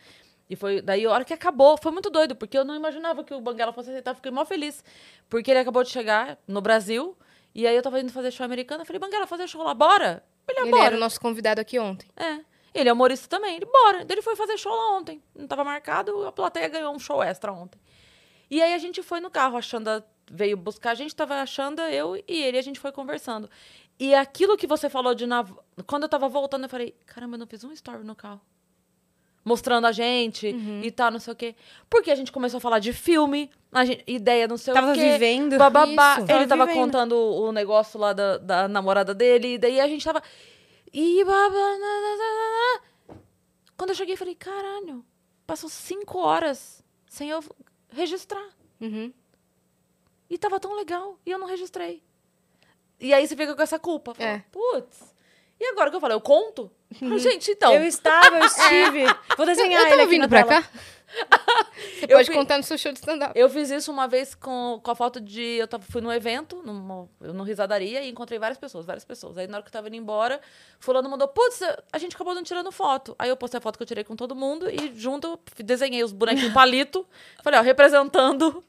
Speaker 1: E foi daí a hora que acabou, foi muito doido, porque eu não imaginava que o Banguela fosse aceitar, fiquei mó feliz. Porque ele acabou de chegar no Brasil, e aí eu tava indo fazer show em Americana, eu falei, Banguela, fazer show lá, bora? Ele,
Speaker 2: Ele
Speaker 1: bora.
Speaker 2: era o nosso convidado aqui ontem.
Speaker 1: É. Ele é humorista também. Ele, bora. Ele foi fazer show lá ontem. Não tava marcado, a plateia ganhou um show extra ontem. E aí a gente foi no carro, a Xanda veio buscar, a gente tava achando, eu e ele, a gente foi conversando. E aquilo que você falou de quando eu tava voltando, eu falei, caramba, eu não fiz um story no carro. Mostrando a gente e tal, não sei o quê. Porque a gente começou a falar de filme, a gente, ideia, não sei
Speaker 3: Tava
Speaker 1: o quê.
Speaker 3: vivendo.
Speaker 1: Bababá.
Speaker 2: Isso.
Speaker 1: Ele
Speaker 3: Tava
Speaker 1: tava
Speaker 3: vivendo.
Speaker 1: contando o negócio lá da, da namorada dele, e daí a gente tava. E babá. Quando eu cheguei, eu falei, caralho, passou cinco horas sem eu registrar.
Speaker 2: Uhum.
Speaker 1: E tava tão legal, e eu não registrei. E aí você fica com essa culpa. Fala,
Speaker 2: É.
Speaker 1: Putz. E agora que eu falei, eu conto? Fala, Gente, então.
Speaker 3: Eu estava, eu estive. Vou desenhar
Speaker 2: eu
Speaker 3: ele
Speaker 2: tava
Speaker 3: aqui
Speaker 2: vindo pra
Speaker 3: tela.
Speaker 2: cá? Você
Speaker 1: Eu
Speaker 2: pode
Speaker 1: vi-
Speaker 2: contar no seu show de stand-up.
Speaker 1: Eu fiz isso uma vez com, com a foto de. Eu tava, fui num evento, numa, eu no Risadaria, e encontrei várias pessoas, várias pessoas. Aí na hora que eu tava indo embora, Fulano mandou: Putz, a gente acabou não tirando foto. Aí eu postei a foto que eu tirei com todo mundo e junto eu desenhei os bonequinhos palito. Falei, ó, representando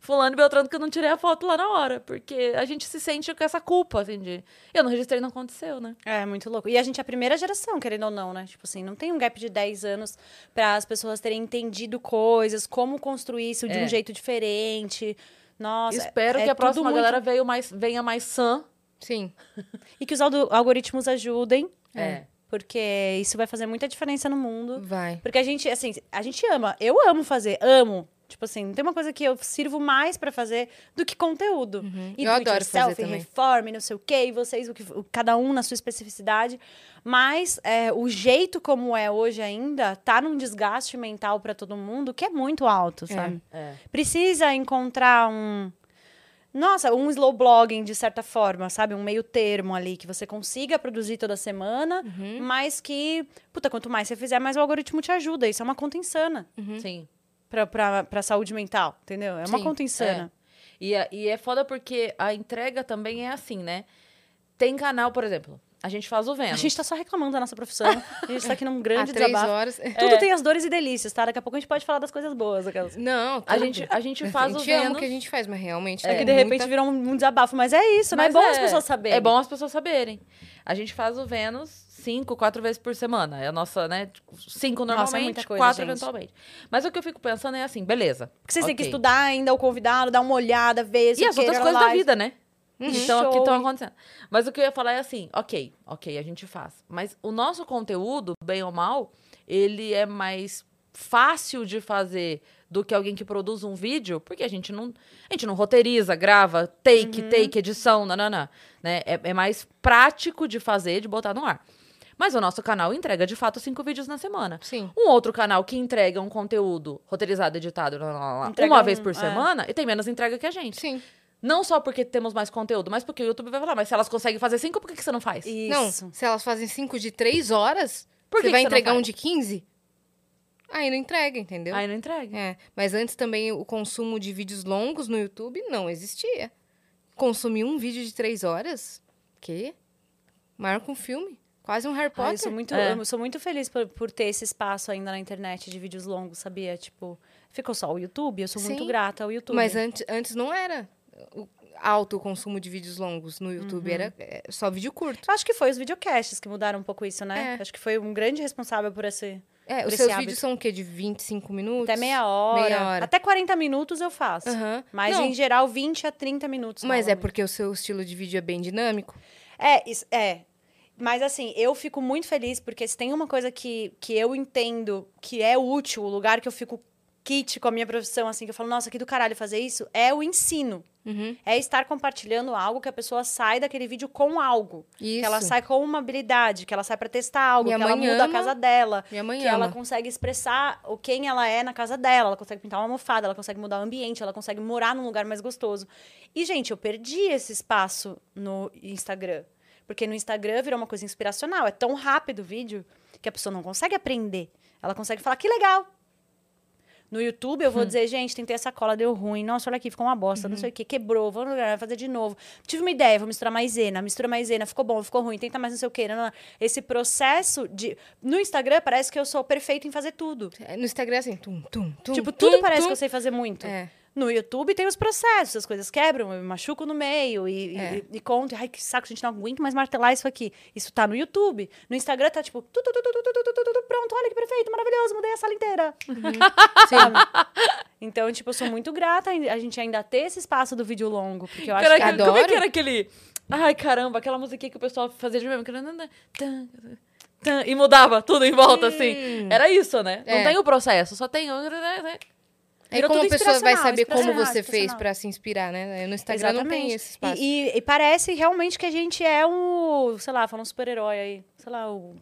Speaker 1: Fulano e Beltrano que eu não tirei a foto lá na hora. Porque a gente se sente com essa culpa, assim, de. Eu não registrei, não aconteceu, né?
Speaker 3: É, muito louco. E a gente é a primeira geração, querendo ou não, né? Tipo assim, não tem um gap de 10 anos para as pessoas terem entendido coisas, como construir isso de
Speaker 1: É.
Speaker 3: um jeito diferente. Nossa,
Speaker 1: Espero
Speaker 3: é
Speaker 1: que a próxima
Speaker 3: muito-
Speaker 1: galera veio mais, venha mais sã.
Speaker 2: Sim.
Speaker 3: E que os algoritmos ajudem,
Speaker 1: É.
Speaker 3: porque isso vai fazer muita diferença no mundo.
Speaker 2: Vai.
Speaker 3: Porque a gente, assim, a gente ama. Eu amo fazer, amo. Tipo assim, não tem uma coisa que eu sirvo mais pra fazer do que conteúdo.
Speaker 2: Uhum.
Speaker 3: E
Speaker 2: Eu adoro fazer
Speaker 3: yourself,
Speaker 2: também.
Speaker 3: reforme, não sei o quê, e vocês, o que, o- cada um na sua especificidade. Mas é, o jeito como é hoje ainda tá num desgaste mental pra todo mundo que é muito alto, sabe?
Speaker 1: É.
Speaker 3: Precisa encontrar um. Nossa, um slow blogging, de certa forma, sabe? Um meio termo ali, que você consiga produzir toda semana,
Speaker 2: Uhum.
Speaker 3: mas que, puta, quanto mais você fizer, mais o algoritmo te ajuda. Isso é uma conta insana
Speaker 1: Sim.
Speaker 3: Pra, pra, pra saúde mental, entendeu? É uma
Speaker 2: Sim,
Speaker 3: conta insana.
Speaker 1: E é, e é foda porque a entrega também é assim, né? Tem canal, por exemplo, a gente faz o Vênus.
Speaker 3: A gente tá só reclamando da nossa profissão. A gente tá aqui num grande
Speaker 2: Há três
Speaker 3: desabafo.
Speaker 2: horas.
Speaker 3: Tudo tem as dores e delícias, tá? Daqui a pouco a gente pode falar das coisas boas. Aquelas.
Speaker 2: Não,
Speaker 1: A gente, a gente faz
Speaker 2: a
Speaker 1: o
Speaker 2: gente ama o que a gente faz, mas realmente
Speaker 3: É
Speaker 2: tem
Speaker 3: que de repente
Speaker 2: muita-
Speaker 3: virou um, um desabafo, mas é isso, né? É
Speaker 1: Mas
Speaker 3: bom as pessoas saberem.
Speaker 1: É bom as pessoas saberem. A gente faz o Vênus cinco, quatro vezes por semana. É a nossa, né? Cinco
Speaker 3: Nossa, é
Speaker 1: normalmente,
Speaker 3: muita coisa,
Speaker 1: quatro
Speaker 3: gente.
Speaker 1: eventualmente. Mas o que eu fico pensando é assim, beleza.
Speaker 3: Porque vocês têm que estudar ainda o convidado, dar uma olhada, ver se
Speaker 1: E as outras coisas da vida, né?
Speaker 3: Uhum.
Speaker 1: Então, que
Speaker 3: Show.
Speaker 1: estão acontecendo. Mas o que eu ia falar é assim, ok, ok, a gente faz. Mas o nosso conteúdo, bem ou mal, ele é mais fácil de fazer do que alguém que produz um vídeo, porque a gente não, a gente não roteiriza, grava, take,
Speaker 3: Uhum.
Speaker 1: take, edição, nananã, né? É, é mais prático de fazer, de botar no ar. Mas o nosso canal entrega, de fato, cinco vídeos na semana.
Speaker 2: Sim.
Speaker 1: Um outro canal que entrega um conteúdo roteirizado, editado, lá, lá, lá,
Speaker 3: Entrega
Speaker 1: uma
Speaker 3: um-
Speaker 1: vez por
Speaker 3: é.
Speaker 1: semana, e tem menos entrega que a gente.
Speaker 2: Sim.
Speaker 1: Não só porque temos mais conteúdo, mas porque o YouTube vai falar, mas se elas conseguem fazer cinco, por que, que você não faz?
Speaker 3: Isso.
Speaker 2: Não, se elas fazem cinco de três horas,
Speaker 1: Por que
Speaker 2: você
Speaker 1: que
Speaker 2: vai
Speaker 1: você não
Speaker 2: entregar
Speaker 1: faz?
Speaker 2: um de 15? Aí não entrega, entendeu?
Speaker 1: Aí não entrega.
Speaker 2: É, mas antes também o consumo de vídeos longos no YouTube não existia. Consumir um vídeo de três horas? Que? Maior que um filme. Quase um Harry
Speaker 3: Ai,
Speaker 2: Potter.
Speaker 3: eu, sou muito,
Speaker 1: É.
Speaker 3: eu sou muito feliz por, por ter esse espaço ainda na internet de vídeos longos, sabia? Tipo, ficou só o YouTube, eu sou muito
Speaker 2: Sim,
Speaker 3: grata ao YouTube.
Speaker 2: Mas antes, antes não era o alto consumo de vídeos longos no YouTube,
Speaker 3: Uhum.
Speaker 2: era é, só vídeo curto.
Speaker 3: Eu acho que foi os videocasts que mudaram um pouco isso, né?
Speaker 2: É.
Speaker 3: Acho que foi um grande responsável por esse.
Speaker 2: É,
Speaker 3: Por
Speaker 2: os seus
Speaker 3: hábito.
Speaker 2: vídeos são o quê? De 25 minutos?
Speaker 3: Até meia hora.
Speaker 2: Meia hora.
Speaker 3: Até 40 minutos eu faço.
Speaker 2: Aham.
Speaker 3: Mas
Speaker 2: Não,
Speaker 3: em geral, 20 a 30 minutos.
Speaker 2: Mas é porque o seu estilo de vídeo é bem dinâmico?
Speaker 3: É, isso- é. Mas assim, eu fico muito feliz porque se tem uma coisa que, que eu entendo que é útil, o lugar que eu fico kit com a minha profissão, assim, que eu falo, nossa, que do caralho fazer isso, é o ensino.
Speaker 2: Uhum.
Speaker 3: É estar compartilhando algo que a pessoa sai daquele vídeo com algo.
Speaker 2: Isso.
Speaker 3: Que ela sai com uma habilidade, que ela sai pra testar algo,
Speaker 2: Minha
Speaker 3: que ela muda a
Speaker 2: ama.
Speaker 3: casa dela.
Speaker 2: Minha mãe
Speaker 3: que ela
Speaker 2: ama.
Speaker 3: consegue expressar o quem ela é na casa dela, ela consegue pintar uma almofada, ela consegue mudar o ambiente, ela consegue morar num lugar mais gostoso. E, gente, eu perdi esse espaço no Instagram. Porque no Instagram virou uma coisa inspiracional. É tão rápido o vídeo que a pessoa não consegue aprender. Ela consegue falar, que legal. No YouTube, eu
Speaker 2: Hum.
Speaker 3: vou dizer, gente, tentei essa cola, deu ruim. Nossa, olha aqui, ficou uma bosta,
Speaker 2: Uhum.
Speaker 3: não sei o quê. Quebrou, vou fazer de novo. Tive uma ideia, vou misturar maisena. Mistura maisena, ficou bom, ficou ruim. Tenta mais não sei o quê. não, não. Esse processo de... No Instagram, parece que eu sou perfeito em fazer tudo.
Speaker 2: É, No Instagram é assim, tum, tum, tum.
Speaker 3: tipo,
Speaker 2: tum,
Speaker 3: tudo parece
Speaker 2: tum.
Speaker 3: que eu sei fazer muito.
Speaker 2: É.
Speaker 3: No YouTube tem os processos, as coisas quebram, eu me machuco no meio e,
Speaker 2: é.
Speaker 3: e, e conto. Ai, que saco, a gente não aguenta mais martelar isso aqui. Isso tá no YouTube. No Instagram tá tipo, tu, tu, tu, pronto, olha que perfeito, maravilhoso, mudei a sala inteira.
Speaker 2: Uhum.
Speaker 3: então, tipo, eu sou muito grata a gente ainda ter esse espaço do vídeo longo, porque eu acho
Speaker 1: Caraca,
Speaker 3: que.
Speaker 1: Adoro. Como é que era aquele. Ai, caramba, aquela musiquinha que o pessoal fazia de mesmo. E mudava tudo em volta, hum. assim. Era isso, né?
Speaker 2: É.
Speaker 1: Não tem o processo, só tem.
Speaker 2: Aí
Speaker 3: Virou
Speaker 2: como a pessoa vai saber como você fez pra se inspirar, né? No Instagram não tem esse espaço.
Speaker 3: E, e- e parece realmente que a gente é um, sei lá, fala um super-herói aí. Sei lá, o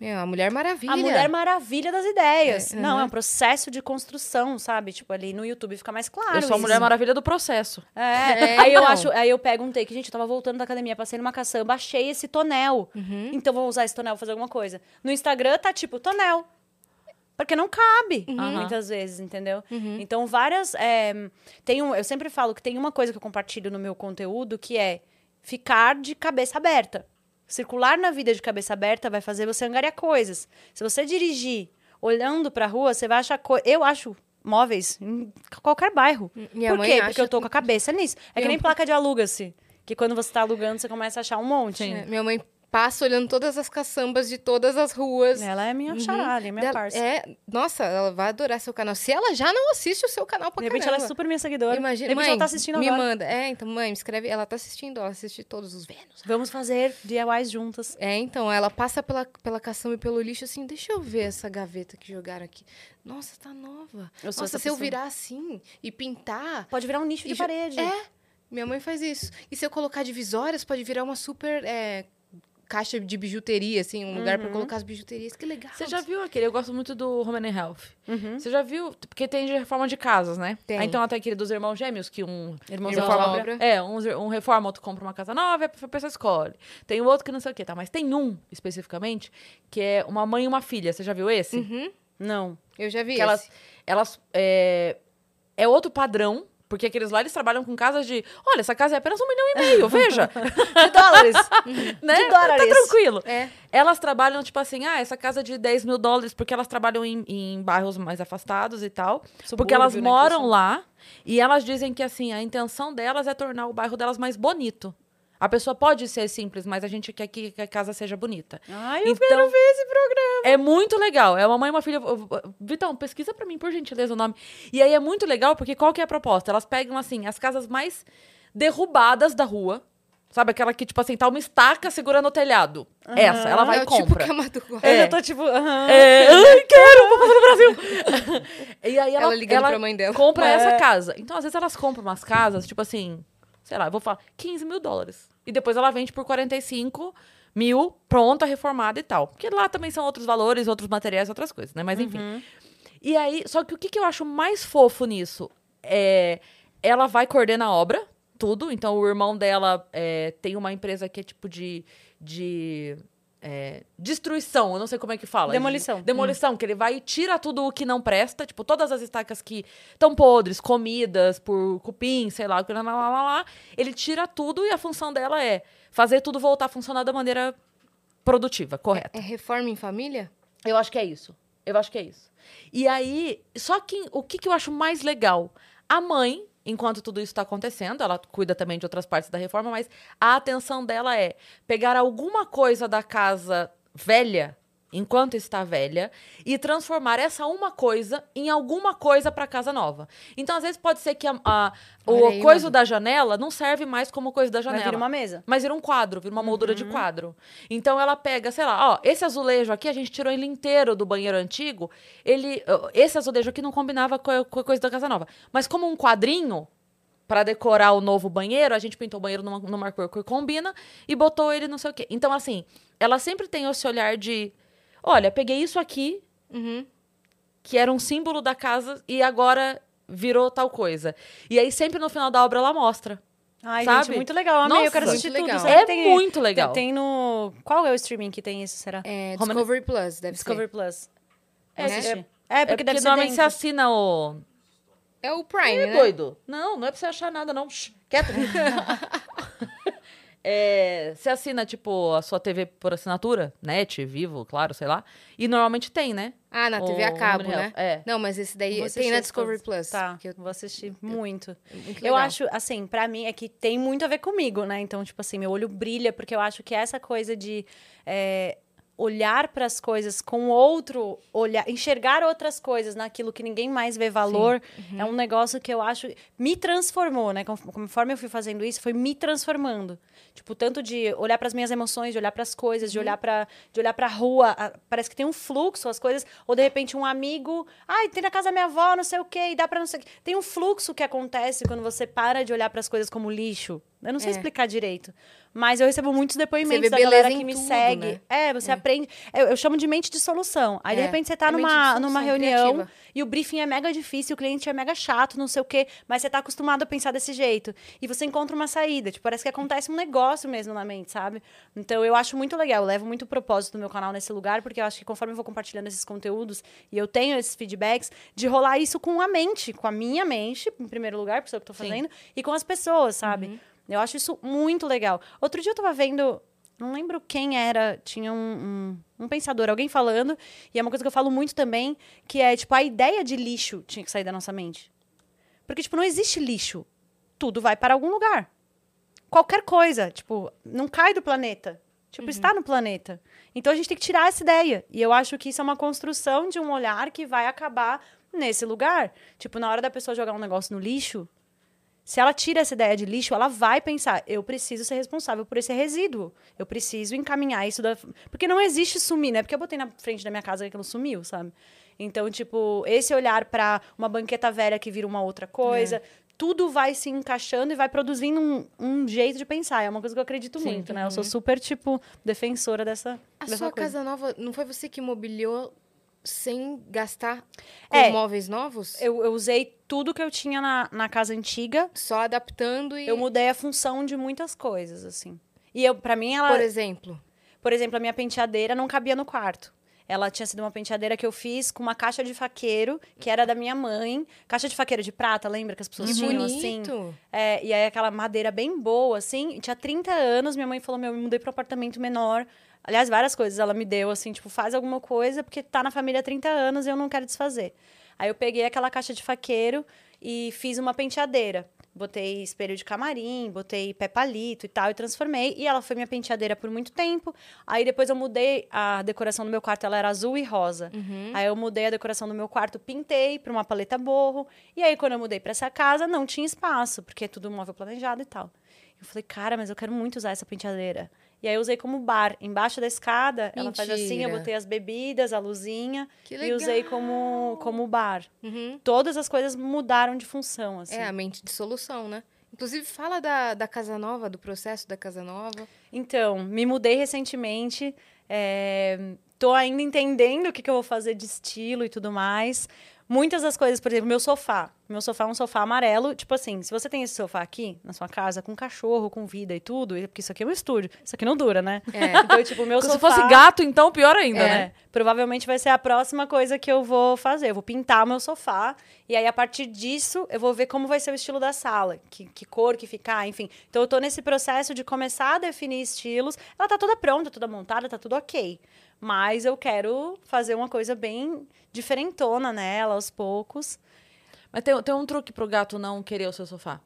Speaker 2: É, a Mulher Maravilha.
Speaker 3: A Mulher Maravilha das ideias.
Speaker 2: É,
Speaker 3: Não,
Speaker 2: aham.
Speaker 3: é um processo de construção, sabe? Tipo, ali no YouTube fica mais claro.
Speaker 1: eu sou a
Speaker 3: isso.
Speaker 1: Mulher Maravilha do processo.
Speaker 3: É,
Speaker 2: É,
Speaker 3: aí eu
Speaker 2: então.
Speaker 3: acho, aí eu pego um take, gente, eu tava voltando da academia, passei numa caçamba, achei esse tonel.
Speaker 2: Uhum.
Speaker 3: Então vamos usar esse tonel pra fazer alguma coisa. No Instagram tá tipo tonel. Porque não cabe,
Speaker 1: Uhum.
Speaker 3: muitas vezes, entendeu?
Speaker 2: Uhum.
Speaker 3: Então, várias. é, tem um, eu sempre falo que tem uma coisa que eu compartilho no meu conteúdo que é ficar de cabeça aberta. Circular na vida de cabeça aberta vai fazer você angariar coisas. Se você dirigir olhando pra rua, você vai achar. Co eu acho móveis em qualquer bairro.
Speaker 2: Minha
Speaker 3: Por
Speaker 2: mãe
Speaker 3: quê?
Speaker 2: acha
Speaker 3: Porque eu tô com a cabeça nisso. É que nem placa de aluga-se. Que quando você tá alugando, você começa a achar um monte.
Speaker 2: É, minha mãe passa olhando todas as caçambas de todas as ruas.
Speaker 3: Ela é minha charada, é minha
Speaker 2: Dela-
Speaker 3: parça.
Speaker 2: É, nossa, ela vai adorar seu canal. Se ela já não assiste o seu canal pra
Speaker 3: De repente
Speaker 2: caramba.
Speaker 3: ela é super minha seguidora.
Speaker 2: Imagina,
Speaker 3: de repente
Speaker 2: mãe,
Speaker 3: ela tá assistindo
Speaker 2: me
Speaker 3: agora.
Speaker 2: manda. É, então, mãe, me escreve. Ela tá assistindo, ela assiste todos os Vênus.
Speaker 3: Vamos fazer DIYs juntas.
Speaker 2: É, então, ela passa pela, pela caçamba e pelo lixo assim, deixa eu ver essa gaveta que jogaram aqui. Nossa, tá nova.
Speaker 3: Eu
Speaker 2: Nossa, se eu
Speaker 3: pessoa.
Speaker 2: virar assim e pintar...
Speaker 3: Pode virar um nicho de parede.
Speaker 2: É, minha mãe faz isso. E se eu colocar divisórias, pode virar uma super é, caixa de bijuteria, assim, um lugar pra
Speaker 3: Uhum.
Speaker 2: colocar as bijuterias. Que legal.
Speaker 1: Você já viu aquele? Eu gosto muito do Home and Health.
Speaker 3: Uhum.
Speaker 1: Você já viu? Porque tem de reforma de casas, né?
Speaker 2: Tem.
Speaker 1: Aí, então, até aquele dos irmãos gêmeos, que um
Speaker 3: Irmãos à obra.
Speaker 2: obra.
Speaker 1: É, um, um reforma, outro compra uma casa nova, e a pessoa escolhe. Tem o outro que não sei o quê, tá? Mas tem um, especificamente, que é uma mãe e uma filha. Você já viu esse?
Speaker 2: Uhum,
Speaker 3: Não.
Speaker 2: eu já vi
Speaker 1: Que elas,
Speaker 2: esse.
Speaker 1: elas é, é outro padrão, porque aqueles lá eles trabalham com casas de. Olha, essa casa é apenas um milhão e meio, veja.
Speaker 3: De dólares.
Speaker 1: né?
Speaker 3: De dólares.
Speaker 1: Tá tranquilo.
Speaker 2: É.
Speaker 1: Elas trabalham, tipo assim, ah, essa casa é de 10 mil dólares, porque elas trabalham em, em bairros mais afastados e tal. porque
Speaker 3: Subúrbio,
Speaker 1: elas
Speaker 3: né,
Speaker 1: moram lá e elas dizem que, assim, a intenção delas é tornar o bairro delas mais bonito. A pessoa pode ser simples, mas a gente quer que que a casa seja bonita.
Speaker 3: Ai, eu
Speaker 1: Então-
Speaker 3: quero ver esse programa.
Speaker 1: É muito legal. É uma mãe e uma filha. Vitão, pesquisa pra mim, por gentileza, o nome. E aí é muito legal, porque qual que é a proposta? Elas pegam, assim, as casas mais derrubadas da rua. Sabe, aquela que, tipo assim, tá uma estaca segurando o telhado. Essa, ela vai
Speaker 2: é
Speaker 1: e
Speaker 2: o tipo
Speaker 1: compra.
Speaker 2: gosta.
Speaker 1: É.
Speaker 3: Eu tô tipo... aham.
Speaker 1: É, ai, quero, vou fazer no Brasil. e aí ela,
Speaker 2: Ela ligando
Speaker 1: ela
Speaker 2: pra mãe dela.
Speaker 1: compra
Speaker 3: É.
Speaker 1: essa casa. Então, às vezes, elas compram umas casas, tipo assim, sei lá, eu vou falar, 15 mil dólares. E depois ela vende por 45 mil, pronta, reformada e tal. Porque lá também são outros valores, outros materiais, outras coisas, né? Mas enfim. E aí, só que o que, que eu acho mais fofo nisso é ela vai coordenar a obra, tudo. Então, o irmão dela é, tem uma empresa que é tipo de. de é, destruição, eu não sei como é que fala.
Speaker 3: Demolição.
Speaker 1: De- demolição, que ele vai e tira tudo o que não presta, tipo, todas as estacas que estão podres, comidas por cupim, sei lá, lá, lá, lá, lá. Ele tira tudo e a função dela é fazer tudo voltar a funcionar da maneira produtiva, correta.
Speaker 2: É reforma em família?
Speaker 1: Eu acho que é isso. Eu acho que é isso. E aí, só que o que, que eu acho mais legal? A mãe, enquanto tudo isso está acontecendo, ela cuida também de outras partes da reforma, mas a atenção dela é pegar alguma coisa da casa velha, enquanto está velha, e transformar essa uma coisa em alguma coisa para casa nova. Então, às vezes, pode ser que a, a- o
Speaker 2: aí,
Speaker 1: coisa
Speaker 2: Madu.
Speaker 1: da janela não serve mais como coisa da janela.
Speaker 3: vir uma mesa.
Speaker 1: Mas vira um quadro, vira uma moldura de quadro. Então ela pega, sei lá, ó, esse azulejo aqui a gente tirou ele inteiro do banheiro antigo. Ele, esse azulejo aqui não combinava com a, com a coisa da casa nova. Mas como um quadrinho para decorar o novo banheiro, a gente pintou o banheiro numa, numa cor que combina e botou ele não sei o quê. Então assim, ela sempre tem esse olhar de, olha, peguei isso aqui
Speaker 2: Uhum.
Speaker 1: que era um símbolo da casa e agora virou tal coisa. E aí sempre no final da obra ela mostra.
Speaker 3: Ai,
Speaker 1: Sabe?
Speaker 3: gente, muito legal. Amei, eu quero
Speaker 1: Nossa,
Speaker 3: assistir tudo.
Speaker 2: legal.
Speaker 1: É
Speaker 3: tem-
Speaker 1: muito legal.
Speaker 3: Tem, tem no... Qual é o streaming que tem isso, será?
Speaker 2: É, Discovery Plus, deve
Speaker 3: Discovery
Speaker 2: ser.
Speaker 3: Plus.
Speaker 1: É,
Speaker 3: assistir. É,
Speaker 1: É
Speaker 3: porque
Speaker 1: porque
Speaker 3: deve ser
Speaker 1: normalmente você assina o
Speaker 2: É o Prime,
Speaker 1: É
Speaker 2: né?
Speaker 1: doido. Não, não é pra você achar nada, não. Shh, quieto. É, você assina, tipo, a sua TV por assinatura, net, vivo, claro, sei lá. E normalmente tem, né?
Speaker 2: Ah, na TV a cabo, né?
Speaker 1: É.
Speaker 2: Não, mas esse daí tem na Discovery. Plus.
Speaker 3: Tá,
Speaker 2: que eu-
Speaker 3: vou assistir muito.
Speaker 2: muito
Speaker 3: Eu acho, assim, pra mim é que tem muito a ver comigo, né? Então, tipo assim, meu olho brilha, porque eu acho que essa coisa de é, olhar para as coisas com outro olhar, enxergar outras coisas naquilo que ninguém mais vê valor, é um negócio que eu acho me transformou, né? Conf- Conforme eu fui fazendo isso, foi me transformando. Tipo, tanto de olhar para as minhas emoções, de olhar para as coisas, de olhar para de olhar para rua, a- parece que tem um fluxo as coisas, ou de repente um amigo, ai, tem na casa da minha avó, não sei o quê, e dá para não sei o quê. Tem um fluxo que acontece quando você para de olhar para as coisas como lixo. Eu não sei
Speaker 2: É.
Speaker 3: explicar direito. Mas eu recebo muitos depoimentos da galera que me
Speaker 2: tudo,
Speaker 3: segue.
Speaker 2: né?
Speaker 3: É, você aprende. Eu, eu chamo de mente de solução. Aí, de
Speaker 2: É,
Speaker 3: repente, você tá
Speaker 2: é de
Speaker 3: numa, numa reunião
Speaker 2: criativa.
Speaker 3: e o briefing é mega difícil, o cliente é mega chato, não sei o quê, mas você tá acostumado a pensar desse jeito. E você encontra uma saída. Tipo, parece que acontece um negócio mesmo na mente, sabe? Então, eu acho muito legal. Eu levo muito propósito do meu canal nesse lugar, porque eu acho que conforme eu vou compartilhando esses conteúdos e eu tenho esses feedbacks, de rolar isso com a mente, com a minha mente, em primeiro lugar, sou eu que tô
Speaker 1: Sim.
Speaker 3: fazendo, e com as pessoas, sabe? Eu acho isso muito legal. Outro dia eu tava vendo, não lembro quem era, tinha um, um, um pensador, alguém falando, e é uma coisa que eu falo muito também, que é, tipo, a ideia de lixo tinha que sair da nossa mente. Porque, tipo, não existe lixo. Tudo vai para algum lugar. Qualquer coisa, tipo, não cai do planeta. Tipo, uhum. está no planeta. Então a gente tem que tirar essa ideia. E eu acho que isso é uma construção de um olhar que vai acabar nesse lugar. Tipo, na hora da pessoa jogar um negócio no lixo, se ela tira essa ideia de lixo, ela vai pensar: eu preciso ser responsável por esse resíduo. Eu preciso encaminhar isso da. Porque não existe sumir, né? Porque eu botei na frente da minha casa que aquilo sumiu, sabe? Então, tipo, esse olhar para uma banqueta velha que vira uma outra coisa, é. tudo vai se encaixando e vai produzindo um, um, jeito de pensar. É uma coisa que eu acredito Sim, muito, né? Eu sou uhum. super, tipo, defensora dessa.
Speaker 2: A
Speaker 3: dessa
Speaker 2: sua
Speaker 3: coisa.
Speaker 2: casa nova, não foi você que mobiliou sem gastar com é, móveis novos?
Speaker 3: Eu, eu, usei tudo que eu tinha na, na casa antiga.
Speaker 2: Só adaptando e.
Speaker 3: Eu mudei a função de muitas coisas, assim. E eu, para mim, ela.
Speaker 2: Por exemplo.
Speaker 3: Por exemplo, a minha penteadeira não cabia no quarto. Ela tinha sido uma penteadeira que eu fiz com uma caixa de faqueiro, que era da minha mãe. Caixa de faqueiro de prata, lembra que as pessoas que tinham
Speaker 2: bonito.
Speaker 3: assim? É, e aí aquela madeira bem boa, assim. Tinha 30 anos, minha mãe falou: Meu, eu me mudei para um apartamento menor. Aliás, várias coisas ela me deu, assim, tipo, faz alguma coisa, porque tá na família há 30 anos e eu não quero desfazer. Aí eu peguei aquela caixa de faqueiro e fiz uma penteadeira. Botei espelho de camarim, botei pé palito e tal, e transformei. E ela foi minha penteadeira por muito tempo. Aí depois eu mudei a decoração do meu quarto, ela era azul e rosa. Uhum. Aí eu mudei a decoração do meu quarto, pintei para uma paleta borro. E aí quando eu mudei para essa casa, não tinha espaço, porque é tudo móvel planejado e tal. Eu falei, cara, mas eu quero muito usar essa penteadeira. E aí eu usei como bar. Embaixo da escada, Mentira. ela faz assim, eu botei as bebidas, a luzinha e usei como, como bar. Uhum. Todas as coisas mudaram de função, assim.
Speaker 2: É, a mente de solução, né? Inclusive, fala da, da Casa Nova, do processo da Casa Nova.
Speaker 3: Então, me mudei recentemente. É, tô ainda entendendo o que, que eu vou fazer de estilo e tudo mais. Muitas das coisas, por exemplo, meu sofá. Meu sofá é um sofá amarelo. Tipo assim, se você tem esse sofá aqui na sua casa, com cachorro, com vida e tudo, porque isso aqui é um estúdio. Isso aqui não dura, né? É. Então, tipo, meu sofá...
Speaker 1: Se fosse gato, então, pior ainda,
Speaker 3: é,
Speaker 1: né?
Speaker 3: Provavelmente vai ser a próxima coisa que eu vou fazer. Eu vou pintar o meu sofá. E aí, a partir disso, eu vou ver como vai ser o estilo da sala. Que, que cor que ficar, enfim. Então, eu tô nesse processo de começar a definir estilos. Ela tá toda pronta, toda montada, tá tudo ok. Mas eu quero fazer uma coisa bem diferentona nela, aos poucos.
Speaker 1: Mas tem, tem um truque pro gato não querer o seu sofá.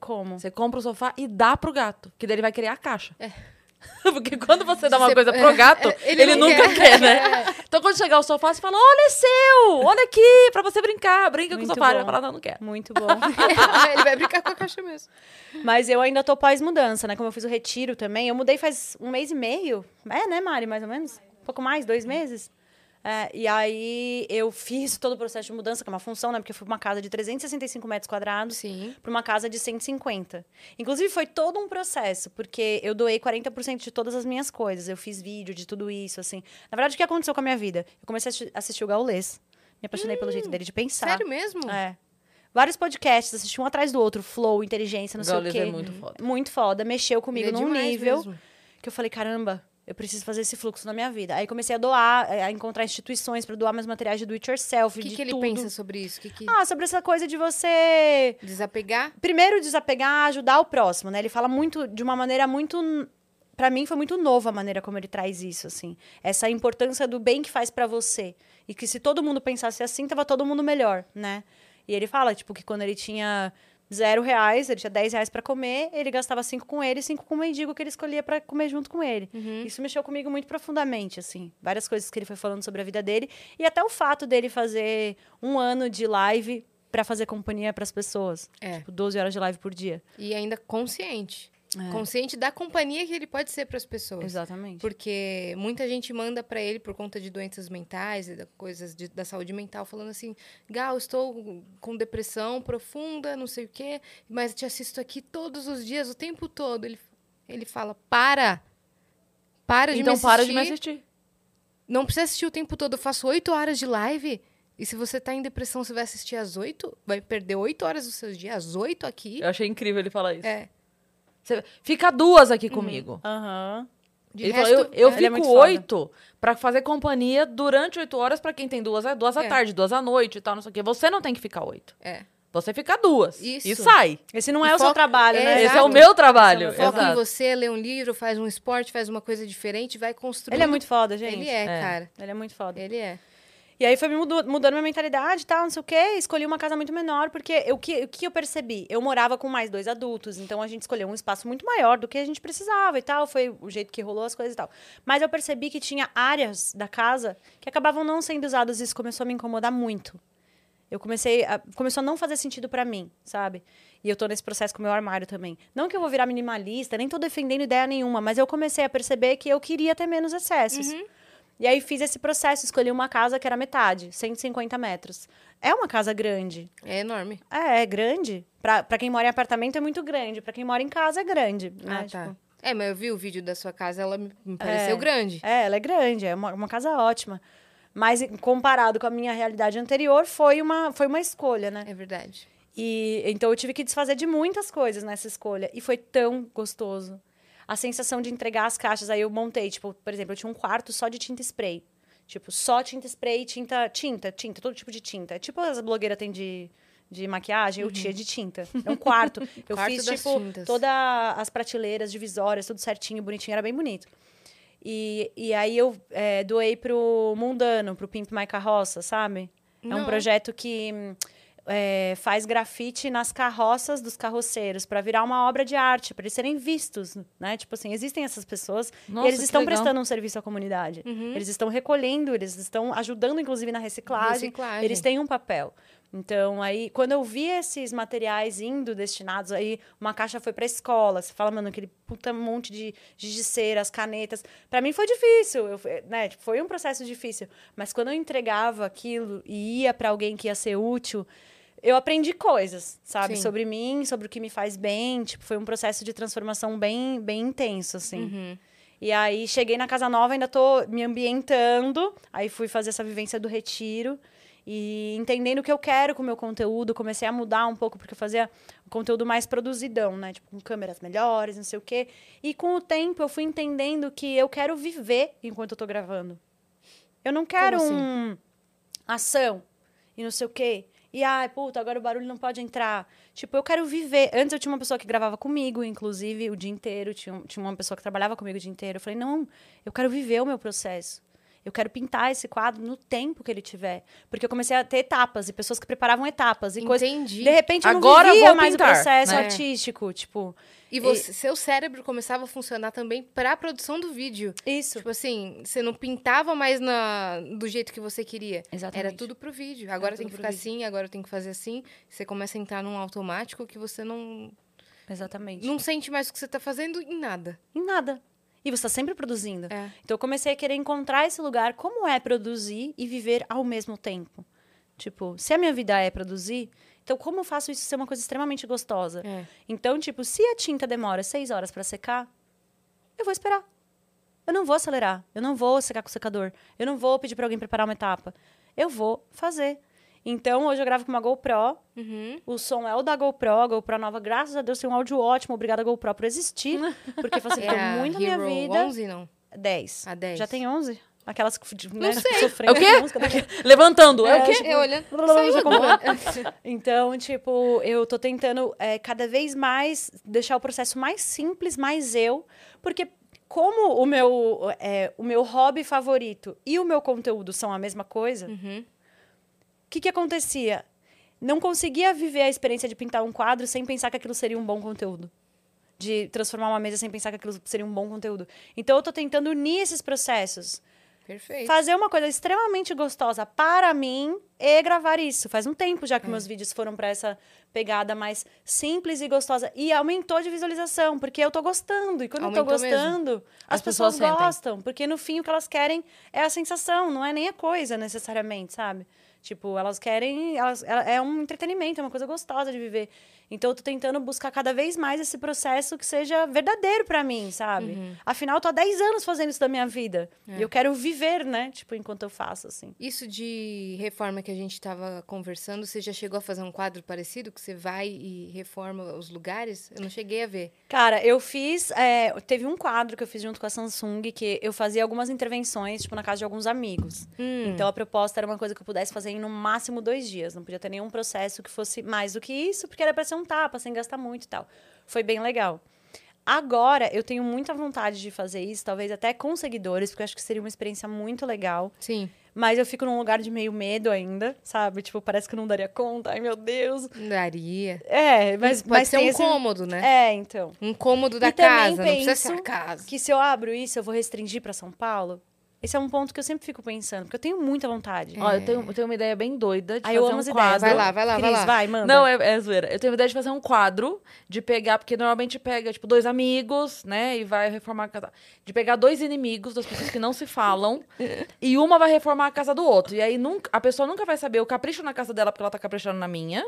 Speaker 3: Como?
Speaker 1: Você compra o sofá e dá pro gato, que daí ele vai querer a caixa. É. Porque quando você dá uma você, coisa pro gato, é, ele, ele nunca quer, quer né? É. Então quando chegar o sofá, você fala: olha, é seu! Olha aqui, pra você brincar. Brinca Muito com o sofá. Bom. Ele vai falar: não, não quero.
Speaker 3: Muito bom.
Speaker 2: ele vai brincar com a caixa mesmo.
Speaker 3: Mas eu ainda tô pós-mudança, né? Como eu fiz o retiro também. Eu mudei faz um mês e meio. É, né, Mari? Mais ou menos? Pouco mais, dois meses. É, e aí eu fiz todo o processo de mudança, que é uma função, né? Porque eu fui uma casa de 365 metros quadrados para uma casa de 150. Inclusive, foi todo um processo, porque eu doei 40% de todas as minhas coisas. Eu fiz vídeo de tudo isso, assim. Na verdade, o que aconteceu com a minha vida? Eu comecei a assistir o Gaulês. Me apaixonei hum, pelo jeito dele de pensar.
Speaker 2: Sério mesmo?
Speaker 3: É. Vários podcasts, assisti um atrás do outro, Flow, Inteligência, não sei o quê.
Speaker 1: é muito foda.
Speaker 3: Muito foda. Mexeu comigo é num nível mesmo. que eu falei, caramba, eu preciso fazer esse fluxo na minha vida. Aí comecei a doar, a encontrar instituições para doar meus materiais de do it yourself,
Speaker 2: O que, que ele
Speaker 3: tudo.
Speaker 2: pensa sobre isso? Que que...
Speaker 3: Ah, sobre essa coisa de você
Speaker 2: desapegar?
Speaker 3: Primeiro desapegar, ajudar o próximo, né? Ele fala muito de uma maneira muito para mim foi muito novo a maneira como ele traz isso, assim. Essa importância do bem que faz para você. E que se todo mundo pensasse assim, tava todo mundo melhor, né? E ele fala, tipo, que quando ele tinha zero reais, ele tinha 10 reais para comer, ele gastava cinco com ele e cinco com o mendigo que ele escolhia para comer junto com ele. Uhum. Isso mexeu comigo muito profundamente, assim. Várias coisas que ele foi falando sobre a vida dele. E até o fato dele fazer um ano de live para fazer companhia para as pessoas. É. Tipo, 12 horas de live por dia.
Speaker 2: E ainda consciente. É. Consciente da companhia que ele pode ser para as pessoas.
Speaker 3: Exatamente.
Speaker 2: Porque muita gente manda para ele por conta de doenças mentais e coisas de, da saúde mental, falando assim: Gal, estou com depressão profunda, não sei o quê, mas te assisto aqui todos os dias, o tempo todo. Ele, ele fala: para! Para de
Speaker 1: então,
Speaker 2: me assistir.
Speaker 1: Então para de me assistir.
Speaker 2: Não precisa assistir o tempo todo. Eu faço oito horas de live. E se você tá em depressão, você vai assistir às oito? Vai perder oito horas dos seus dias, às oito aqui.
Speaker 1: Eu achei incrível ele falar isso.
Speaker 2: É.
Speaker 1: Você fica duas aqui uhum. comigo.
Speaker 3: Aham.
Speaker 1: Uhum. Ele resto, falou, eu, eu é, fico é oito para fazer companhia durante oito horas para quem tem duas, é duas é. à tarde, duas à noite e tal, não sei o quê. Você não tem que ficar oito.
Speaker 2: É.
Speaker 1: Você fica duas.
Speaker 2: Isso.
Speaker 1: E sai.
Speaker 3: Esse não é e o seu trabalho, né?
Speaker 1: Esse é o meu trabalho.
Speaker 2: Foca em você, lê um livro, faz um esporte, faz uma coisa diferente, vai construir.
Speaker 3: Ele é muito foda, gente.
Speaker 2: Ele é, é, cara.
Speaker 3: Ele é muito foda.
Speaker 2: Ele é.
Speaker 3: E aí foi mudando, minha mentalidade e tal, não sei o quê. Escolhi uma casa muito menor, porque o que, o que eu percebi? Eu morava com mais dois adultos, então a gente escolheu um espaço muito maior do que a gente precisava e tal. Foi o jeito que rolou as coisas e tal. Mas eu percebi que tinha áreas da casa que acabavam não sendo usadas e isso começou a me incomodar muito. Eu comecei a, começou a não fazer sentido para mim, sabe? E eu tô nesse processo com o meu armário também. Não que eu vou virar minimalista, nem tô defendendo ideia nenhuma, mas eu comecei a perceber que eu queria ter menos excessos. Uhum. E aí fiz esse processo, escolhi uma casa que era metade, 150 metros. É uma casa grande.
Speaker 2: É enorme.
Speaker 3: É, é grande. Pra, pra quem mora em apartamento é muito grande. Pra quem mora em casa é grande. Né?
Speaker 2: Ah, tá. Tipo... É, mas eu vi o vídeo da sua casa, ela me pareceu é, grande.
Speaker 3: É, ela é grande, é uma, uma casa ótima. Mas comparado com a minha realidade anterior, foi uma, foi uma escolha, né?
Speaker 2: É verdade.
Speaker 3: E então eu tive que desfazer de muitas coisas nessa escolha. E foi tão gostoso a sensação de entregar as caixas. Aí eu montei, tipo, por exemplo, eu tinha um quarto só de tinta spray. Tipo, só tinta spray, tinta, tinta, tinta, todo tipo de tinta. É tipo as blogueiras têm de, de maquiagem, uhum. eu tinha de tinta. É um quarto. eu quarto fiz, tipo, todas as prateleiras divisórias, tudo certinho, bonitinho, era bem bonito. E, e aí eu é, doei pro Mundano, pro Pimp My Carroça, sabe? Não. É um projeto que é, faz grafite nas carroças dos carroceiros para virar uma obra de arte, para eles serem vistos, né? Tipo assim, existem essas pessoas Nossa, e eles estão legal. prestando um serviço à comunidade. Uhum. Eles estão recolhendo, eles estão ajudando, inclusive, na reciclagem. reciclagem. Eles têm um papel. Então, aí, quando eu vi esses materiais indo destinados, aí uma caixa foi para escola, você fala, mano, aquele puta monte de giz de cera, as canetas. Para mim foi difícil, eu, né? Tipo, foi um processo difícil. Mas quando eu entregava aquilo e ia para alguém que ia ser útil, eu aprendi coisas, sabe? Sim. Sobre mim, sobre o que me faz bem. Tipo, foi um processo de transformação bem, bem intenso, assim. Uhum. E aí, cheguei na casa nova, ainda tô me ambientando. Aí, fui fazer essa vivência do retiro. E entendendo o que eu quero com o meu conteúdo, comecei a mudar um pouco, porque eu fazia o conteúdo mais produzidão, né? Tipo, com câmeras melhores, não sei o quê. E com o tempo, eu fui entendendo que eu quero viver enquanto eu tô gravando. Eu não quero assim? um ação e não sei o quê. E, ai, puta, agora o barulho não pode entrar. Tipo, eu quero viver. Antes eu tinha uma pessoa que gravava comigo, inclusive, o dia inteiro. Tinha, tinha uma pessoa que trabalhava comigo o dia inteiro. Eu falei, não, eu quero viver o meu processo. Eu quero pintar esse quadro no tempo que ele tiver. Porque eu comecei a ter etapas e pessoas que preparavam etapas e coisas. Entendi. De repente eu Agora não vivia mais pintar, o processo né? artístico, tipo.
Speaker 2: E, você, e, seu cérebro começava a funcionar também para a produção do vídeo.
Speaker 3: Isso.
Speaker 2: Tipo assim, você não pintava mais na, do jeito que você queria. Exatamente. Era tudo pro vídeo. Agora tem que ficar vídeo. assim, agora tem que fazer assim. Você começa a entrar num automático que você não.
Speaker 3: Exatamente.
Speaker 2: Não sente mais o que você está fazendo em nada.
Speaker 3: Em nada. E você está sempre produzindo. É. Então eu comecei a querer encontrar esse lugar, como é produzir e viver ao mesmo tempo. Tipo, se a minha vida é produzir, então como eu faço isso ser uma coisa extremamente gostosa? É. Então, tipo, se a tinta demora seis horas para secar, eu vou esperar. Eu não vou acelerar. Eu não vou secar com o secador. Eu não vou pedir para alguém preparar uma etapa. Eu vou fazer. Então, hoje eu gravo com uma GoPro. Uhum. O som é o da GoPro. A GoPro nova, graças a Deus, tem um áudio ótimo. Obrigada, GoPro, por existir. Porque facilitou é muito a minha vida.
Speaker 2: 11, não?
Speaker 3: 10.
Speaker 2: A 10.
Speaker 3: Já tem 11? Aquelas que
Speaker 1: né, sofrendo. É o quê? Levantando. É, é o quê?
Speaker 2: Tipo, eu olhando.
Speaker 3: então, tipo, eu tô tentando é, cada vez mais deixar o processo mais simples, mais eu. Porque como o meu, é, o meu hobby favorito e o meu conteúdo são a mesma coisa... Uhum que, que acontecia? Não conseguia viver a experiência de pintar um quadro sem pensar que aquilo seria um bom conteúdo. De transformar uma mesa sem pensar que aquilo seria um bom conteúdo. Então, eu estou tentando unir esses processos.
Speaker 2: Perfeito.
Speaker 3: Fazer uma coisa extremamente gostosa para mim e gravar isso. Faz um tempo já que é. meus vídeos foram para essa pegada mais simples e gostosa. E aumentou de visualização, porque eu tô gostando. E quando Aumentou eu tô gostando, mesmo. as, as pessoas, pessoas gostam. Porque no fim o que elas querem é a sensação, não é nem a coisa necessariamente, sabe? Tipo, elas querem. Elas, é um entretenimento, é uma coisa gostosa de viver. Então, eu tô tentando buscar cada vez mais esse processo que seja verdadeiro para mim, sabe? Uhum. Afinal, eu tô há 10 anos fazendo isso da minha vida. É. E eu quero viver, né? Tipo, enquanto eu faço, assim.
Speaker 2: Isso de reforma que a gente tava conversando, você já chegou a fazer um quadro parecido? Que você vai e reforma os lugares? Eu não cheguei a ver.
Speaker 3: Cara, eu fiz. É, teve um quadro que eu fiz junto com a Samsung que eu fazia algumas intervenções, tipo, na casa de alguns amigos. Hum. Então, a proposta era uma coisa que eu pudesse fazer em no máximo dois dias. Não podia ter nenhum processo que fosse mais do que isso, porque era pra ser um tapa, sem gastar muito e tal. Foi bem legal. Agora, eu tenho muita vontade de fazer isso, talvez até com seguidores, porque eu acho que seria uma experiência muito legal.
Speaker 2: Sim.
Speaker 3: Mas eu fico num lugar de meio medo ainda, sabe? Tipo, parece que eu não daria conta. Ai, meu Deus.
Speaker 2: Daria.
Speaker 3: É, mas
Speaker 2: Pode
Speaker 3: mas
Speaker 2: ser um
Speaker 3: esse-
Speaker 2: cômodo, né?
Speaker 3: É, então.
Speaker 2: Um cômodo da
Speaker 3: E
Speaker 2: casa, não precisa ser a casa.
Speaker 3: Que se eu abro isso, eu vou restringir pra São Paulo. Esse é um ponto que eu sempre fico pensando, porque eu tenho muita vontade.
Speaker 1: Ó, eu tenho, eu tenho uma ideia bem doida de
Speaker 3: Aí eu
Speaker 1: fazer
Speaker 3: amo
Speaker 1: um quadro.
Speaker 3: ideias.
Speaker 2: Vai lá, vai lá, vai
Speaker 3: Cris,
Speaker 2: lá.
Speaker 3: vai, manda.
Speaker 1: Não, é, é zoeira. Eu tenho uma ideia de fazer um quadro, de pegar, porque normalmente pega, tipo, dois amigos, né? E vai reformar a casa. De pegar dois inimigos, duas pessoas que não se falam, e uma vai reformar a casa do outro. E aí nunca, a pessoa nunca vai saber, eu capricho na casa dela porque ela tá caprichando na minha.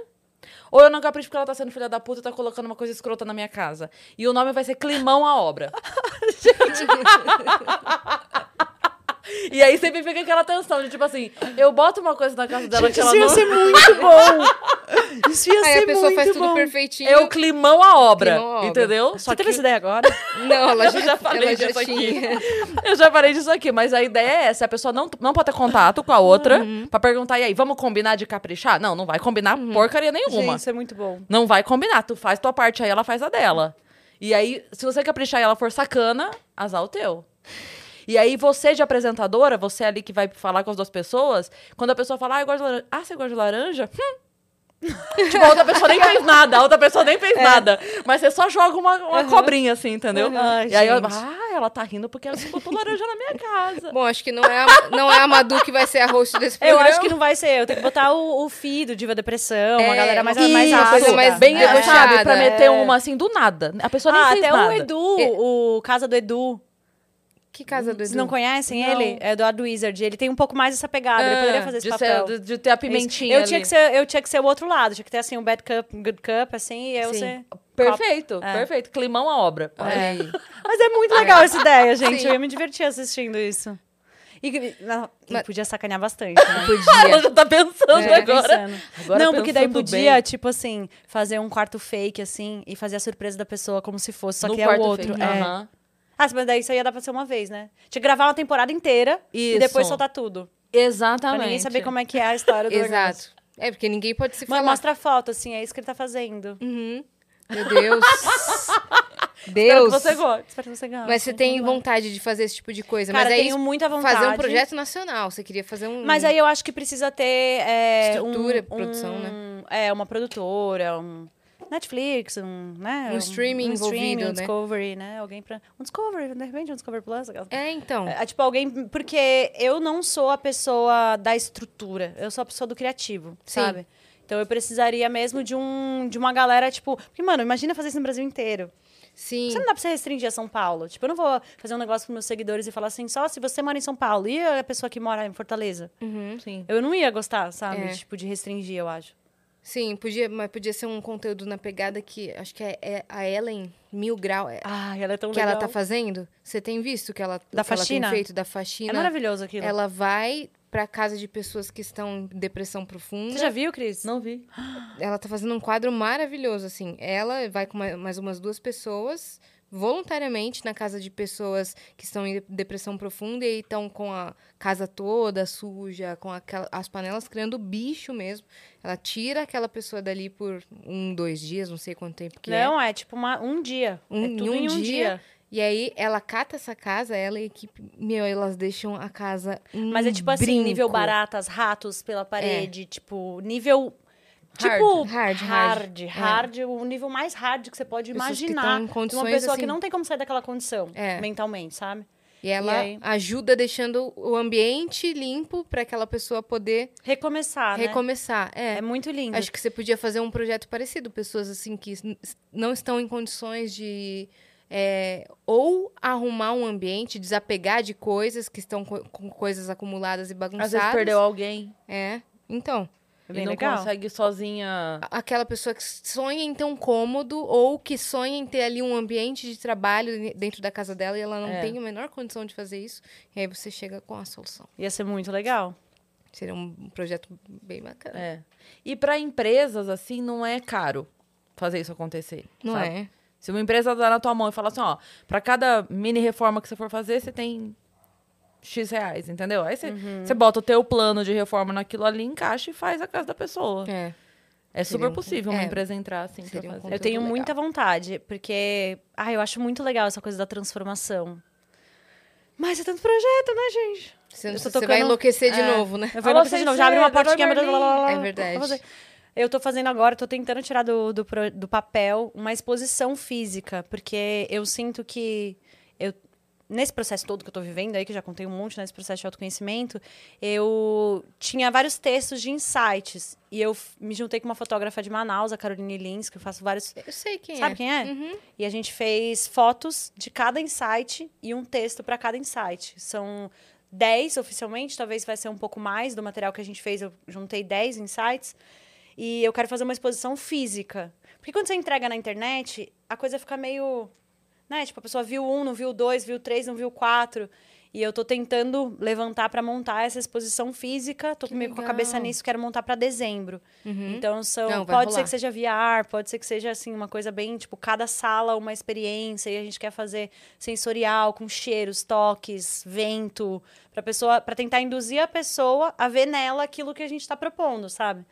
Speaker 1: Ou eu não capricho porque ela tá sendo filha da puta e tá colocando uma coisa escrota na minha casa. E o nome vai ser Climão a Obra. E aí sempre fica aquela tensão de tipo assim, eu boto uma coisa na casa dela
Speaker 3: Gente,
Speaker 1: que ela
Speaker 3: isso ia
Speaker 1: não.
Speaker 3: ser muito bom. Isso ia
Speaker 2: Aí
Speaker 3: ser
Speaker 2: a pessoa
Speaker 3: muito
Speaker 2: faz tudo
Speaker 3: bom.
Speaker 2: perfeitinho.
Speaker 1: É o climão à obra,
Speaker 2: Climão à obra.
Speaker 1: entendeu?
Speaker 3: Você teve essa ideia agora?
Speaker 2: Não, ela já,
Speaker 1: Eu já falei
Speaker 2: ela já
Speaker 1: disso aqui. Eu já falei disso aqui, mas a ideia é essa: a pessoa não, não pode ter contato com a outra
Speaker 3: Uhum.
Speaker 1: pra perguntar, e aí, vamos combinar de caprichar? Não, não vai combinar porcaria nenhuma.
Speaker 3: Gente, isso é muito bom.
Speaker 1: Não vai combinar. Tu faz tua parte aí, ela faz a dela. E aí, se você caprichar e ela for sacana, azar o teu. E aí, você de apresentadora, você ali que vai falar com as duas pessoas, quando a pessoa fala, ah, eu gosto de laranja. Ah, você gosta de laranja? Hum. tipo, a outra pessoa nem fez nada, a outra pessoa nem
Speaker 3: É.
Speaker 1: fez nada. Mas você só joga uma, uma cobrinha assim, entendeu?
Speaker 3: Uhum. Ai,
Speaker 1: e aí, eu, ah, ela tá rindo porque ela botou laranja na minha casa.
Speaker 2: Bom, acho que não é, a, não é a Madu que vai ser a host desse
Speaker 3: Eu
Speaker 2: programa.
Speaker 3: acho que não vai ser. Eu tenho que botar o, o feed do Diva Depressão, uma
Speaker 2: É,
Speaker 3: galera mais,
Speaker 2: isso,
Speaker 3: mais
Speaker 2: uma coisa
Speaker 3: ácida.
Speaker 2: mais
Speaker 1: Bem,
Speaker 2: É.
Speaker 1: sabe, pra meter
Speaker 3: é.
Speaker 1: uma assim do nada. A pessoa nem
Speaker 3: Ah,
Speaker 1: fez
Speaker 3: até
Speaker 1: nada.
Speaker 3: o Edu, o Casa do Edu.
Speaker 2: Que casa do
Speaker 3: Vocês
Speaker 2: Edu?
Speaker 3: não conhecem
Speaker 1: Não.
Speaker 3: ele? É do Ado Wizard. Ele tem um pouco mais essa pegada. ele
Speaker 2: Ah,
Speaker 3: poderia fazer esse
Speaker 1: de,
Speaker 3: papel.
Speaker 1: ser, de, de ter a pimentinha
Speaker 3: eu tinha,
Speaker 1: ali.
Speaker 3: que ser, eu tinha que ser o outro lado. Tinha que ter, assim, o bad cup, good cup, assim, e eu
Speaker 2: Sim.
Speaker 3: ser...
Speaker 1: Perfeito,
Speaker 3: É.
Speaker 1: perfeito. Climão a obra.
Speaker 2: É.
Speaker 3: Mas é muito legal essa ideia, gente.
Speaker 2: Sim.
Speaker 3: Eu ia me divertir assistindo isso. E, não, e
Speaker 2: Mas-
Speaker 3: podia sacanear bastante, né?
Speaker 1: Ela
Speaker 2: Podia.
Speaker 1: já tá pensando
Speaker 3: É,
Speaker 1: agora.
Speaker 3: pensando.
Speaker 1: Agora
Speaker 3: não, porque daí podia,
Speaker 1: bem.
Speaker 3: tipo assim, fazer um quarto fake, assim, e fazer a surpresa da pessoa como se fosse, só
Speaker 1: No
Speaker 3: que é o outro.
Speaker 1: fake,
Speaker 3: É. Ah, mas daí isso aí ia dar pra ser uma vez, né? Tinha que gravar uma temporada inteira e
Speaker 1: Isso.
Speaker 3: depois soltar tudo.
Speaker 1: Exatamente.
Speaker 3: Pra ninguém saber como é que é a história do.
Speaker 2: Exato. É, porque ninguém pode se
Speaker 3: Mas
Speaker 2: falar.
Speaker 3: mostra a foto, assim, é isso que ele tá fazendo.
Speaker 2: Uhum. Meu Deus.
Speaker 1: Espero
Speaker 2: Deus.
Speaker 1: que você goste.
Speaker 3: Espero que você goste.
Speaker 2: Mas você tem vontade de fazer esse tipo de coisa.
Speaker 3: Cara,
Speaker 2: mas aí
Speaker 3: tenho muita vontade.
Speaker 2: fazer um projeto nacional. Você queria fazer um.
Speaker 3: Mas aí eu acho que precisa ter... É,
Speaker 2: Estrutura,
Speaker 3: um,
Speaker 2: produção,
Speaker 3: um-
Speaker 2: né?
Speaker 3: É, uma produtora, um... Netflix, um, né?
Speaker 2: Um streaming
Speaker 3: um streaming, um
Speaker 2: né?
Speaker 3: Discovery, né? Alguém pra... Um Discovery, de repente um Discovery Plus. aquelas-
Speaker 2: É, então.
Speaker 3: É, tipo, alguém. Porque eu não sou a pessoa da estrutura, eu sou a pessoa do criativo,
Speaker 2: Sim.
Speaker 3: sabe? Então eu precisaria mesmo de um de uma galera, tipo. Porque, mano, imagina fazer isso no Brasil inteiro.
Speaker 2: Sim.
Speaker 3: Você não dá pra você restringir a São Paulo. Tipo, eu não vou fazer um negócio pros meus seguidores e falar assim, só se você mora em São Paulo e a pessoa que mora em Fortaleza.
Speaker 2: Uhum.
Speaker 1: Sim.
Speaker 3: Eu não ia gostar, sabe?
Speaker 2: É.
Speaker 3: Tipo, de restringir, eu acho.
Speaker 2: Sim, podia, mas podia ser um conteúdo na pegada que acho que é, é a Ellen Mil Grau é,
Speaker 3: Ai, ela é tão
Speaker 2: que
Speaker 3: legal.
Speaker 2: ela tá fazendo. Você tem visto que ela,
Speaker 3: Da
Speaker 2: que ela
Speaker 3: faxina?
Speaker 2: tem feito da
Speaker 3: É
Speaker 2: faxina?
Speaker 3: maravilhoso aquilo.
Speaker 2: ela vai pra casa de pessoas que estão em depressão profunda.
Speaker 3: Você já viu, Cris?
Speaker 1: Não vi.
Speaker 2: Ela tá fazendo um quadro maravilhoso, assim. Ela vai com ma- mais umas duas pessoas, voluntariamente, na casa de pessoas que estão em depressão profunda e estão com a casa toda suja, com aquela- as panelas criando bicho mesmo. Ela tira aquela pessoa dali por um, dois dias, não sei quanto tempo que é.
Speaker 3: Não, é tipo uma, um dia.
Speaker 2: Um-
Speaker 3: é
Speaker 2: em
Speaker 3: tudo
Speaker 2: um
Speaker 3: em um
Speaker 2: dia.
Speaker 3: dia.
Speaker 2: E aí ela cata essa casa, ela e a equipe, meu, elas deixam a casa um
Speaker 3: Mas é tipo assim,
Speaker 2: brinco. É.
Speaker 3: nível baratas, ratos pela parede, tipo, nível. Tipo,
Speaker 2: Hard, hard.
Speaker 3: hard,
Speaker 2: É.
Speaker 3: hard, o nível mais hard que você pode
Speaker 2: Pessoas que
Speaker 3: imaginar. de uma pessoa que
Speaker 2: assim-
Speaker 3: não tem como sair daquela condição
Speaker 2: É.
Speaker 3: mentalmente, sabe?
Speaker 2: E ela
Speaker 3: E aí?
Speaker 2: ajuda deixando o ambiente limpo para aquela pessoa poder
Speaker 3: Recomeçar, né?
Speaker 2: recomeçar. É.
Speaker 3: É muito lindo.
Speaker 2: Acho que você podia fazer um projeto parecido. Pessoas assim que não estão em condições de é, ou arrumar um ambiente, desapegar de coisas que estão co- com coisas acumuladas e bagunçadas.
Speaker 1: Às vezes perdeu alguém
Speaker 2: É. Então,
Speaker 3: É
Speaker 1: e
Speaker 3: bem
Speaker 1: não
Speaker 3: legal.
Speaker 1: consegue sozinha.
Speaker 2: aquela pessoa que sonha em ter um cômodo ou que sonha em ter ali um ambiente de trabalho dentro da casa dela e ela não
Speaker 1: É.
Speaker 2: tem a menor condição de fazer isso. E aí você chega com a solução.
Speaker 3: Ia ser muito legal.
Speaker 2: Seria um projeto bem bacana.
Speaker 1: É. E pra empresas, assim, não é caro fazer isso acontecer.
Speaker 2: Não
Speaker 1: sabe?
Speaker 2: é?
Speaker 1: Se uma empresa dá na tua mão e fala assim, ó, pra cada mini reforma que você for fazer, você tem X reais, entendeu? Aí você,
Speaker 2: Uhum.
Speaker 1: você bota o teu plano de reforma naquilo ali, encaixa e faz a casa da pessoa.
Speaker 2: É.
Speaker 1: É super
Speaker 2: um-
Speaker 1: possível uma
Speaker 2: é,
Speaker 1: empresa entrar assim pra
Speaker 2: um
Speaker 1: fazer.
Speaker 2: conteúdo
Speaker 3: Eu tenho
Speaker 2: legal.
Speaker 3: muita vontade, porque. Ah, eu acho muito legal essa coisa da transformação. Mas é tanto projeto, né, gente?
Speaker 2: Você,
Speaker 3: tocando-
Speaker 2: vai enlouquecer de
Speaker 3: É.
Speaker 2: novo, né?
Speaker 3: Eu vou enlouquecer de novo. Já abre uma portinha. Blá, blá, blá, blá,
Speaker 2: É verdade.
Speaker 3: Eu tô fazendo agora, tô tentando tirar do, do, do papel uma exposição física, porque eu sinto que nesse processo todo que eu tô vivendo aí, que já contei um monte nesse processo de autoconhecimento, eu tinha vários textos de insights. E eu me juntei com uma fotógrafa de Manaus, a Caroline Lins, que eu faço vários.
Speaker 2: Eu sei quem
Speaker 3: Sabe
Speaker 2: é.
Speaker 3: quem é?
Speaker 2: Uhum.
Speaker 3: E a gente fez fotos de cada insight e um texto para cada insight. São 10 oficialmente, talvez vai ser um pouco mais do material que a gente fez. Eu juntei 10 insights. E eu quero fazer uma exposição física. Porque quando você entrega na internet, a coisa fica meio. Né? Tipo, a pessoa viu um, não viu dois, viu três, não viu quatro. E eu tô tentando levantar para montar essa exposição física. Tô
Speaker 2: Que
Speaker 3: meio com a
Speaker 2: legal.
Speaker 3: cabeça nisso, quero montar para dezembro.
Speaker 2: Uhum.
Speaker 3: Então são,
Speaker 2: Não,
Speaker 3: pode ser
Speaker 2: rolar.
Speaker 3: que seja VR, pode ser que seja assim uma coisa bem, tipo, cada sala uma experiência e a gente quer fazer sensorial com cheiros, toques, vento, para pessoa, para tentar induzir a pessoa a ver nela aquilo que a gente está propondo, sabe?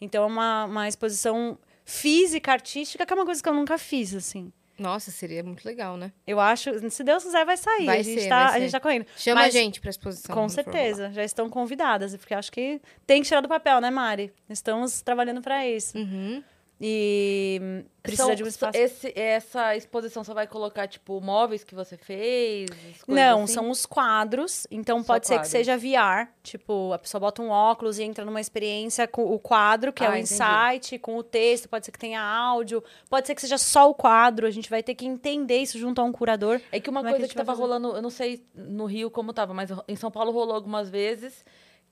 Speaker 3: Então é uma, uma exposição física, artística, que é uma coisa que eu nunca fiz, assim.
Speaker 2: Nossa, seria muito legal, né?
Speaker 3: Eu acho, se Deus quiser, vai sair.
Speaker 2: Vai
Speaker 3: a gente
Speaker 2: ser,
Speaker 3: tá, a gente tá correndo.
Speaker 2: Chama
Speaker 3: Mas-
Speaker 2: a gente pra exposição.
Speaker 3: Com certeza, já estão convidadas, porque acho que tem que tirar do papel, né, Mari? Estamos trabalhando para isso.
Speaker 2: Uhum.
Speaker 3: E precisa
Speaker 1: São-
Speaker 3: de um espaço.
Speaker 1: Esse, essa exposição você vai colocar, tipo, móveis que você fez?
Speaker 3: Não,
Speaker 1: assim?
Speaker 3: são os quadros. Então
Speaker 1: Só
Speaker 3: pode ser que
Speaker 1: quadros.
Speaker 3: seja VR. Tipo, a pessoa bota um óculos e entra numa experiência com o quadro, que é
Speaker 1: Ah,
Speaker 3: o
Speaker 1: entendi.
Speaker 3: insight, com o texto. Pode ser que tenha áudio. Pode ser que seja só o quadro. A gente vai ter que entender isso junto a um curador.
Speaker 1: É que uma
Speaker 3: Como é que
Speaker 1: coisa
Speaker 3: a
Speaker 1: que,
Speaker 3: vai
Speaker 1: tava
Speaker 3: fazer?
Speaker 1: rolando, eu não sei no Rio como tava, mas em São Paulo rolou algumas vezes,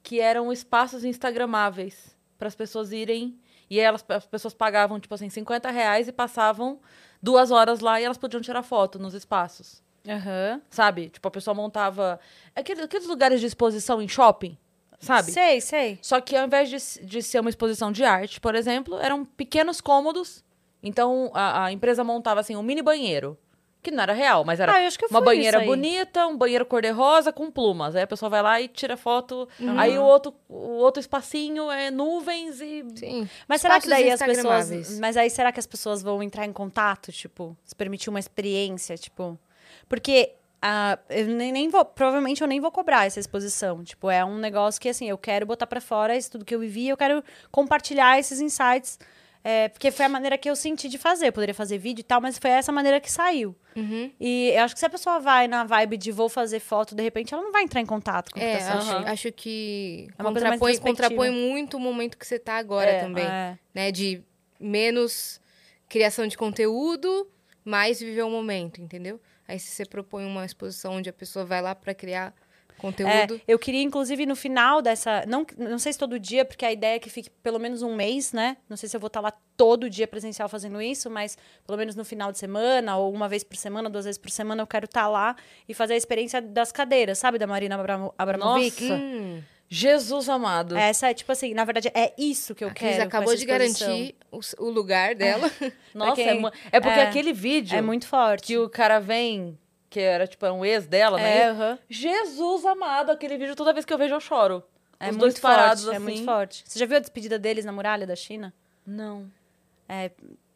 Speaker 1: que eram espaços instagramáveis para as pessoas irem. E elas, as pessoas pagavam, tipo assim, 50 reais e passavam duas horas lá e elas podiam tirar foto nos espaços.
Speaker 3: Aham.
Speaker 1: Sabe? Tipo, a pessoa montava. Aqueles, aqueles lugares de exposição em shopping, sabe?
Speaker 3: Sei, sei.
Speaker 1: Só que ao invés de, de ser uma exposição de arte, por exemplo, eram pequenos cômodos. Então a, a empresa montava assim um mini banheiro. Que não era real, mas era
Speaker 3: Ah,
Speaker 1: uma banheira bonita, um banheiro cor-de-rosa com plumas. Aí a pessoa vai lá e tira foto.
Speaker 3: Uhum.
Speaker 1: Aí o outro, o outro espacinho é nuvens e.
Speaker 2: Sim.
Speaker 3: Mas será que daí as pessoas. Mas aí será que as pessoas vão entrar em contato, tipo, se permitir uma experiência, tipo. Porque ah, eu nem, nem vou. Provavelmente eu nem vou cobrar essa exposição. Tipo, é um negócio que assim, eu quero botar pra fora isso tudo que eu vivi, eu quero compartilhar esses insights. É, porque foi a maneira que eu senti de fazer. Eu poderia fazer vídeo e tal, mas foi essa maneira que saiu.
Speaker 2: Uhum.
Speaker 3: E eu acho que se a pessoa vai na vibe de vou fazer foto, de repente ela não vai entrar em contato com o que
Speaker 2: É,
Speaker 3: tá
Speaker 2: acho,
Speaker 3: feito.
Speaker 2: acho que
Speaker 3: É
Speaker 2: contrapõe, contrapõe muito o momento que você tá agora
Speaker 1: É,
Speaker 2: também.
Speaker 3: É.
Speaker 2: Né? De menos criação de conteúdo, mais viver o momento, entendeu? Aí se você propõe uma exposição onde a pessoa vai lá pra criar conteúdo.
Speaker 3: É, eu queria, inclusive, no final dessa. Não, não sei se todo dia, porque a ideia é que fique pelo menos um mês, né? Não sei se eu vou estar lá todo dia presencial fazendo isso, mas pelo menos no final de semana, ou uma vez por semana, duas vezes por semana, eu quero estar lá e fazer a experiência das cadeiras, sabe? Da Marina Abramo, Abramovic.
Speaker 1: Nossa.
Speaker 2: Hum,
Speaker 1: Jesus amado.
Speaker 3: Essa é, tipo assim, na verdade, é isso que eu
Speaker 2: a Cris
Speaker 3: quero. com
Speaker 2: acabou
Speaker 3: essa
Speaker 2: de garantir o, o lugar dela.
Speaker 1: Nossa,
Speaker 3: quem-
Speaker 1: é, é porque
Speaker 3: é.
Speaker 1: aquele vídeo
Speaker 3: É muito forte.
Speaker 1: que o cara vem, que era tipo um ex dela, né?
Speaker 3: É, aham.
Speaker 1: Jesus amado, aquele vídeo, toda vez que eu vejo eu choro.
Speaker 3: É
Speaker 1: Os
Speaker 3: muito
Speaker 1: dois parados
Speaker 3: forte,
Speaker 1: assim.
Speaker 3: é muito forte. Você já viu a despedida deles na muralha da China?
Speaker 1: Não.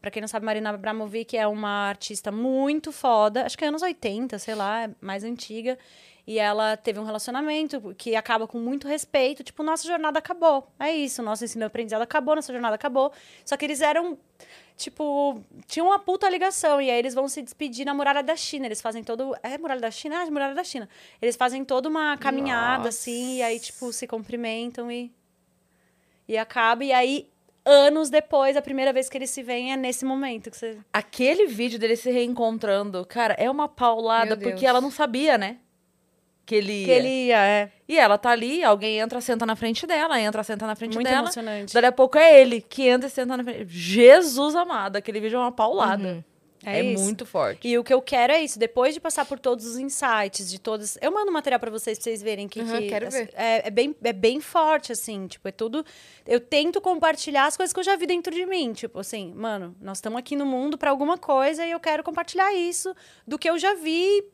Speaker 3: Pra quem não sabe, Marina Abramovic é uma artista muito foda, acho que é anos 80, sei lá, é mais antiga. E ela teve um relacionamento que acaba com muito respeito. Tipo, nossa jornada acabou. É isso, nosso ensino e aprendizado acabou, nossa jornada acabou. Só que eles eram, tipo, tinham uma puta ligação. E aí eles vão se despedir na muralha da China. Eles fazem todo. É muralha da China? Ah, é muralha da China. Eles fazem toda uma caminhada,
Speaker 2: Nossa.
Speaker 3: assim, e aí, tipo, se cumprimentam e. E acaba. E aí, anos depois, a primeira vez que eles se veem é nesse momento que você.
Speaker 1: Aquele vídeo dele se reencontrando, cara, é uma paulada, porque ela não sabia, né? Que ele ia.
Speaker 3: Que ele ia, é.
Speaker 1: E ela tá ali, alguém entra, senta na frente dela, entra, senta na frente
Speaker 3: Muito
Speaker 1: dela.
Speaker 3: emocionante.
Speaker 1: Dali a pouco é ele que entra e senta na frente. Jesus amado, aquele vídeo é uma paulada.
Speaker 2: Uhum.
Speaker 3: É
Speaker 1: É, muito forte.
Speaker 3: E o que eu quero é isso, depois de passar por todos os insights, de todos. Eu mando material pra vocês, pra vocês verem que.
Speaker 2: Aham,
Speaker 3: que,
Speaker 2: quero
Speaker 3: assim,
Speaker 2: ver.
Speaker 3: É, é bem, é bem forte, assim. Tipo, é tudo. Eu tento compartilhar as coisas que eu já vi dentro de mim. Tipo assim, mano, nós estamos aqui no mundo pra alguma coisa e eu quero compartilhar isso do que eu já vi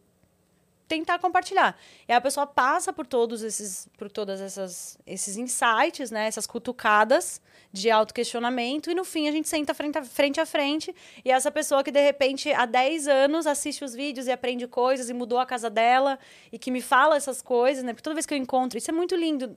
Speaker 3: tentar compartilhar. E a pessoa passa por todos esses, por todas essas esses insights, né, essas cutucadas de autoquestionamento e no fim a gente senta frente a, frente a frente e essa pessoa que de repente há 10 anos assiste os vídeos e aprende coisas e mudou a casa dela e que me fala essas coisas, né? Porque toda vez que eu encontro, isso é muito lindo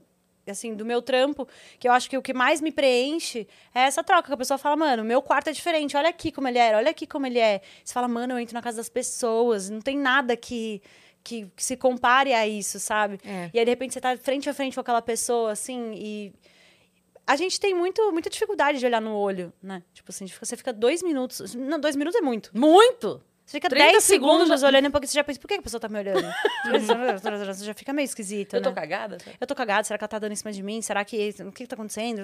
Speaker 3: assim, do meu trampo, que eu acho que o que mais me preenche é essa troca, que a pessoa fala, mano, meu quarto é diferente, olha aqui como ele era, olha aqui como ele é. Você fala, mano, eu entro na casa das pessoas, não tem nada que que, que se compare a isso, sabe?
Speaker 2: É.
Speaker 3: E aí, de repente, você tá frente a frente com aquela pessoa, assim, e. A gente tem muito, muita dificuldade de olhar no olho, né? Tipo assim, você fica dois minutos. Não, dois minutos é muito.
Speaker 1: Muito!
Speaker 3: Você fica
Speaker 1: 30
Speaker 3: 10 segundos
Speaker 1: segundos
Speaker 3: olhando porque você já pensa, por que a pessoa tá me olhando? você já fica meio esquisito,
Speaker 1: Eu
Speaker 3: né?
Speaker 1: tô cagada?
Speaker 3: Eu tô cagada, será que ela tá dando em cima de mim? Será que. O que, que tá acontecendo?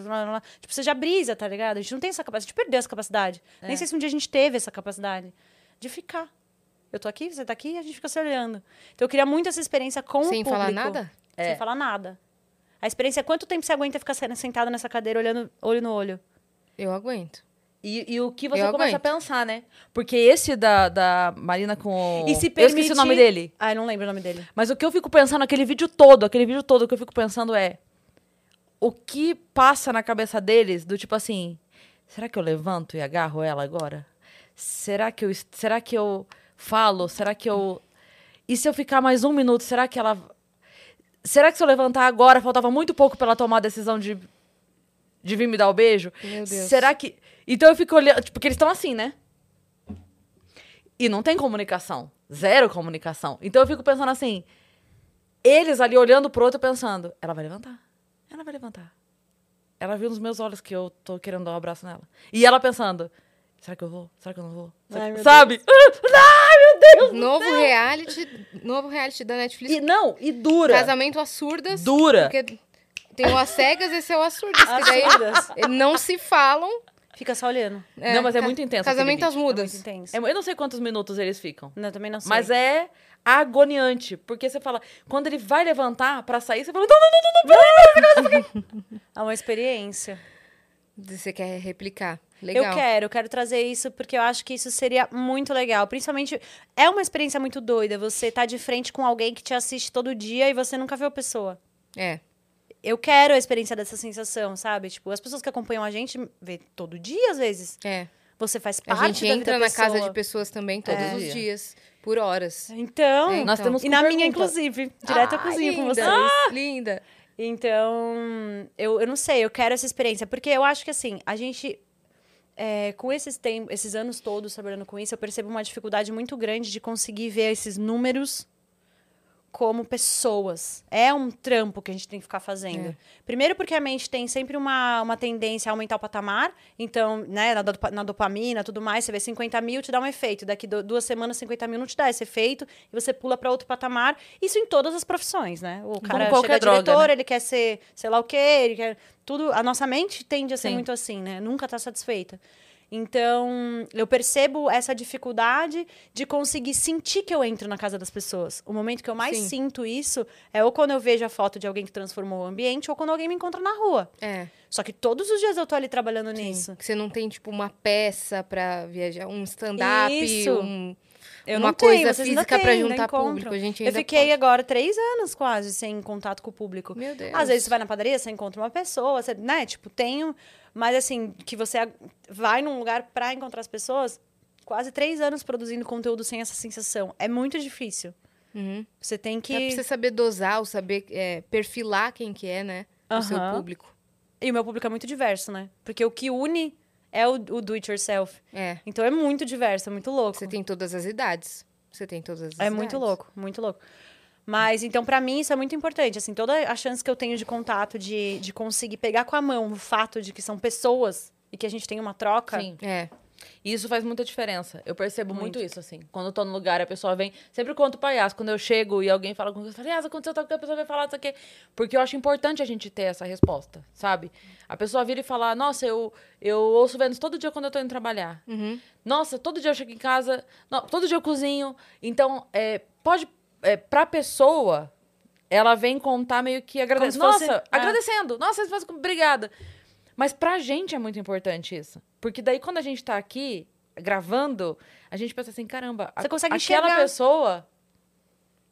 Speaker 3: Tipo, você já brisa, tá ligado? A gente não tem essa capacidade. A gente perdeu essa capacidade.
Speaker 1: É.
Speaker 3: Nem sei se um dia a gente teve essa capacidade de ficar. Eu tô aqui, você tá aqui a gente fica se olhando. Então eu queria muito essa experiência com o
Speaker 2: Sem
Speaker 3: público.
Speaker 2: falar nada?
Speaker 1: É.
Speaker 3: Sem falar nada. A experiência é quanto tempo você aguenta ficar se- sentada nessa cadeira olhando olho no olho?
Speaker 2: Eu aguento.
Speaker 1: E, e o que você
Speaker 2: Eu
Speaker 1: começa
Speaker 2: aguento.
Speaker 1: a pensar, né? Porque esse da, da Marina com.
Speaker 3: E se
Speaker 1: Eu esqueci o nome dele.
Speaker 3: Ah, eu não lembro o nome dele.
Speaker 1: Mas o que eu fico pensando, aquele vídeo todo, aquele vídeo todo, o que eu fico pensando é. O que passa na cabeça deles do tipo assim. Será que eu levanto e agarro ela agora? Será que eu, será que eu falo? Será que eu. E se eu ficar mais um minuto, será que ela. Será que se eu levantar agora, faltava muito pouco pra ela tomar a decisão de, de vir me dar o beijo?
Speaker 2: Meu Deus.
Speaker 1: Será que. Então eu fico olhando. Tipo, porque eles estão assim, né? E não tem comunicação. Zero comunicação. Então eu fico pensando assim. Eles ali olhando pro outro pensando, ela vai levantar. Ela vai levantar. Ela viu nos meus olhos que eu tô querendo dar um abraço nela. E ela pensando, será que eu vou? Será que eu não vou?
Speaker 3: Ai,
Speaker 1: Sabe? Ai, meu Deus!
Speaker 2: Novo reality, novo reality da Netflix.
Speaker 1: E não, e dura.
Speaker 2: Casamento às surdas.
Speaker 1: Dura.
Speaker 2: Porque tem o às cegas, esse é o às surdas.
Speaker 3: As
Speaker 2: daí
Speaker 3: surdas.
Speaker 2: não se falam.
Speaker 3: Fica só olhando.
Speaker 1: Não, mas é muito intenso
Speaker 2: Casamento às mudas.
Speaker 3: Muito intenso.
Speaker 1: É, Eu não sei quantos minutos eles ficam.
Speaker 3: Não, eu também não sei.
Speaker 1: Mas é agoniante. Porque você fala, quando ele vai levantar pra sair, você fala, não, não, não, não, não, peraí.
Speaker 3: É uma experiência.
Speaker 2: Você quer replicar. Legal.
Speaker 3: Eu quero, eu quero trazer isso porque eu acho que isso seria muito legal. Principalmente, é uma experiência muito doida você tá de frente com alguém que te assiste todo dia e você nunca viu a pessoa.
Speaker 2: É.
Speaker 3: Eu quero a experiência dessa sensação, sabe? Tipo, as pessoas que acompanham a gente vê todo dia, às vezes.
Speaker 2: É.
Speaker 3: Você faz
Speaker 2: A
Speaker 3: parte
Speaker 2: gente
Speaker 3: da vida
Speaker 2: entra
Speaker 3: da
Speaker 2: na casa
Speaker 3: pessoa.
Speaker 2: de pessoas também todos
Speaker 1: É.
Speaker 2: os dias. Por horas.
Speaker 3: Então,
Speaker 2: É,
Speaker 1: Nós
Speaker 2: então.
Speaker 1: temos
Speaker 3: e na minha,
Speaker 1: pergunta.
Speaker 3: inclusive. Direto à
Speaker 2: Ah,
Speaker 3: cozinha com
Speaker 2: linda,
Speaker 3: vocês.
Speaker 2: Linda.
Speaker 3: Então, eu, eu não sei, eu quero essa experiência. Porque eu acho que, assim, a gente, é, com esses, tem, esses anos todos trabalhando com isso, eu percebo uma dificuldade muito grande de conseguir ver esses números como pessoas. É um trampo que a gente tem que ficar fazendo.
Speaker 2: É.
Speaker 3: Primeiro porque a mente tem sempre uma, uma tendência a aumentar o patamar. Então, né, na, na dopamina, tudo mais, você vê 50 mil, te dá um efeito. Daqui do- duas semanas, 50 mil não te dá esse efeito. E você pula para outro patamar. Isso em todas as profissões, né? O cara chega
Speaker 1: droga,
Speaker 3: diretor,
Speaker 1: né?
Speaker 3: ele quer ser sei lá o quê, ele quer... Tudo, a nossa mente tende a ser
Speaker 1: Sim.
Speaker 3: muito assim, né? Nunca tá satisfeita. Então, eu percebo essa dificuldade de conseguir sentir que eu entro na casa das pessoas. O momento que eu mais
Speaker 2: Sim.
Speaker 3: sinto isso é ou quando eu vejo a foto de alguém que transformou o ambiente ou quando alguém me encontra na rua.
Speaker 2: É.
Speaker 3: Só que todos os dias eu tô ali trabalhando nisso.
Speaker 2: Que você não tem, tipo, uma peça pra viajar, um stand-up, um, uma
Speaker 3: tenho,
Speaker 2: coisa
Speaker 3: ainda
Speaker 2: física
Speaker 3: ainda
Speaker 2: juntar público. A gente
Speaker 3: Eu fiquei
Speaker 2: pode.
Speaker 3: agora três anos quase sem contato com o público.
Speaker 2: Meu Deus.
Speaker 3: Às vezes você vai na padaria, você encontra uma pessoa, você, né? Tipo, tenho. Mas assim, que você vai num lugar pra encontrar as pessoas, quase três anos produzindo conteúdo sem essa sensação. É muito difícil.
Speaker 2: Uhum.
Speaker 3: Você tem
Speaker 2: Dá pra
Speaker 3: que.
Speaker 2: você saber dosar, ou saber é, perfilar quem que é, né? O seu
Speaker 3: Aham.
Speaker 2: público.
Speaker 3: E o meu público é muito diverso, né? Porque o que une é o, o do it yourself.
Speaker 2: É.
Speaker 3: Então é muito diverso, é muito louco.
Speaker 2: Você tem todas as idades. Você tem todas as
Speaker 3: É
Speaker 2: idades.
Speaker 3: muito louco, muito louco. Mas, então, pra mim, isso é muito importante. Assim, toda a chance que eu tenho de contato, de, de conseguir pegar com a mão o fato de que são pessoas e que a gente tem uma troca.
Speaker 1: Sim.
Speaker 2: É.
Speaker 1: E isso faz muita diferença. Eu percebo muito,
Speaker 3: Muito.
Speaker 1: isso, assim. Quando eu tô no lugar, a pessoa vem. Sempre conto pra Yas. Quando eu chego e alguém fala comigo, eu falo, Yas, aconteceu tal coisa, a pessoa vai falar isso aqui. Porque eu acho importante a gente ter essa resposta, sabe? A pessoa vira e fala, nossa, eu, eu ouço Vênus todo dia quando eu tô indo trabalhar.
Speaker 2: Uhum.
Speaker 1: Nossa, todo dia eu chego em casa, não, todo dia eu cozinho. Então, é, pode. É, pra pessoa, ela vem contar meio que agradecendo.
Speaker 3: Como se fosse-
Speaker 1: Nossa,
Speaker 3: é.
Speaker 1: agradecendo. Nossa, faz obrigada. Mas pra gente é muito importante isso. Porque daí, quando a gente tá aqui gravando, a gente pensa assim: caramba, a-
Speaker 3: Você consegue
Speaker 1: aquela
Speaker 3: enxergar.
Speaker 1: pessoa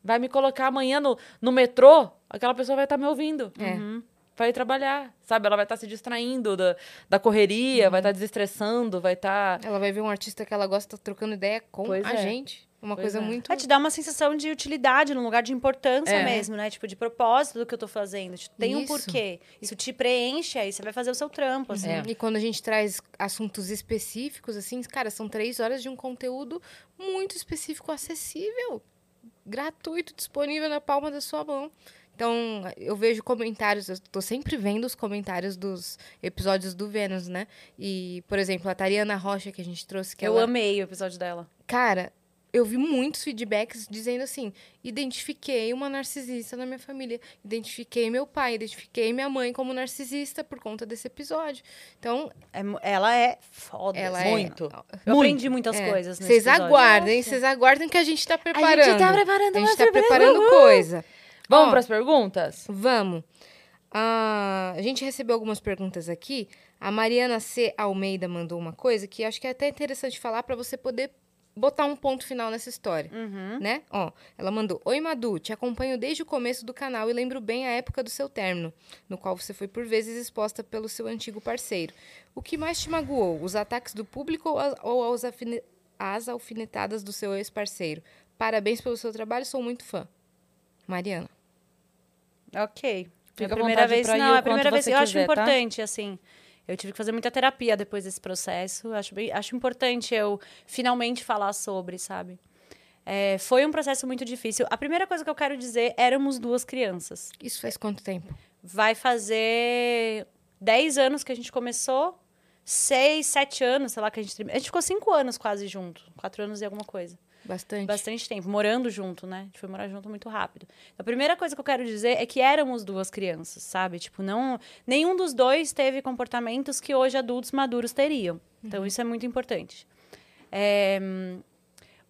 Speaker 1: vai me colocar amanhã no, no metrô, aquela pessoa vai estar me ouvindo.
Speaker 2: É.
Speaker 3: Uhum.
Speaker 1: vai trabalhar, sabe? Ela vai estar tá se distraindo da, da correria, uhum. vai estar tá desestressando, vai estar...
Speaker 2: Tá... Ela vai ver um artista que ela gosta trocando ideia com pois a é. gente. Uma pois coisa é. muito.
Speaker 3: É, te dá uma sensação de utilidade, num lugar de importância é. mesmo, né? Tipo, de propósito do que eu tô fazendo. Tipo, tem Isso. um porquê. Isso te preenche, aí você vai fazer o seu trampo, assim. É.
Speaker 2: E quando a gente traz assuntos específicos, assim, cara, são três horas de um conteúdo muito específico, acessível, gratuito, disponível na palma da sua mão. Então, eu vejo comentários, eu tô sempre vendo os comentários dos episódios do Vênus, né? E, por exemplo, a Tariana Rocha que a gente trouxe, que
Speaker 3: Eu
Speaker 2: ela...
Speaker 3: amei o episódio dela.
Speaker 2: Cara, eu vi muitos feedbacks dizendo assim: identifiquei uma narcisista na minha família, identifiquei meu pai, identifiquei minha mãe como narcisista por conta desse episódio. Então.
Speaker 3: É, ela é foda.
Speaker 1: Ela é muito.
Speaker 3: É, eu muito. aprendi muitas é. coisas.
Speaker 2: Vocês aguardem, vocês aguardem que a gente tá preparando. A
Speaker 3: gente tá preparando
Speaker 2: A gente tá preparando uhum. coisa.
Speaker 1: Vamos para as perguntas?
Speaker 2: Vamos. Ah, a gente recebeu algumas perguntas aqui. A Mariana C. Almeida mandou uma coisa que acho que é até interessante falar para você poder botar um ponto final nessa história,
Speaker 3: uhum.
Speaker 2: né? Ó, ela mandou: Oi, Madu, te acompanho desde o começo do canal e lembro bem a época do seu término, no qual você foi por vezes exposta pelo seu antigo parceiro. O que mais te magoou? Os ataques do público ou, a, ou as, as alfinetadas do seu ex-parceiro? Parabéns pelo seu trabalho, sou muito fã. Mariana.
Speaker 3: Ok. Fica é a primeira vez, não, é a primeira vez eu quiser, acho tá? importante, assim. Eu tive que fazer muita terapia depois desse processo. Acho, bem, acho importante eu finalmente falar sobre, sabe? É, foi um processo muito difícil. A primeira coisa que eu quero dizer, éramos duas crianças.
Speaker 2: Isso faz quanto tempo?
Speaker 3: Vai fazer 10 anos que a gente começou, 6, 7 anos, sei lá, que a gente... A gente ficou 5 anos quase junto, 4 anos e alguma coisa.
Speaker 2: Bastante.
Speaker 3: Bastante tempo, morando junto, né? A gente foi morar junto muito rápido. A primeira coisa que eu quero dizer é que éramos duas crianças, sabe? Tipo, não. Nenhum dos dois teve comportamentos que hoje adultos maduros teriam. Então, uhum. isso é muito importante. É,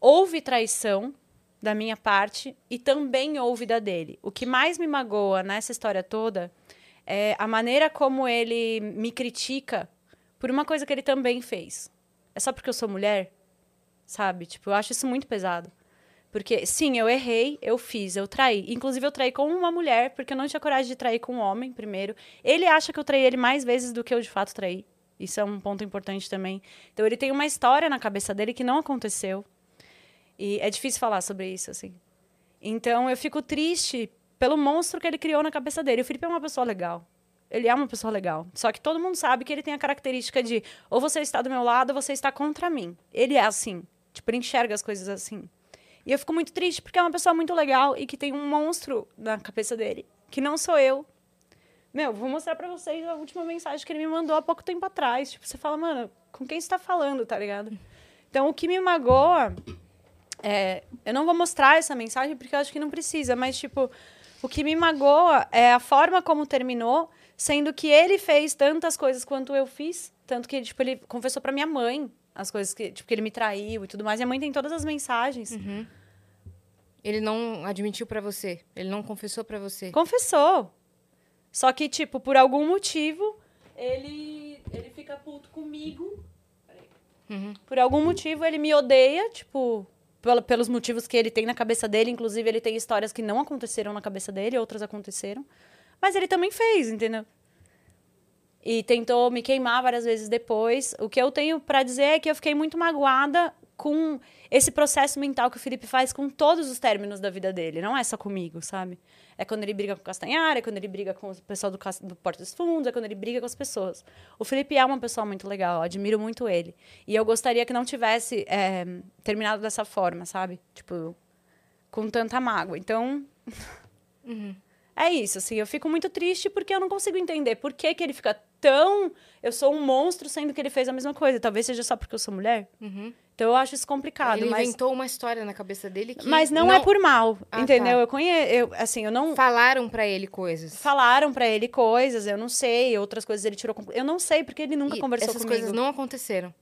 Speaker 3: houve traição da minha parte e também houve da dele. O que mais me magoa nessa história toda é a maneira como ele me critica por uma coisa que ele também fez. É só porque eu sou mulher? Sabe? Tipo, eu acho isso muito pesado. Porque, sim, eu errei, eu fiz, eu traí. Inclusive, eu traí com uma mulher, porque eu não tinha coragem de trair com um homem, primeiro. Ele acha que eu traí ele mais vezes do que eu, de fato, traí. Isso é um ponto importante também. Então, ele tem uma história na cabeça dele que não aconteceu. E é difícil falar sobre isso, assim. Então, eu fico triste pelo monstro que ele criou na cabeça dele. O Felipe é uma pessoa legal. Ele é uma pessoa legal. Só que todo mundo sabe que ele tem a característica de ou você está do meu lado ou você está contra mim. Ele é assim. Tipo, ele enxerga as coisas assim. E eu fico muito triste porque é uma pessoa muito legal e que tem um monstro na cabeça dele, que não sou eu. Meu, vou mostrar para vocês a última mensagem que ele me mandou há pouco tempo atrás. Tipo, você fala, mano, com quem você tá falando, tá ligado? Então, o que me magoa é, eu não vou mostrar essa mensagem porque eu acho que não precisa, mas tipo, o que me magoa é a forma como terminou, sendo que ele fez tantas coisas quanto eu fiz, tanto que tipo, ele confessou para minha mãe as coisas que, tipo, que ele me traiu e tudo mais. Minha mãe tem todas as mensagens.
Speaker 2: Uhum. Ele não admitiu para você? Ele não confessou para você?
Speaker 3: Confessou. Só que, tipo, por algum motivo, ele, ele fica puto comigo.
Speaker 2: Uhum.
Speaker 3: Por algum motivo, ele me odeia, tipo, pelos motivos que ele tem na cabeça dele. Inclusive, ele tem histórias que não aconteceram na cabeça dele, outras aconteceram. Mas ele também fez, entendeu? e tentou me queimar várias vezes depois. O que eu tenho para dizer é que eu fiquei muito magoada com esse processo mental que o Felipe faz com todos os términos da vida dele, não é só comigo, sabe? É quando ele briga com o Castanhar, é quando ele briga com o pessoal do, do Porto dos Fundos, é quando ele briga com as pessoas. O Felipe é uma pessoa muito legal, eu admiro muito ele. E eu gostaria que não tivesse é, terminado dessa forma, sabe? Tipo, com tanta mágoa. Então.
Speaker 2: Uhum.
Speaker 3: É isso, assim, eu fico muito triste porque eu não consigo entender por que, que ele fica tão. Eu sou um monstro, sendo que ele fez a mesma coisa. Talvez seja só porque eu sou mulher.
Speaker 2: Uhum.
Speaker 3: Então eu acho isso complicado.
Speaker 2: Ele
Speaker 3: mas...
Speaker 2: inventou uma história na cabeça dele que.
Speaker 3: Mas não, não... é por mal, ah, entendeu? Tá. Eu conheço. Eu, assim, eu não.
Speaker 2: Falaram para ele coisas.
Speaker 3: Falaram para ele coisas, eu não sei. Outras coisas ele tirou. Eu não sei, porque ele nunca
Speaker 2: e
Speaker 3: conversou
Speaker 2: essas
Speaker 3: comigo.
Speaker 2: Essas coisas não aconteceram.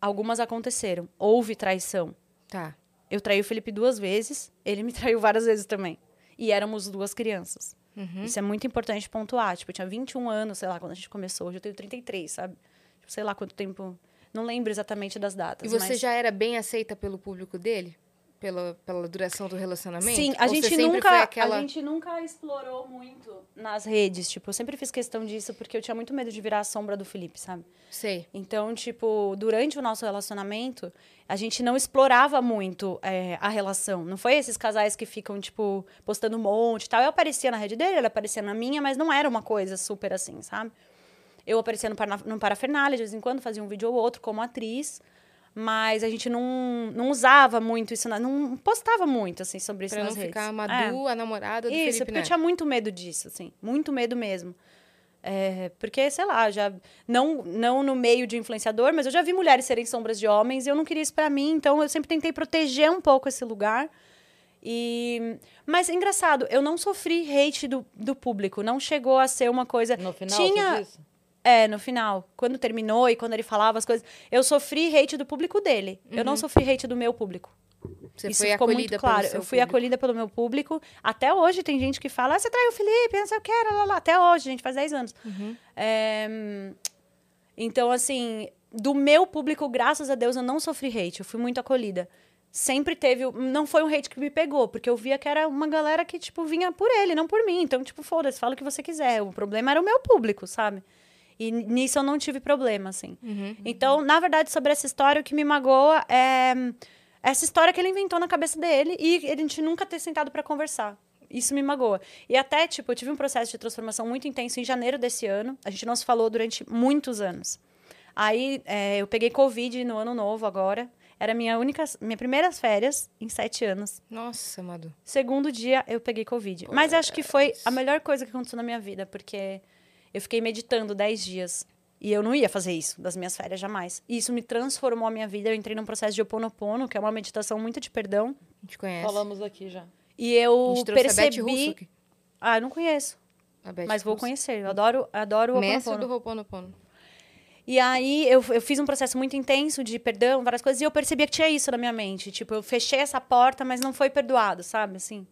Speaker 3: Algumas aconteceram. Houve traição.
Speaker 2: Tá.
Speaker 3: Eu traí o Felipe duas vezes, ele me traiu várias vezes também. E éramos duas crianças.
Speaker 2: Uhum.
Speaker 3: Isso é muito importante pontuar. Tipo, eu tinha 21 anos, sei lá, quando a gente começou. Hoje eu tenho 33, sabe? Tipo, sei lá quanto tempo. Não lembro exatamente das datas.
Speaker 2: E você
Speaker 3: mas...
Speaker 2: já era bem aceita pelo público dele? Pela, pela duração do relacionamento?
Speaker 3: Sim, a gente nunca,
Speaker 2: aquela...
Speaker 3: a gente nunca explorou muito nas redes, tipo, eu sempre fiz questão disso porque eu tinha muito medo de virar a sombra do Felipe, sabe?
Speaker 2: Sei.
Speaker 3: Então, tipo, durante o nosso relacionamento, a gente não explorava muito é, a relação. Não foi esses casais que ficam, tipo, postando um monte e tal. Eu aparecia na rede dele, ele aparecia na minha, mas não era uma coisa super assim, sabe? Eu aparecia no, Parna- no Parafernália, de vez em quando, fazia um vídeo ou outro como atriz. Mas a gente não, não usava muito isso, na- não postava muito, assim, sobre isso
Speaker 2: Pra
Speaker 3: nas
Speaker 2: não
Speaker 3: redes.
Speaker 2: ficar
Speaker 3: É.
Speaker 2: Madu, a namorada do
Speaker 3: Isso,
Speaker 2: Felipe
Speaker 3: porque eu tinha muito medo disso, assim. Muito medo mesmo. É, porque, sei lá, já. Não, não no meio de influenciador, mas eu já vi mulheres serem sombras de homens e eu não queria isso pra mim, então eu sempre tentei proteger um pouco esse lugar. E, mas é engraçado, eu não sofri hate do, do público, não chegou a ser uma coisa.
Speaker 1: No final,
Speaker 3: Tinha,
Speaker 1: você disse?
Speaker 3: É, no final. Quando terminou e quando ele falava as coisas. Eu sofri hate do público dele. Eu não sofri hate do meu público.
Speaker 2: Você
Speaker 3: Isso
Speaker 2: foi
Speaker 3: ficou
Speaker 2: acolhida
Speaker 3: muito claro. Eu fui
Speaker 2: público.
Speaker 3: acolhida pelo meu público. Até hoje tem gente que fala, ah, você traiu o Felipe, não sei o que, lá, lá, lá. Até hoje, gente, faz 10 anos.
Speaker 2: Uhum.
Speaker 3: É, então, assim, do meu público, graças a Deus, eu não sofri hate. Eu fui muito acolhida. Sempre teve. Não foi um hate que me pegou, porque eu via que era uma galera que, tipo, vinha por ele, não por mim. Então, tipo, foda-se, fala o que você quiser. O problema era o meu público, sabe? E nisso eu não tive problema, assim.
Speaker 2: Uhum.
Speaker 3: Então, na verdade, sobre essa história, o que me magoa é essa história que ele inventou na cabeça dele e a gente nunca ter sentado pra conversar. Isso me magoa. E até, tipo, eu tive um processo de transformação muito intenso em janeiro desse ano. A gente não se falou durante muitos anos. Aí, é, eu peguei Covid no ano novo agora. Era minha única, minha primeiras férias em sete anos.
Speaker 2: Nossa, Madu.
Speaker 3: Segundo dia, eu peguei Covid. Mas acho que foi a melhor coisa que aconteceu na minha vida, porque eu fiquei meditando 10 dias. E eu não ia fazer isso das minhas férias jamais. E isso me transformou a minha vida. Eu entrei num processo de Oponopono, que é uma meditação muito de perdão.
Speaker 2: A gente conhece.
Speaker 1: Falamos aqui já.
Speaker 3: E
Speaker 2: a
Speaker 3: eu
Speaker 2: gente trouxe a Beth Russo
Speaker 3: percebi.
Speaker 2: aqui.
Speaker 3: Ah, eu não conheço.
Speaker 2: A Beth
Speaker 3: Mas vou
Speaker 2: Russo.
Speaker 3: conhecer. Eu adoro, adoro o
Speaker 2: Mestre
Speaker 3: Oponopono.
Speaker 2: do Ho'oponopono.
Speaker 3: E aí eu, eu fiz um processo muito intenso de perdão, várias coisas, e eu percebia que tinha isso na minha mente. Tipo, eu fechei essa porta, mas não foi perdoado, sabe? Assim,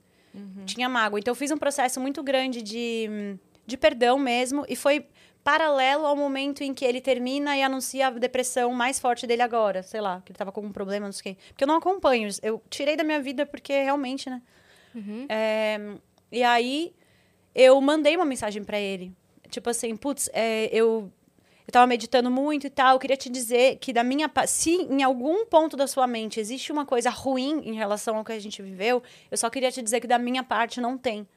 Speaker 3: tinha mágoa. Então eu fiz um processo muito grande de, de perdão mesmo, e foi paralelo ao momento em que ele termina e anuncia a depressão mais forte dele agora. Sei lá, que ele tava com algum problema, não sei o quê. Porque eu não acompanho. Eu tirei da minha vida porque realmente, né? É, e aí eu mandei uma mensagem pra ele. Tipo assim, putz, é, eu, eu tava meditando muito e tal. Eu queria te dizer que da minha se em algum ponto da sua mente existe uma coisa ruim em relação ao que a gente viveu, eu só queria te dizer que da minha parte não tem.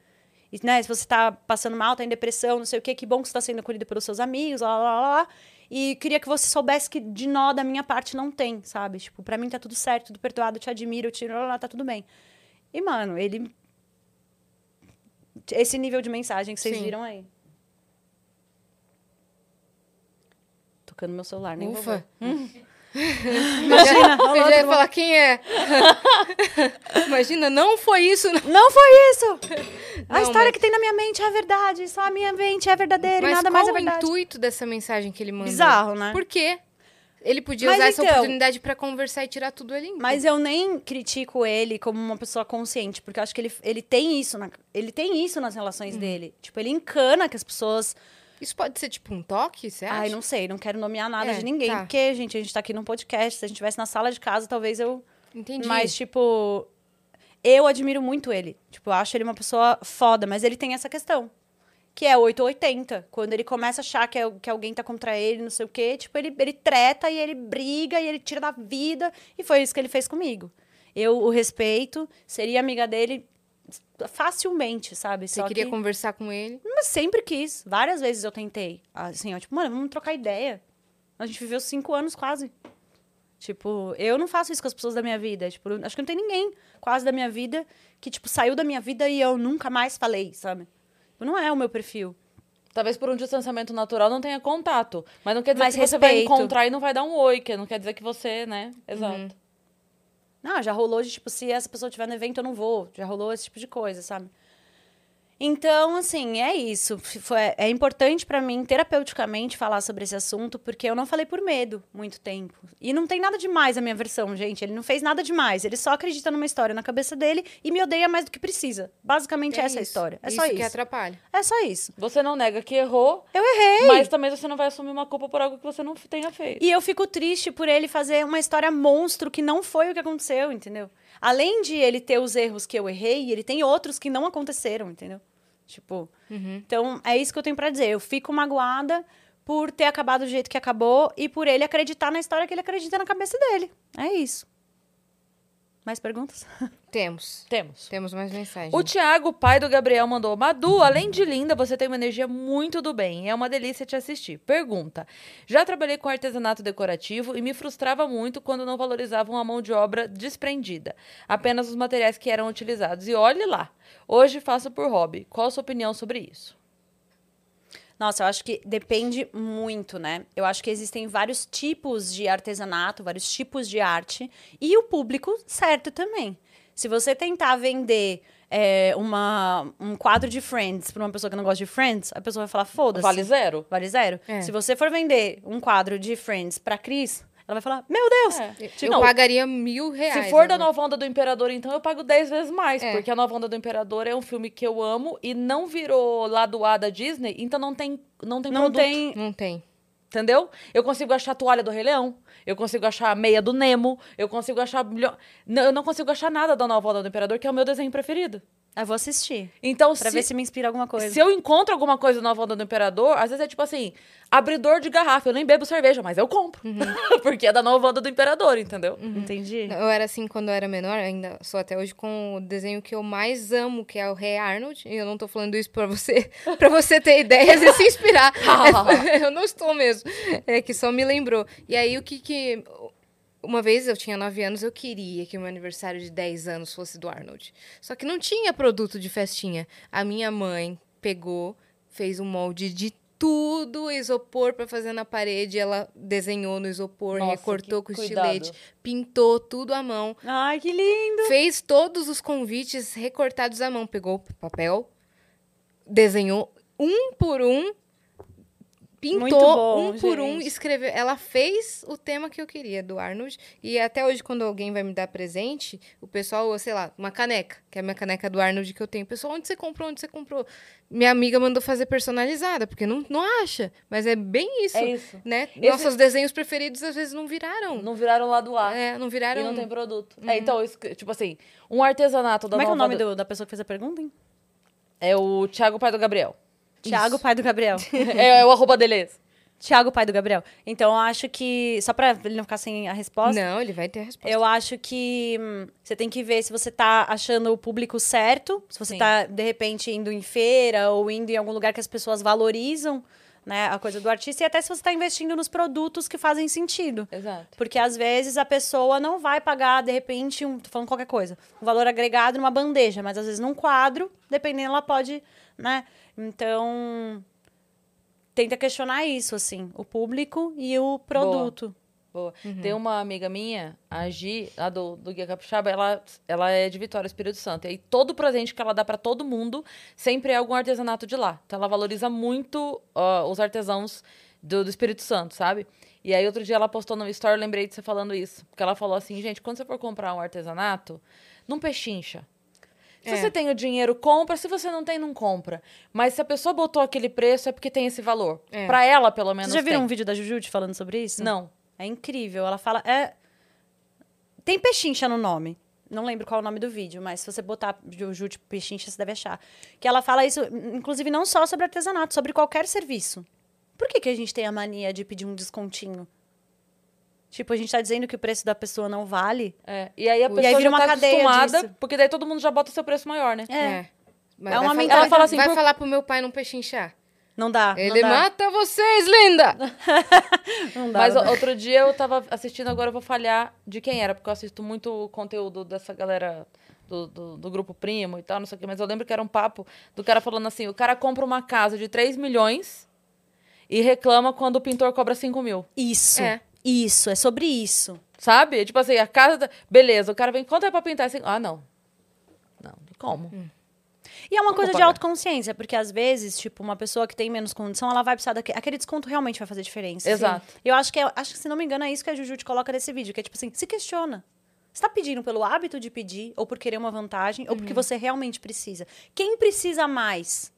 Speaker 3: E, né, se você tá passando mal, tá em depressão, não sei o quê, que bom que você tá sendo acolhido pelos seus amigos, lá, lá, lá, lá. E queria que você soubesse que de nó da minha parte não tem, sabe? Tipo, pra mim tá tudo certo, tudo perdoado, eu te admiro, eu te... lá, lá, tá tudo bem. E, mano, ele... Esse nível de mensagem que vocês
Speaker 2: Sim.
Speaker 3: viram aí. Tocando meu celular, nem vou
Speaker 2: Ufa.
Speaker 3: ver.
Speaker 2: Imagina, eu já ia falar quem é. Imagina, não foi isso. Não.
Speaker 3: Não foi isso! a
Speaker 2: Não,
Speaker 3: história
Speaker 2: mas-
Speaker 3: que tem na minha mente é a verdade, só a minha mente é verdadeira e
Speaker 2: Mas
Speaker 3: nada
Speaker 2: qual
Speaker 3: mais é
Speaker 2: o
Speaker 3: verdade.
Speaker 2: intuito dessa mensagem que ele mandou?
Speaker 3: Bizarro, né?
Speaker 2: Por quê? Ele podia
Speaker 3: Mas
Speaker 2: usar essa
Speaker 3: então-
Speaker 2: oportunidade pra conversar e tirar tudo ali.
Speaker 3: Mas eu nem critico ele como uma pessoa consciente, porque eu acho que ele, ele tem isso, na- ele tem isso nas relações
Speaker 2: Hum.
Speaker 3: dele. Tipo, ele encana que as pessoas.
Speaker 2: Isso pode ser tipo um toque, você acha?
Speaker 3: Ai, não sei, não quero nomear nada
Speaker 2: É,
Speaker 3: de ninguém,
Speaker 2: tá.
Speaker 3: porque, gente, a gente tá aqui num podcast. Se a gente estivesse na sala de casa, talvez eu.
Speaker 2: Entendi.
Speaker 3: Mas, tipo, eu admiro muito ele. Tipo, eu acho ele uma pessoa foda, mas ele tem essa questão. Que é 880. Quando ele começa a achar que, é- que alguém tá contra ele, não sei o quê, tipo, ele, ele treta e ele briga e ele tira da vida. E foi isso que ele fez comigo. Eu o respeito, seria amiga dele facilmente, sabe?
Speaker 2: Você
Speaker 3: Só
Speaker 2: queria
Speaker 3: que...
Speaker 2: conversar com ele.
Speaker 3: Mas sempre quis. Várias vezes eu tentei. Assim, ó, tipo, mano, vamos trocar ideia. A gente viveu cinco anos quase. Tipo, eu não faço isso com as pessoas da minha vida. Tipo, acho que não tem ninguém quase da minha vida que, tipo, saiu da minha vida e eu nunca mais falei, sabe? Não é o meu perfil.
Speaker 1: Talvez por um distanciamento natural não tenha contato. Mas não quer dizer
Speaker 3: Mas
Speaker 1: que você vai
Speaker 3: respeito.
Speaker 1: encontrar e não vai dar um oi, que não quer dizer que você, né? Exato.
Speaker 3: Não, já rolou de, tipo, se essa pessoa estiver no evento, eu não vou. Já rolou esse tipo de coisa, sabe? Então, assim, é isso. Foi, é importante para mim, terapeuticamente, falar sobre esse assunto, porque eu não falei por medo muito tempo. E não tem nada demais a minha versão, gente. Ele não fez nada demais. Ele só acredita numa história na cabeça dele e me odeia mais do que precisa. Basicamente, é essa é a história. É
Speaker 2: isso
Speaker 3: só isso.
Speaker 2: que atrapalha.
Speaker 3: É só isso.
Speaker 1: Você não nega que errou.
Speaker 3: Eu errei.
Speaker 1: Mas também você não vai assumir uma culpa por algo que você não tenha feito.
Speaker 3: E eu fico triste por ele fazer uma história monstro que não foi o que aconteceu, entendeu? Além de ele ter os erros que eu errei, ele tem outros que não aconteceram, entendeu? Tipo,
Speaker 2: Uhum.
Speaker 3: então é isso que eu tenho pra dizer. Eu fico magoada por ter acabado do jeito que acabou e por ele acreditar na história que ele acredita na cabeça dele. É isso. Mais perguntas?
Speaker 2: Temos.
Speaker 1: Temos.
Speaker 2: Temos mais mensagens.
Speaker 1: O Thiago, pai do Gabriel, mandou: Madu, além de linda, você tem uma energia muito do bem. É uma delícia te assistir. Pergunta: Já trabalhei com artesanato decorativo e me frustrava muito quando não valorizavam a mão de obra desprendida, apenas os materiais que eram utilizados. E olhe lá, hoje faço por hobby. Qual a sua opinião sobre isso?
Speaker 3: Nossa, eu acho que depende muito, né? Eu acho que existem vários tipos de artesanato, vários tipos de arte e o público certo também. Se você tentar vender é, uma, um quadro de Friends para uma pessoa que não gosta de Friends, a pessoa vai falar, foda-se.
Speaker 1: Vale zero?
Speaker 3: Vale zero.
Speaker 2: É.
Speaker 3: Se você for vender um quadro de Friends pra Cris, ela vai falar, meu Deus!
Speaker 1: É.
Speaker 2: Eu
Speaker 1: Não,
Speaker 2: pagaria mil reais.
Speaker 1: Se for da
Speaker 2: né?
Speaker 1: Nova Onda do Imperador, então eu pago 10 vezes mais.
Speaker 2: É.
Speaker 1: Porque a Nova Onda do Imperador é um filme que eu amo e não virou lado A da Disney, então não tem, não tem
Speaker 3: Não
Speaker 1: produto.
Speaker 3: tem.
Speaker 2: Não tem.
Speaker 1: Entendeu? Eu consigo achar a toalha do Rei Leão, eu consigo achar a meia do Nemo, eu consigo achar. eu não consigo achar nada da Nova Onda do Imperador, que é o meu desenho preferido.
Speaker 3: Eu vou assistir.
Speaker 1: Então,
Speaker 3: Pra
Speaker 1: se,
Speaker 3: ver se me inspira alguma coisa.
Speaker 1: se eu encontro alguma coisa da Nova Onda do Imperador, às vezes é tipo assim, abridor de garrafa. Eu nem bebo cerveja, mas eu compro.
Speaker 3: Uhum.
Speaker 1: porque é da Nova Onda do Imperador, entendeu?
Speaker 3: Entendi.
Speaker 2: Eu era assim quando eu era menor, ainda sou até hoje com o desenho que eu mais amo, que é o Rei Arnold. E eu não tô falando isso pra você, para você ter ideias e se inspirar. Eu não estou mesmo. É que só me lembrou. E aí o que que uma vez eu tinha 9 anos, eu queria que o meu aniversário de 10 anos fosse do Arnold. Só que não tinha produto de festinha. A minha mãe pegou, fez um molde de tudo isopor pra fazer na parede, ela desenhou no isopor,
Speaker 1: Nossa,
Speaker 2: recortou com
Speaker 1: cuidado.
Speaker 2: estilete, pintou tudo à mão,
Speaker 3: Ai, que lindo!
Speaker 2: fez todos os convites recortados à mão, pegou papel, desenhou um por um, pintou
Speaker 3: bom,
Speaker 2: um por um,
Speaker 3: gente.
Speaker 2: escreveu. Ela fez o tema que eu queria do Arnold. E até hoje, quando alguém vai me dar presente, o pessoal, sei lá, uma caneca, que é a minha caneca do Arnold que eu tenho. O pessoal, onde você comprou? Onde você comprou? Minha amiga mandou fazer personalizada, porque não, não acha. Mas é bem isso.
Speaker 1: É isso.
Speaker 2: Né?
Speaker 1: Esse-
Speaker 2: Nossos desenhos preferidos às vezes não viraram.
Speaker 1: Não viraram lado A.
Speaker 2: É, não viraram.
Speaker 1: E não tem produto. É, então, isso que- tipo assim, um artesanato da
Speaker 3: Como é que é o
Speaker 1: Nova
Speaker 3: nome do- da pessoa que fez a pergunta, hein?
Speaker 1: É o Thiago, pai do Gabriel.
Speaker 3: Tiago, pai do Gabriel.
Speaker 1: é, é o arroba dele. esse.
Speaker 3: Tiago, pai do Gabriel. Então, eu acho que. Só pra ele não ficar sem a resposta.
Speaker 2: Não, ele vai ter a resposta.
Speaker 3: Eu acho que hum, você tem que ver se você tá achando o público certo, se você
Speaker 1: Sim.
Speaker 3: tá, de repente, indo em feira ou indo em algum lugar que as pessoas valorizam né, a coisa do artista, e até se você tá investindo nos produtos que fazem sentido.
Speaker 1: Exato.
Speaker 3: Porque às vezes a pessoa não vai pagar, de repente, um, tô falando qualquer coisa, um valor agregado numa bandeja, mas às vezes num quadro, dependendo, ela pode, né? Então, tenta questionar isso, assim, o público e o produto.
Speaker 1: Boa. Tem uma amiga minha, a Gi, lá do, do Guia Capixaba, ela, ela é de Vitória, Espírito Santo. E aí todo presente que ela dá pra todo mundo sempre é algum artesanato de lá. Então ela valoriza muito ó, os artesãos do, do Espírito Santo, sabe? E aí outro dia ela postou no story, lembrei de você falando isso. Porque ela falou assim, gente, quando você for comprar um artesanato, não pechincha. Se
Speaker 2: É.
Speaker 1: você tem o dinheiro, compra. Se você não tem, não compra. Mas se a pessoa botou aquele preço, é porque tem esse valor.
Speaker 2: É.
Speaker 1: Pra ela, pelo menos,
Speaker 3: Vocês já viram
Speaker 1: tem.
Speaker 3: um vídeo da Jujute falando sobre isso?
Speaker 1: Não.
Speaker 3: É incrível. Ela fala. É... Tem pechincha no nome. Não lembro qual é o nome do vídeo, mas se você botar Jujute Pechincha, você deve achar. Que ela fala isso, inclusive, não só sobre artesanato, sobre qualquer serviço. Por que, que a gente tem a mania de pedir um descontinho? Tipo, a gente tá dizendo que o preço da pessoa não vale.
Speaker 1: É, E aí a
Speaker 3: E
Speaker 1: pessoa
Speaker 3: aí vira
Speaker 1: já
Speaker 3: uma
Speaker 1: tá
Speaker 3: cadeia
Speaker 1: acostumada,
Speaker 3: disso.
Speaker 1: porque daí todo mundo já bota o seu preço maior, né?
Speaker 3: É.
Speaker 2: Mas
Speaker 3: É
Speaker 2: vai
Speaker 3: uma
Speaker 2: falar-
Speaker 3: mentalidade.
Speaker 1: Ela fala assim,
Speaker 2: vai
Speaker 1: por-
Speaker 2: falar pro meu pai não pechinchar.
Speaker 3: Não dá.
Speaker 2: Ele
Speaker 3: não dá,
Speaker 2: mata vocês, linda!
Speaker 3: Não dá.
Speaker 1: Mas
Speaker 3: não dá.
Speaker 1: o- outro dia eu tava assistindo, agora eu vou falhar de quem era, porque eu assisto muito conteúdo dessa galera do, do, do grupo Primo e tal, não sei o quê. Mas eu lembro que era um papo do cara falando assim: o cara compra uma casa de 3 milhões e reclama quando o pintor cobra 5 mil.
Speaker 3: Isso.
Speaker 2: É.
Speaker 3: Isso, é sobre isso.
Speaker 1: Sabe? Tipo assim, a casa. tá- Beleza, o cara vem, quanto é pra pintar? Assim, ah, não. Não, como?
Speaker 3: E é uma coisa de autoconsciência, porque às vezes, tipo, uma pessoa que tem menos condição, ela vai precisar daquele aquele desconto realmente vai fazer diferença.
Speaker 1: Exato.
Speaker 3: Sim. Eu acho que é, acho que se não me engano é isso que a Juju te coloca nesse vídeo, que é tipo assim, se questiona. Você tá pedindo pelo hábito de pedir, ou por querer uma vantagem, uhum. ou porque uhum. você realmente precisa. Quem precisa mais?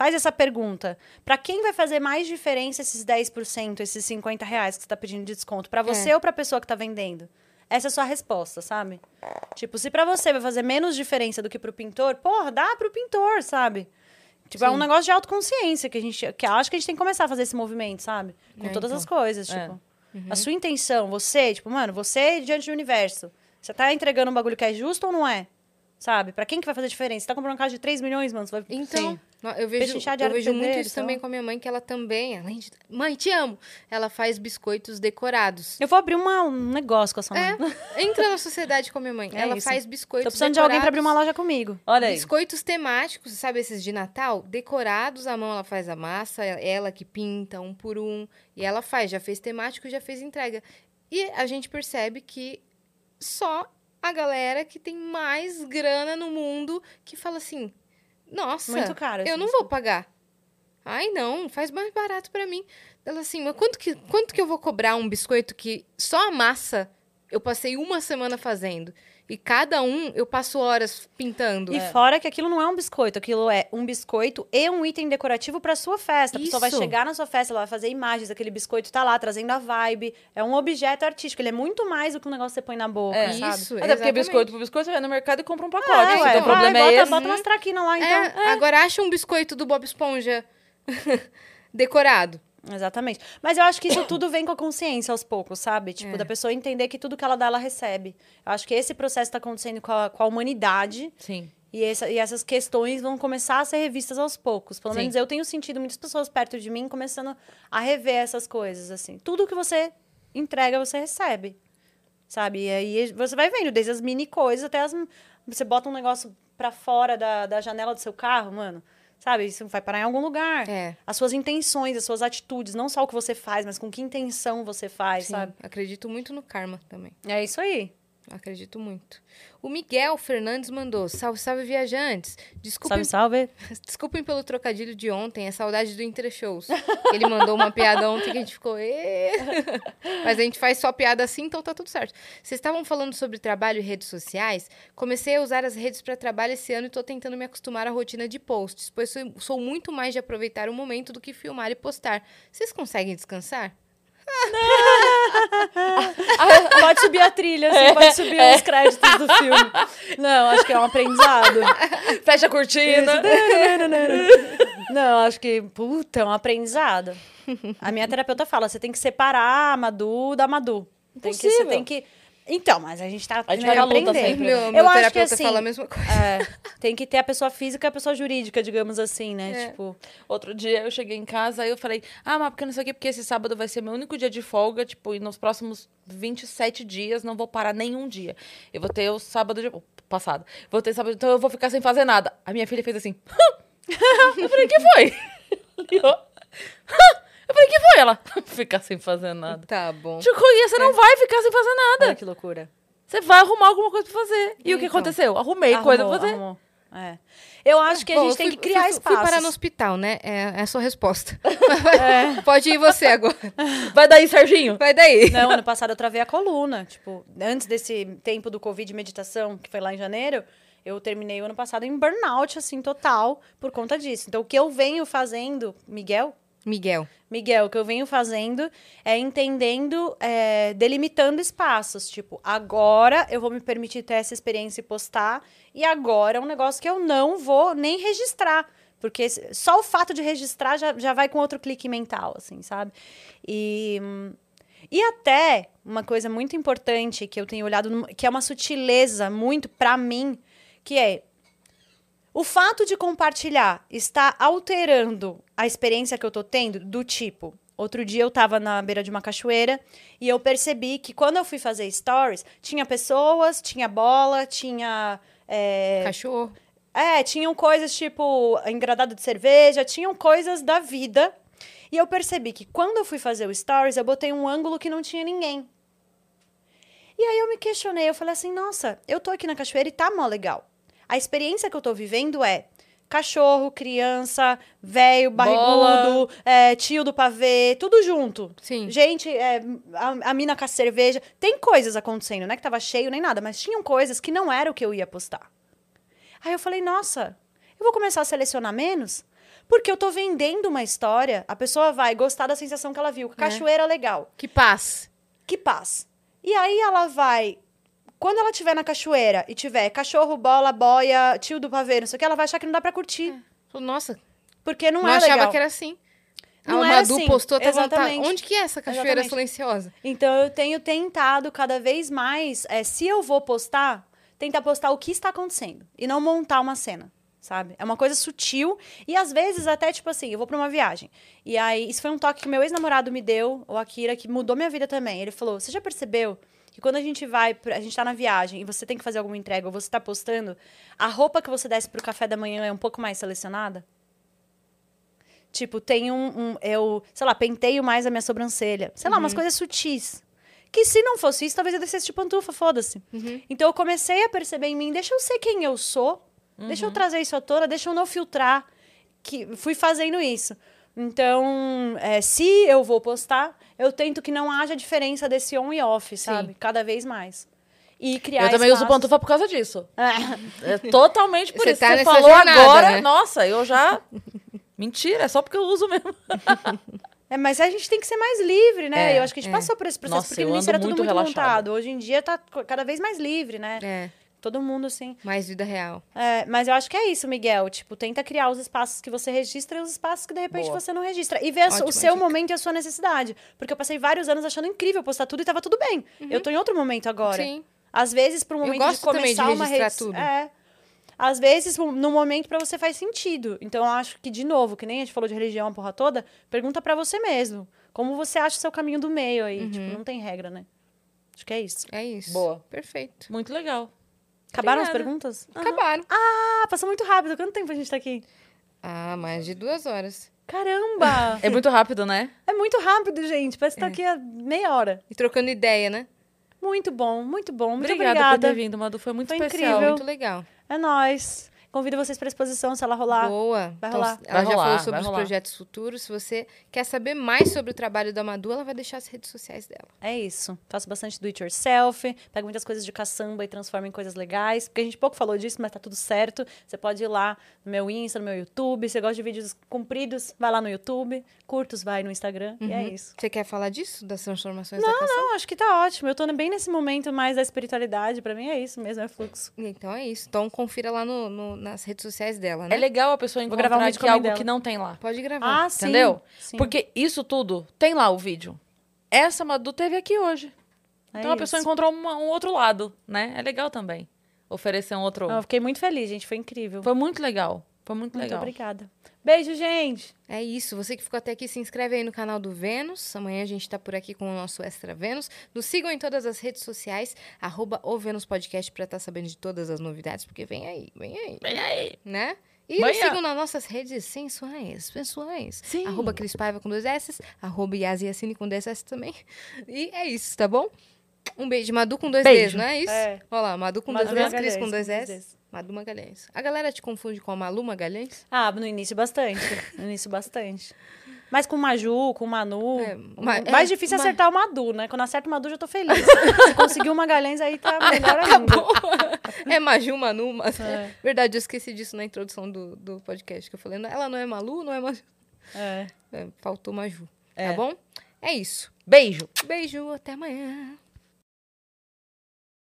Speaker 3: Faz essa pergunta. Para quem vai fazer mais diferença esses 10%, esses 50 reais que você está pedindo de desconto? Para você é. ou para a pessoa que está vendendo? Essa é a sua resposta, sabe? Tipo, se para você vai fazer menos diferença do que para o pintor, porra, dá para o pintor, sabe? Tipo, Sim. é um negócio de autoconsciência que a gente. Que acho que a gente tem que começar a fazer esse movimento, sabe? Com é, todas então. as coisas. É. Tipo, uhum. a sua intenção, você, tipo, mano, você diante do universo. Você tá entregando um bagulho que é justo ou não é? Sabe? Pra quem que vai fazer diferença? Você tá comprando um carro de 3 milhões, mano? Você vai...
Speaker 2: Então, Sim. eu vejo, eu vejo muito isso então. também com a minha mãe, que ela também, além de... Mãe, te amo! Ela faz biscoitos decorados.
Speaker 3: Eu vou abrir uma, um negócio com a sua mãe.
Speaker 2: É, entra na sociedade com a minha mãe. É ela isso. faz biscoitos
Speaker 3: Tô precisando decorados, de alguém pra abrir uma loja comigo.
Speaker 2: Olha aí. Biscoitos temáticos, sabe esses de Natal? Decorados à mão, ela faz a massa, ela que pinta um por um. E ela faz, já fez temático, já fez entrega. E a gente percebe que só a galera que tem mais grana no mundo que fala assim: nossa, Muito caro, eu não vou pagar. Ai, não, faz mais barato para mim. Ela assim, mas quanto que, quanto que eu vou cobrar um biscoito que só a massa eu passei uma semana fazendo? E cada um eu passo horas pintando.
Speaker 3: E é. fora que aquilo não é um biscoito, aquilo é um biscoito e um item decorativo para sua festa. Isso. A pessoa vai chegar na sua festa, ela vai fazer imagens, aquele biscoito tá lá trazendo a vibe. É um objeto artístico, ele é muito mais do que um negócio que você põe na boca, é. sabe?
Speaker 1: Isso, Até porque biscoito por biscoito, você vai no mercado e compra um pacote. Ah, é, o problema
Speaker 3: é
Speaker 1: bota,
Speaker 3: esse. Bota umas traquinas lá, então.
Speaker 2: É, agora acha um biscoito do Bob Esponja decorado.
Speaker 3: Exatamente. Mas eu acho que isso tudo vem com a consciência aos poucos, sabe? Tipo, é. da pessoa entender que tudo que ela dá, ela recebe. Eu acho que esse processo está acontecendo com a, com a humanidade.
Speaker 1: Sim.
Speaker 3: E, essa, e essas questões vão começar a ser revistas aos poucos. Pelo Sim. menos eu tenho sentido muitas pessoas perto de mim começando a rever essas coisas, assim. Tudo que você entrega, você recebe. Sabe? E aí você vai vendo, desde as mini coisas até as. Você bota um negócio para fora da, da janela do seu carro, mano. Sabe? Isso vai parar em algum lugar.
Speaker 2: É.
Speaker 3: As suas intenções, as suas atitudes, não só o que você faz, mas com que intenção você faz, Sim, sabe?
Speaker 2: Acredito muito no karma também.
Speaker 3: É isso aí.
Speaker 2: Acredito muito. O Miguel Fernandes mandou: Salve, salve, viajantes.
Speaker 3: Desculpem, salve, salve.
Speaker 2: Desculpem pelo trocadilho de ontem, é saudade do Inter Shows. Ele mandou uma piada ontem que a gente ficou. Mas a gente faz só piada assim, então tá tudo certo. Vocês estavam falando sobre trabalho e redes sociais. Comecei a usar as redes para trabalho esse ano e tô tentando me acostumar à rotina de posts, pois sou, sou muito mais de aproveitar o momento do que filmar e postar. Vocês conseguem descansar?
Speaker 3: pode subir a trilha, assim, pode subir é. os créditos do filme. Não, acho que é um aprendizado.
Speaker 1: Fecha a cortina.
Speaker 3: Não, acho que, puta, é um aprendizado. A minha terapeuta fala, você tem que separar a Madu da Madu. Tem que, você tem que então, mas a gente tá
Speaker 1: a gente vai aprender.
Speaker 2: Meu, eu meu acho que assim, fala a mesma coisa.
Speaker 3: É, tem que ter a pessoa física e a pessoa jurídica, digamos assim, né? É. Tipo,
Speaker 1: outro dia eu cheguei em casa e eu falei: "Ah, mas porque não sei o quê, porque esse sábado vai ser meu único dia de folga, tipo, e nos próximos 27 dias não vou parar nenhum dia. Eu vou ter o sábado de passado. Vou ter sábado, então eu vou ficar sem fazer nada". A minha filha fez assim: eu falei: "Que foi?" Eu falei, que foi ela? ficar sem fazer nada.
Speaker 2: Tá bom.
Speaker 1: Tipo, você é. não vai ficar sem fazer nada.
Speaker 3: Olha que loucura.
Speaker 1: Você vai arrumar alguma coisa pra fazer. E, e o que então? aconteceu? Arrumei arrumou, coisa pra fazer. Arrumou.
Speaker 3: É. Eu acho que a gente tem fui, que criar fui, espaço.
Speaker 2: Fui parar no hospital, né? É, é a sua resposta. É. Pode ir você agora.
Speaker 1: Vai daí, Serginho?
Speaker 2: Vai daí.
Speaker 3: Não, ano passado eu travei a coluna. Tipo, antes desse tempo do Covid meditação, que foi lá em janeiro, eu terminei o ano passado em burnout, assim, total, por conta disso. Então, o que eu venho fazendo, Miguel,
Speaker 2: Miguel.
Speaker 3: Miguel, o que eu venho fazendo é entendendo, é, delimitando espaços. Tipo, agora eu vou me permitir ter essa experiência e postar, e agora é um negócio que eu não vou nem registrar. Porque só o fato de registrar já, já vai com outro clique mental, assim, sabe? E, e até uma coisa muito importante que eu tenho olhado, que é uma sutileza muito para mim, que é o fato de compartilhar está alterando a experiência que eu tô tendo do tipo. Outro dia eu tava na beira de uma cachoeira e eu percebi que quando eu fui fazer stories, tinha pessoas, tinha bola, tinha. É...
Speaker 2: Cachorro.
Speaker 3: É, tinham coisas tipo engradado de cerveja, tinham coisas da vida. E eu percebi que quando eu fui fazer o stories, eu botei um ângulo que não tinha ninguém. E aí eu me questionei, eu falei assim, nossa, eu tô aqui na cachoeira e tá mó legal. A experiência que eu tô vivendo é cachorro, criança, velho, barrigudo, é, tio do pavê, tudo junto.
Speaker 2: Sim.
Speaker 3: Gente, é, a, a, mina com a cerveja. Tem coisas acontecendo, não é que tava cheio nem nada, mas tinham coisas que não era o que eu ia postar. Aí eu falei, nossa, eu vou começar a selecionar menos? Porque eu tô vendendo uma história, a pessoa vai gostar da sensação que ela viu. É. Cachoeira legal.
Speaker 2: Que paz.
Speaker 3: Que paz. E aí ela vai quando ela estiver na cachoeira e tiver cachorro, bola, boia, tio do pavê, não sei o que, ela vai achar que não dá pra curtir.
Speaker 2: É. Nossa.
Speaker 3: Porque não,
Speaker 2: não
Speaker 3: é
Speaker 2: legal.
Speaker 3: achava
Speaker 2: que era assim. Não a Madu assim. postou, tava Exatamente. Onde que é essa cachoeira Exatamente. silenciosa?
Speaker 3: Então eu tenho tentado cada vez mais, é, se eu vou postar, tentar postar o que está acontecendo e não montar uma cena. Sabe? É uma coisa sutil e às vezes até tipo assim, eu vou para uma viagem. E aí, isso foi um toque que meu ex-namorado me deu, o Akira, que mudou minha vida também. Ele falou: "Você já percebeu que quando a gente vai, a gente tá na viagem e você tem que fazer alguma entrega ou você tá postando, a roupa que você desce pro café da manhã é um pouco mais selecionada? Tipo, tem um, um eu, sei lá, penteio mais a minha sobrancelha. Sei lá, umas uhum. coisas sutis. Que se não fosse isso, talvez eu descesse de pantufa, foda-se. Uhum. Então eu comecei a perceber em mim, deixa eu ser quem eu sou, uhum. deixa eu uhum. trazer isso à tona, deixa eu não filtrar. Que fui fazendo isso. Então, é, se eu vou postar, eu tento que não haja diferença desse on e off, sabe? Sim. Cada vez mais. E criar
Speaker 1: Eu também
Speaker 3: espaços.
Speaker 1: uso pantufa por causa disso. É, é totalmente por Você isso. Tá Você falou jornada, agora, né? nossa, eu já... Mentira, é só porque eu uso mesmo.
Speaker 3: É, mas a gente tem que ser mais livre, né? É, eu acho que a gente é. passou por esse processo, Nossa, porque no início era tudo muito, muito montado. Hoje em dia tá cada vez mais livre, né?
Speaker 2: É.
Speaker 3: Todo mundo, assim.
Speaker 2: Mais vida real.
Speaker 3: É, mas eu acho que é isso, Miguel. Tipo, tenta criar os espaços que você registra e os espaços que de repente Boa. você não registra. E ver Ótima o seu dica. momento e a sua necessidade. Porque eu passei vários anos achando incrível postar tudo e tava tudo bem. Uhum. Eu tô em outro momento agora. Sim. Às vezes, para um momento de começar de uma rede. Tudo. É. Às vezes, no momento para você faz sentido. Então, eu acho que, de novo, que nem a gente falou de religião a porra toda, pergunta para você mesmo. Como você acha o seu caminho do meio aí? Uhum. Tipo, não tem regra, né? Acho que é isso.
Speaker 2: É isso.
Speaker 1: Boa.
Speaker 2: Perfeito.
Speaker 1: Muito legal.
Speaker 3: Acabaram Obrigada. as perguntas?
Speaker 2: Acabaram.
Speaker 3: Ah, passou muito rápido. Quanto tempo a gente tá aqui?
Speaker 2: Ah, mais de duas horas.
Speaker 3: Caramba!
Speaker 1: é muito rápido, né?
Speaker 3: É muito rápido, gente. Parece que tá é. aqui há meia hora.
Speaker 2: E trocando ideia, né?
Speaker 3: Muito bom, muito bom. Muito
Speaker 1: obrigada,
Speaker 3: obrigada.
Speaker 1: por ter vindo, Madu. Foi muito
Speaker 3: Foi
Speaker 1: especial.
Speaker 3: Incrível.
Speaker 2: Muito legal.
Speaker 3: É nóis. Convido vocês para a exposição, se ela rolar.
Speaker 2: Boa.
Speaker 3: Vai então, rolar.
Speaker 2: Ela vai
Speaker 3: já
Speaker 2: rolar, falou sobre os rolar. projetos futuros. Se você quer saber mais sobre o trabalho da Madu, ela vai deixar as redes sociais dela.
Speaker 3: É isso. Faço bastante do it yourself, pego muitas coisas de caçamba e transformo em coisas legais. Porque a gente pouco falou disso, mas tá tudo certo. Você pode ir lá no meu Insta, no meu YouTube. Você gosta de vídeos compridos, vai lá no YouTube. Curtos, vai no Instagram. Uhum. E é uhum. isso.
Speaker 2: Você quer falar disso? Das transformações
Speaker 3: não,
Speaker 2: da caçamba?
Speaker 3: Não, acho que tá ótimo. Eu tô bem nesse momento mais da espiritualidade. Para mim é isso mesmo, é fluxo.
Speaker 2: Então é isso. Então confira lá no, no nas redes sociais dela, né?
Speaker 1: É legal a pessoa encontrar um aqui algo dela. que não tem lá.
Speaker 2: Pode gravar.
Speaker 3: Ah,
Speaker 1: Entendeu?
Speaker 3: Sim.
Speaker 1: Porque isso tudo tem lá o vídeo. Essa Madu teve aqui hoje. É então isso. a pessoa encontrou uma, um outro lado, né? É legal também. Oferecer um outro.
Speaker 3: Eu fiquei muito feliz, gente. Foi incrível.
Speaker 1: Foi muito legal. Foi muito,
Speaker 3: muito
Speaker 1: legal.
Speaker 3: obrigada. Beijo, gente.
Speaker 2: É isso. Você que ficou até aqui, se inscreve aí no canal do Vênus. Amanhã a gente tá por aqui com o nosso Extra Vênus. Nos sigam em todas as redes sociais, arroba o Vênus Podcast, pra estar tá sabendo de todas as novidades, porque vem aí, vem aí.
Speaker 1: Vem aí.
Speaker 2: Né? E Manhã. sigam nas nossas redes sensuais, pessoais.
Speaker 1: Sim.
Speaker 2: Arroba Cris Paiva com dois S, arroba Yasiacine com dois S também. E é isso, tá bom? Um beijo. Madu com dois beijo. Ds, não é isso? É. Olha lá, Madu com Madu dois Ds, Cris com dois S. Madu Magalhães. A galera te confunde com a Malu Magalhães?
Speaker 3: Ah, no início bastante. No início bastante. Mas com Maju, com Manu. É, é mais é, difícil é acertar o Madu, né? Quando acerta o Madu, já tô feliz. Se conseguir o Magalhães, aí tá melhor ainda.
Speaker 2: é Maju, Manu. Mas... É. Verdade, eu esqueci disso na introdução do, do podcast que eu falei. Ela não é Malu, não é Maju.
Speaker 3: É.
Speaker 2: é faltou Maju. Tá bom? É isso.
Speaker 1: Beijo.
Speaker 2: Beijo, até amanhã.